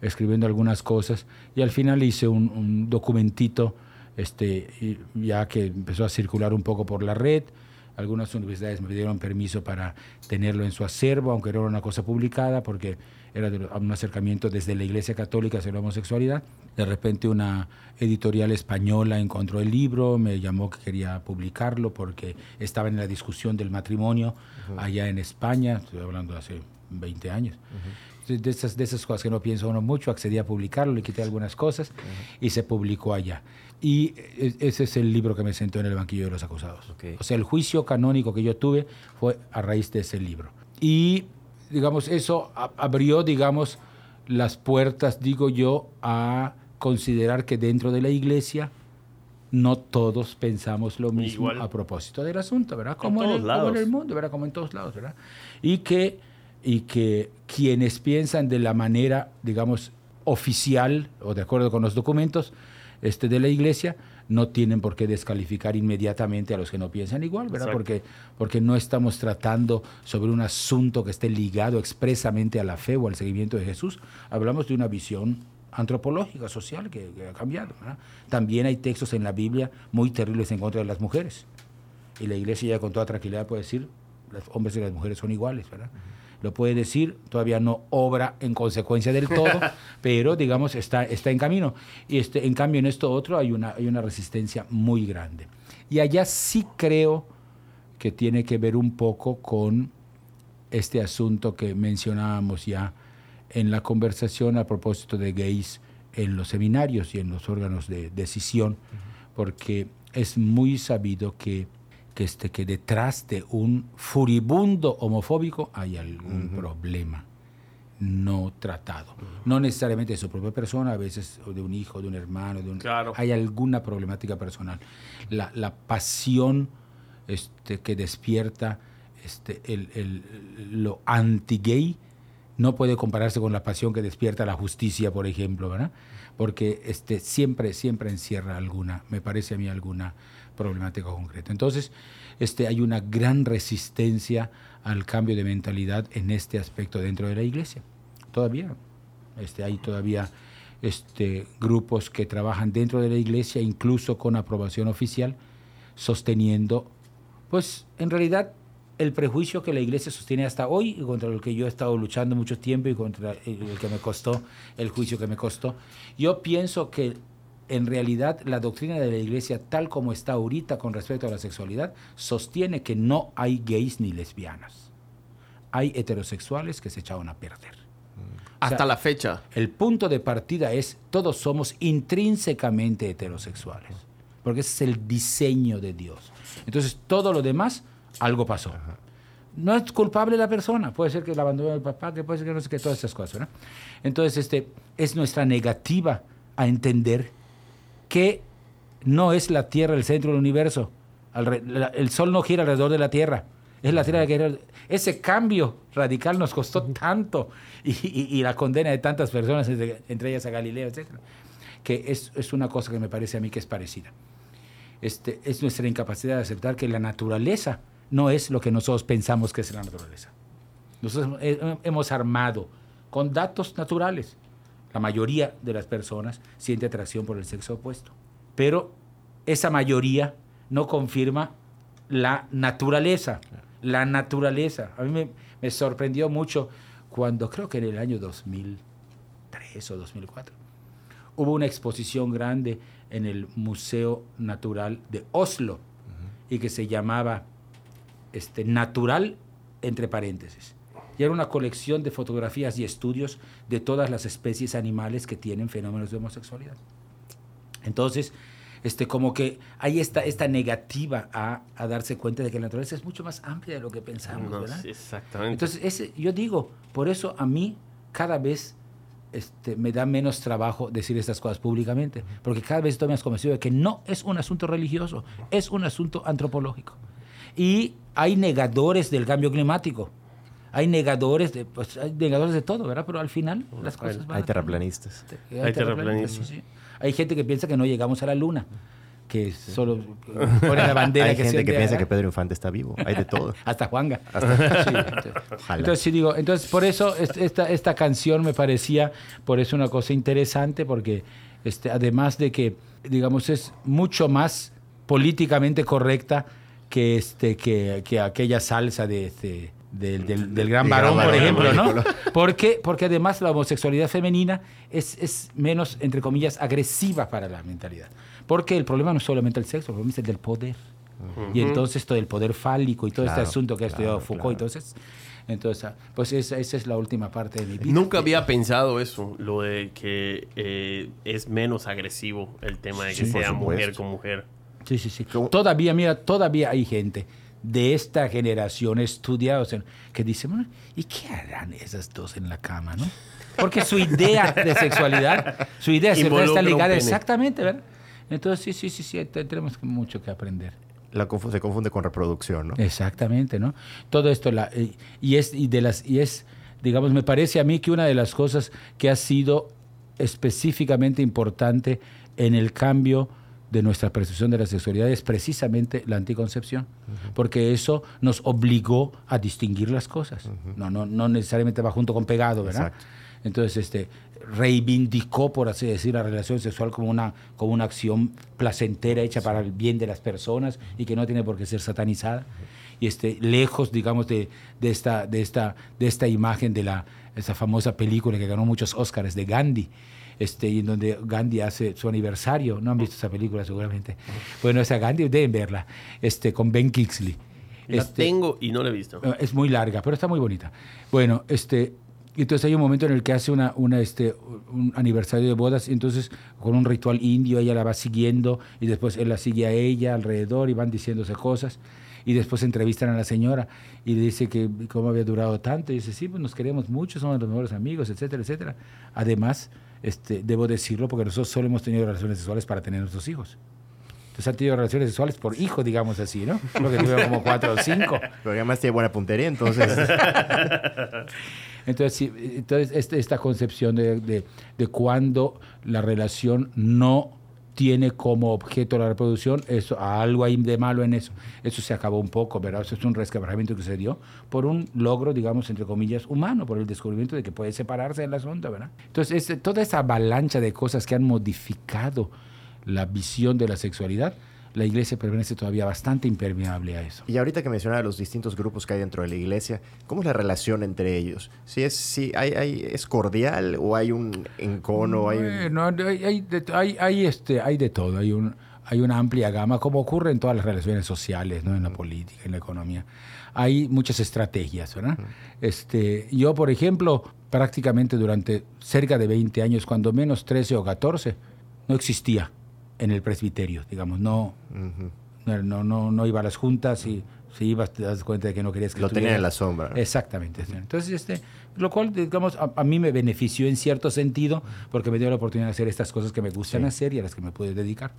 escribiendo algunas cosas y al final hice un, un documentito este, ya que empezó a circular un poco por la red. Algunas universidades me pidieron permiso para tenerlo en su acervo, aunque era una cosa publicada, porque era un acercamiento desde la Iglesia Católica hacia la homosexualidad. De repente una editorial española encontró el libro, me llamó que quería publicarlo porque estaba en la discusión del matrimonio allá en España, estoy hablando de hace 20 años. De- De esas, de esas cosas que no piensa uno mucho, accedí a publicarlo, le quité algunas cosas y se publicó allá. Y e- ese es el libro que me sentó en el banquillo de los acusados. Ok. O sea, el juicio canónico que yo tuve fue a raíz de ese libro. Y, digamos, eso abrió, digamos, las puertas, digo yo, a considerar que dentro de la iglesia no todos pensamos lo mismo Igual. a propósito del asunto, ¿verdad? Como en, todos el, como en el mundo, ¿verdad? Como en todos lados, ¿verdad? Y que, y que quienes piensan de la manera, digamos, oficial o de acuerdo con los documentos este, de la iglesia, no tienen por qué descalificar inmediatamente a los que no piensan igual, ¿verdad? Exacto. Porque, porque no estamos tratando sobre un asunto que esté ligado expresamente a la fe o al seguimiento de Jesús. Hablamos de una visión antropológica, social, que, que ha cambiado. ¿verdad? También hay textos en la Biblia muy terribles en contra de las mujeres. Y la iglesia ya con toda tranquilidad puede decir, los hombres y las mujeres son iguales, ¿verdad? Lo puede decir, todavía no obra en consecuencia del todo, pero digamos está, está en camino. Y este, en cambio en esto otro hay una, hay una resistencia muy grande. Y allá sí creo que tiene que ver un poco con este asunto que mencionábamos ya en la conversación a propósito de gays en los seminarios y en los órganos de decisión, porque es muy sabido que, que, este, que detrás de un furibundo homofóbico hay algún problema no tratado. No necesariamente de su propia persona, a veces de un hijo, de un hermano, de un, Claro. hay alguna problemática personal. La, la pasión este, que despierta este, el, el- lo anti-gay no puede compararse con la pasión que despierta la justicia, por ejemplo, ¿verdad? Porque este, siempre, siempre encierra alguna, me parece a mí, alguna problemática concreta. Entonces, este, hay una gran resistencia al cambio de mentalidad en este aspecto dentro de la iglesia. Todavía este, hay todavía este, grupos que trabajan dentro de la iglesia, incluso con aprobación oficial, sosteniendo, pues en realidad, el prejuicio que la iglesia sostiene hasta hoy y contra el que yo he estado luchando mucho tiempo y contra el, el que me costó, el juicio que me costó. Yo pienso que en realidad la doctrina de la iglesia, tal como está ahorita con respecto a la sexualidad, sostiene que no hay gays ni lesbianas. Hay heterosexuales que se echaron a perder. Hasta sea, la fecha. El punto de partida es, todos somos intrínsecamente heterosexuales, porque ese es el diseño de Dios. Entonces, todo lo demás, algo pasó. No es culpable la persona, puede ser que la abandonó el papá, que puede ser que no sé qué, todas esas cosas. Entonces, este, es nuestra negativa a entender que no es la Tierra el centro del universo. El Sol no gira alrededor de la Tierra. Es la Tierra que Ese cambio radical nos costó tanto y, y- y la condena de tantas personas, entre, entre ellas a Galileo, etc. Que es, es una cosa que me parece a mí que es parecida. Este, es nuestra incapacidad de aceptar que la naturaleza no es lo que nosotros pensamos que es la naturaleza. Nosotros he- hemos armado con datos naturales. La mayoría de las personas siente atracción por el sexo opuesto. Pero esa mayoría no confirma la naturaleza. La naturaleza. A mí me, me sorprendió mucho cuando, creo que en el año 2003 o 2004. Hubo una exposición grande en el Museo Natural de Oslo y que se llamaba este, Natural, entre paréntesis. Y era una colección de fotografías y estudios de todas las especies animales que tienen fenómenos de homosexualidad. Entonces, este, como que hay esta, esta negativa a, a darse cuenta de que la naturaleza es mucho más amplia de lo que pensamos, No, ¿verdad? sí, exactamente. Entonces, ese, yo digo, por eso a mí cada vez este, me da menos trabajo decir estas cosas públicamente, porque cada vez estoy más convencido de que no es un asunto religioso, es un asunto antropológico. Y hay negadores del cambio climático, hay negadores de, pues, hay negadores de todo, ¿verdad? Pero al final las cosas van Hay terraplanistas. hay Hay terraplanistas, sí. Hay gente que piensa que no llegamos a la luna, que solo pone la bandera Hay que gente que piensa que Pedro Infante está vivo. Hay de todo. Hasta Juanga. Sí, entonces, sí digo, entonces por eso es- esta, esta canción me parecía, por eso una cosa interesante, porque este, además de que, digamos, es mucho más políticamente correcta que, este, que, que aquella salsa de, este, del, del- del gran varón, por ejemplo, ¿no? Porque, porque además la homosexualidad femenina es, es menos, entre comillas, agresiva para la mentalidad. Porque el problema no es solamente el sexo, el problema es el del poder. Y entonces todo el poder fálico y todo Claro, este asunto que ha estudiado claro, Foucault. claro. Entonces, entonces ah, pues esa, esa es la última parte de mi vida. Nunca había pensado eso, lo de que eh, es menos agresivo el tema de que Sí, sea mujer con mujer. Sí, sí, sí. Todavía, mira, todavía hay gente de esta generación estudiados en- que dice, bueno, ¿y qué harán esas dos en la cama, no? Porque su idea de sexualidad, su idea de sexualidad está ligada exactamente, ¿verdad? Entonces, sí, sí, sí, sí, te- tenemos mucho que aprender. La se confunde con reproducción, ¿no? Exactamente, ¿no? Todo esto la, eh, y es y de las y es digamos me parece a mí que una de las cosas que ha sido específicamente importante en el cambio de nuestra percepción de la sexualidad es precisamente la anticoncepción, porque eso nos obligó a distinguir las cosas. No no no necesariamente va junto con pegado, ¿verdad? Exacto. Entonces, este, reivindicó, por así decir, la relación sexual como una, como una acción placentera hecha para el bien de las personas y que no tiene por qué ser satanizada. Y este, lejos, digamos, de, de, esta, de, esta, de esta imagen de la, esa famosa película que ganó muchos Oscars de Gandhi, este, y en donde Gandhi hace su aniversario. No han visto esa película seguramente. Bueno, esa Gandhi, deben verla, este, con Ben Kingsley. La Este, tengo y no la he visto. eh, Es muy larga, pero está muy bonita. Bueno, este, entonces hay un momento en el que hace una, una, este, un aniversario de bodas, y entonces con un ritual indio ella la va siguiendo y después él la sigue a ella alrededor y van diciéndose cosas. Y después entrevistan a la señora y le dice que cómo había durado tanto. Y dice, sí, pues nos queremos mucho, somos los mejores amigos, etcétera, etcétera. Además, este, debo decirlo porque nosotros solo hemos tenido relaciones sexuales para tener nuestros hijos. Entonces han tenido relaciones sexuales por hijo, digamos así, ¿no? Creo que tuvieron como cuatro o cinco. Pero además tiene buena puntería, entonces. Entonces, sí, entonces este- esta concepción de, de, de cuando la relación no tiene como objeto la reproducción, eso, algo hay de malo en eso. Eso se acabó un poco, ¿verdad? Eso es un resquebrajamiento que se dio por un logro, digamos, entre comillas, humano, por el descubrimiento de que puede separarse del asunto, ¿verdad? Entonces, es- toda esa avalancha de cosas que han modificado la visión de la sexualidad, la iglesia permanece todavía bastante impermeable a eso. Y ahorita que mencionaba los distintos grupos que hay dentro de la iglesia, ¿cómo es la relación entre ellos? Si es, si hay, hay- es cordial o hay un encono, hay un- hay, hay, de, hay, hay, este, hay de todo, hay, un, hay una amplia gama, como ocurre en todas las relaciones sociales, ¿no? en la política, en la economía. Hay muchas estrategias, ¿verdad? Este, yo, por ejemplo, prácticamente durante cerca de 20 años, cuando menos 13 o 14, no existía en el presbiterio, digamos, no, Ujú. no, no, no, no iba a las juntas y si ibas te das cuenta de que no querías que Lo tenían estuviera. en la sombra. Exactamente. Entonces, este, lo cual, digamos, a, a mí me benefició en cierto sentido porque me dio la oportunidad de hacer estas cosas que me gustan Sí. hacer y a las que me pude dedicar.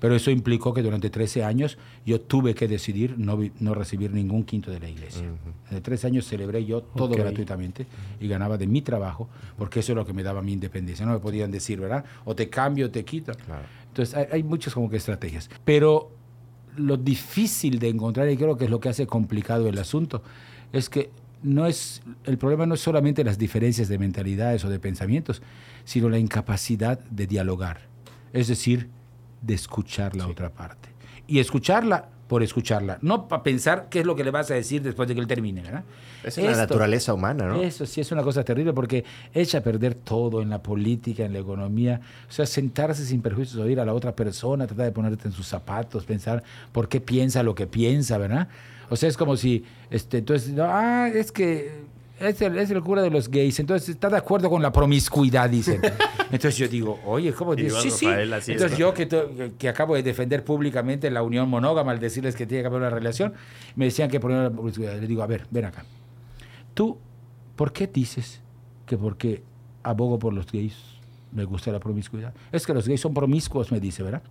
Pero eso implicó que durante 13 años yo tuve que decidir no, no recibir ningún quinto de la iglesia. De 13 años celebré yo todo Ok. gratuitamente y ganaba de mi trabajo porque eso es lo que me daba mi independencia. No me podían decir, ¿verdad? O te cambio o te quito. Claro. Entonces hay, hay muchas como que estrategias. Pero lo difícil de encontrar, y creo que es lo que hace complicado el asunto, es que no es, el problema no es solamente las diferencias de mentalidades o de pensamientos, sino la incapacidad de dialogar. Es decir, de escuchar la otra parte. Y escucharla por escucharla, no para pensar qué es lo que le vas a decir después de que él termine, ¿verdad? Esa es la naturaleza humana, ¿no? Eso sí es una cosa terrible porque echa a perder todo en la política, en la economía. O sea, sentarse sin perjuicios, oír a la otra persona, tratar de ponerte en sus zapatos, pensar por qué piensa lo que piensa, ¿verdad? O sea, es como si, este, entonces, no, ah, es que es el, es el cura de los gays, entonces está de acuerdo con la promiscuidad, dicen. Entonces yo digo, oye, ¿cómo Y dices? Sí, sí. Entonces es. yo que, que- acabo de defender públicamente la unión monógama al decirles que tiene que haber una relación, me decían que poner la promiscuidad. Le digo, a ver, ven acá. Tú, ¿por qué dices que porque abogo por los gays me gusta la promiscuidad? Es que los gays son promiscuos, me dice, ¿verdad?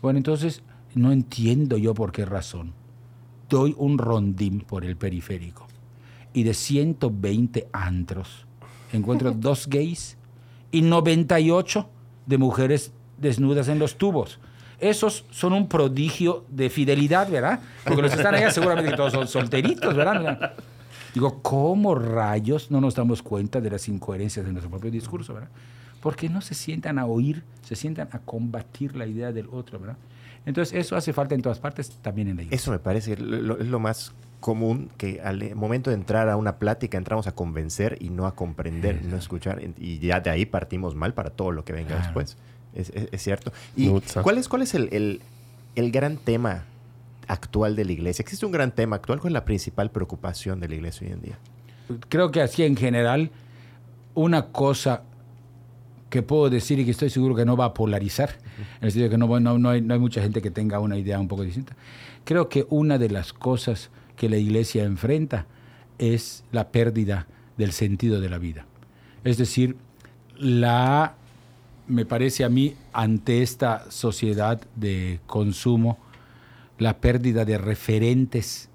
Bueno, entonces no entiendo yo por qué razón. Doy un rondín por el periférico y de 120 antros encuentro dos gays y 98 de mujeres desnudas en los tubos. Esos son un prodigio de fidelidad, ¿verdad? Porque los que están allá seguramente todos son solteritos, ¿verdad? Digo, ¿cómo rayos no nos damos cuenta de las incoherencias de nuestro propio discurso, ¿verdad? Porque no se sientan a oír, se sientan a combatir la idea del otro, ¿verdad? Entonces, eso hace falta en todas partes, también en la iglesia. Eso me parece lo- lo- es lo más común que al momento de entrar a una plática entramos a convencer y no a comprender, no a escuchar. Y ya de ahí partimos mal para todo lo que venga Claro. después. Es, es- es cierto. ¿Y cuál es, cuál es el, el- el gran tema actual de la iglesia? ¿Existe un gran tema actual? ¿Cuál es la principal preocupación de la iglesia hoy en día? creo que así en general, una cosa que puedo decir y que estoy seguro que no va a polarizar, en el sentido de que no, no, no hay, no hay mucha gente que tenga una idea un poco distinta, creo que una de las cosas que la iglesia enfrenta es la pérdida del sentido de la vida. Es decir, la, me parece a mí, ante esta sociedad de consumo, la pérdida de referentes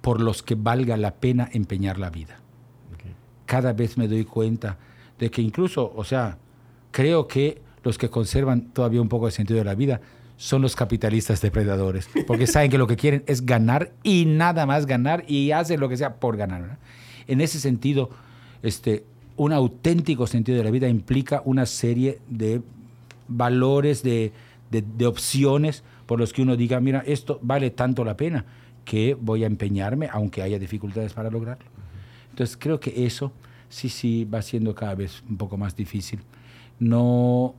por los que valga la pena empeñar la vida. Cada vez me doy cuenta de que incluso, o sea, creo que los que conservan todavía un poco el sentido de la vida son los capitalistas depredadores, porque saben que lo que quieren es ganar y nada más ganar y hacen lo que sea por ganar. En ese sentido, este, un auténtico sentido de la vida implica una serie de valores, de, de- de opciones por los que uno diga, mira, esto vale tanto la pena que voy a empeñarme, aunque haya dificultades para lograrlo. Entonces creo que eso sí, sí va siendo cada vez un poco más difícil. No,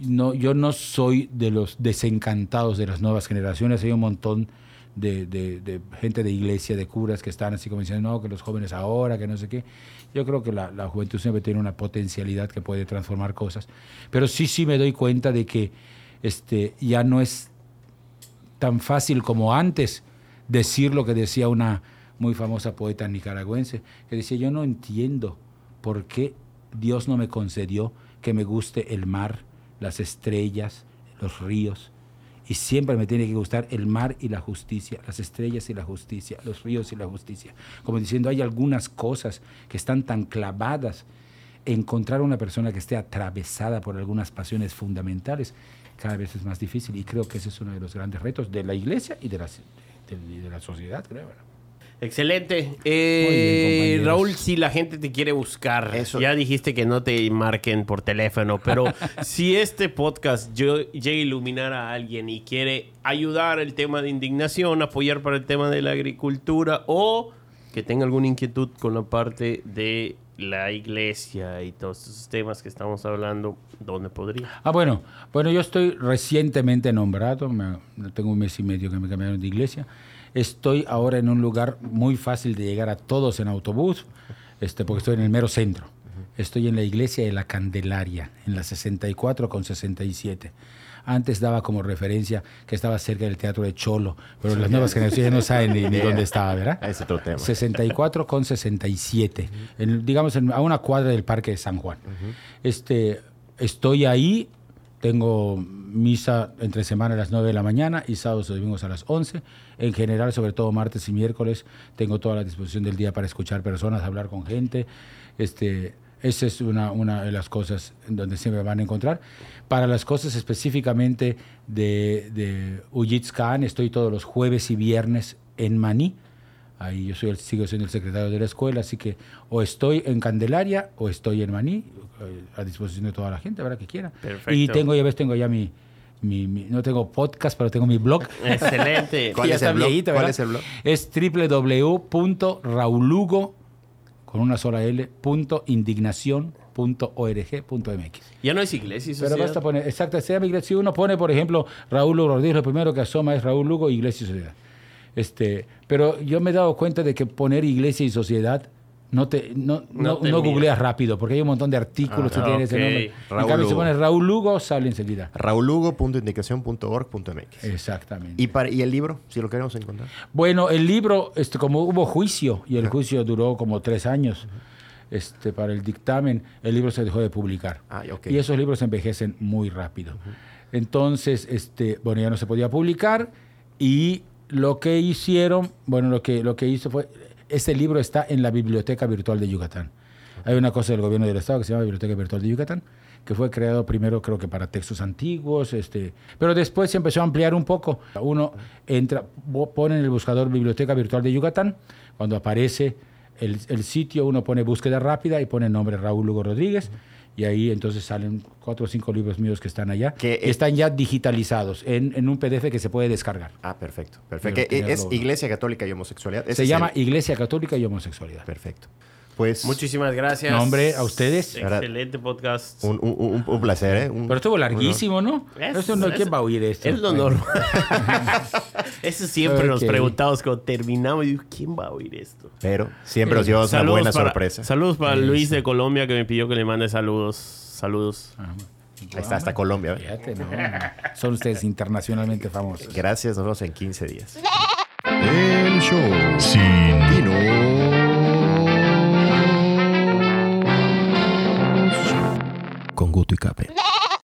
no, yo no soy de los desencantados de las nuevas generaciones. Hay un montón de, gente de iglesia, de curas que están así como diciendo, no, que los jóvenes ahora, que no sé qué. Yo creo que la, la juventud siempre tiene una potencialidad que puede transformar cosas. Pero sí, sí me doy cuenta de que este, ya no es tan fácil como antes decir lo que decía una muy famosa poeta nicaragüense, que decía, yo no entiendo por qué Dios no me concedió que me guste el mar, las estrellas, los ríos, y siempre me tiene que gustar el mar y la justicia, las estrellas y la justicia, los ríos y la justicia. Como diciendo, hay algunas cosas que están tan clavadas. Encontrar una persona que esté atravesada por algunas pasiones fundamentales cada vez es más difícil y creo que ese es uno de los grandes retos de la iglesia y de la, de, la sociedad, creo. Excelente. Eh. Raúl, si la gente te quiere buscar, Eso. ya dijiste que no te marquen por teléfono, pero si este podcast yo, llega a iluminar a alguien y quiere ayudar el tema de indignación, apoyar para el tema de la agricultura o que tenga alguna inquietud con la parte de la iglesia y todos esos temas que estamos hablando, ¿dónde podría? Ah, bueno, bueno, yo estoy recientemente nombrado, me- tengo un mes y medio que me cambiaron de iglesia. Estoy ahora en un lugar muy fácil de llegar a todos en autobús, este, porque estoy en el mero centro. Estoy en la iglesia de la Candelaria, en la 64 con 67. Antes daba como referencia que estaba cerca del Teatro de Cholo, pero las nuevas generaciones no saben ni, ni dónde estaba, ¿verdad? Es otro tema. 64 con 67, en- digamos en- a una cuadra del Parque de San Juan. este, estoy ahí, tengo misa entre semana a las 9 de la mañana y sábados y domingos a las 11. En general, sobre todo martes y miércoles, tengo toda la disposición del día para escuchar personas, hablar con gente. Este, esa es una, una de las cosas donde siempre van a encontrar. Para las cosas específicamente de, de estoy todos los jueves y viernes en Maní. Ahí yo soy el, sigo siendo el secretario de la escuela, así que o estoy en Candelaria o estoy en Maní, eh, a disposición de toda la gente, habrá que quiera. Perfecto. Y tengo, ya ves, tengo ya mi, mi- mi- no tengo podcast, pero tengo mi blog. Excelente. ¿Cuál es el blog? viejito, ¿Cuál ¿verdad? es el blog? Es www.raulugo, con una sola L, punto indignación punto punto. Ya no es iglesia y Pero sociedad. basta poner, exacto, se llama iglesia. Si uno pone, por ejemplo, Raúl Lugo Rodríguez, lo primero que asoma es Raúl Lugo, Iglesia y Sociedad. Este, pero yo me he dado cuenta de que poner iglesia y sociedad no te no, No no, te no mira. googleas rápido, porque hay un montón de artículos Ah, que tienen ese nombre. Raúl en cambio, si pones Raúl Lugo, sale enseguida. Exactamente. ¿Y, para, ¿Y el libro? Si lo queremos encontrar. Bueno, el libro, este, como hubo juicio, y el juicio duró como tres años este, para el dictamen, el libro se dejó de publicar. Ah. Y esos libros envejecen muy rápido. Entonces, este, bueno, ya no se podía publicar y lo que hicieron, bueno, lo que, lo que hizo fue, este libro está en la Biblioteca Virtual de Yucatán. Hay una cosa del gobierno del Estado que se llama Biblioteca Virtual de Yucatán, que fue creado primero creo que para textos antiguos, este, pero después se empezó a ampliar un poco. Uno entra, pone en el buscador Biblioteca Virtual de Yucatán, cuando aparece el, el sitio, uno pone búsqueda rápida y pone nombre Raúl Lugo Rodríguez, y ahí entonces salen cuatro o cinco libros míos que están allá, Que que es- están ya digitalizados en, en un PDF que se puede descargar. Ah, perfecto. Perfecto. Que es Iglesia Católica y Homosexualidad. Se llama el- Iglesia Católica y Homosexualidad. Perfecto. Pues Muchísimas gracias. No, hombre, a ustedes. Excelente podcast. un, un- un- un placer, ¿eh? Un- Pero estuvo larguísimo, ¿no? Es- Eso no, es- ¿quién va a oír esto? Es lo normal. Eso siempre nos preguntamos cuando terminamos. ¿Quién va a oír esto? Pero siempre nos llevamos una buena para, sorpresa. Saludos para Luis de Colombia que me pidió que le mande saludos. Saludos. Ah, Ahí está, hasta Colombia. ¿eh? Fíjate, no, no. Son ustedes internacionalmente famosos. Gracias, nos vemos en 15 días. El show sin tunggu tu ikat.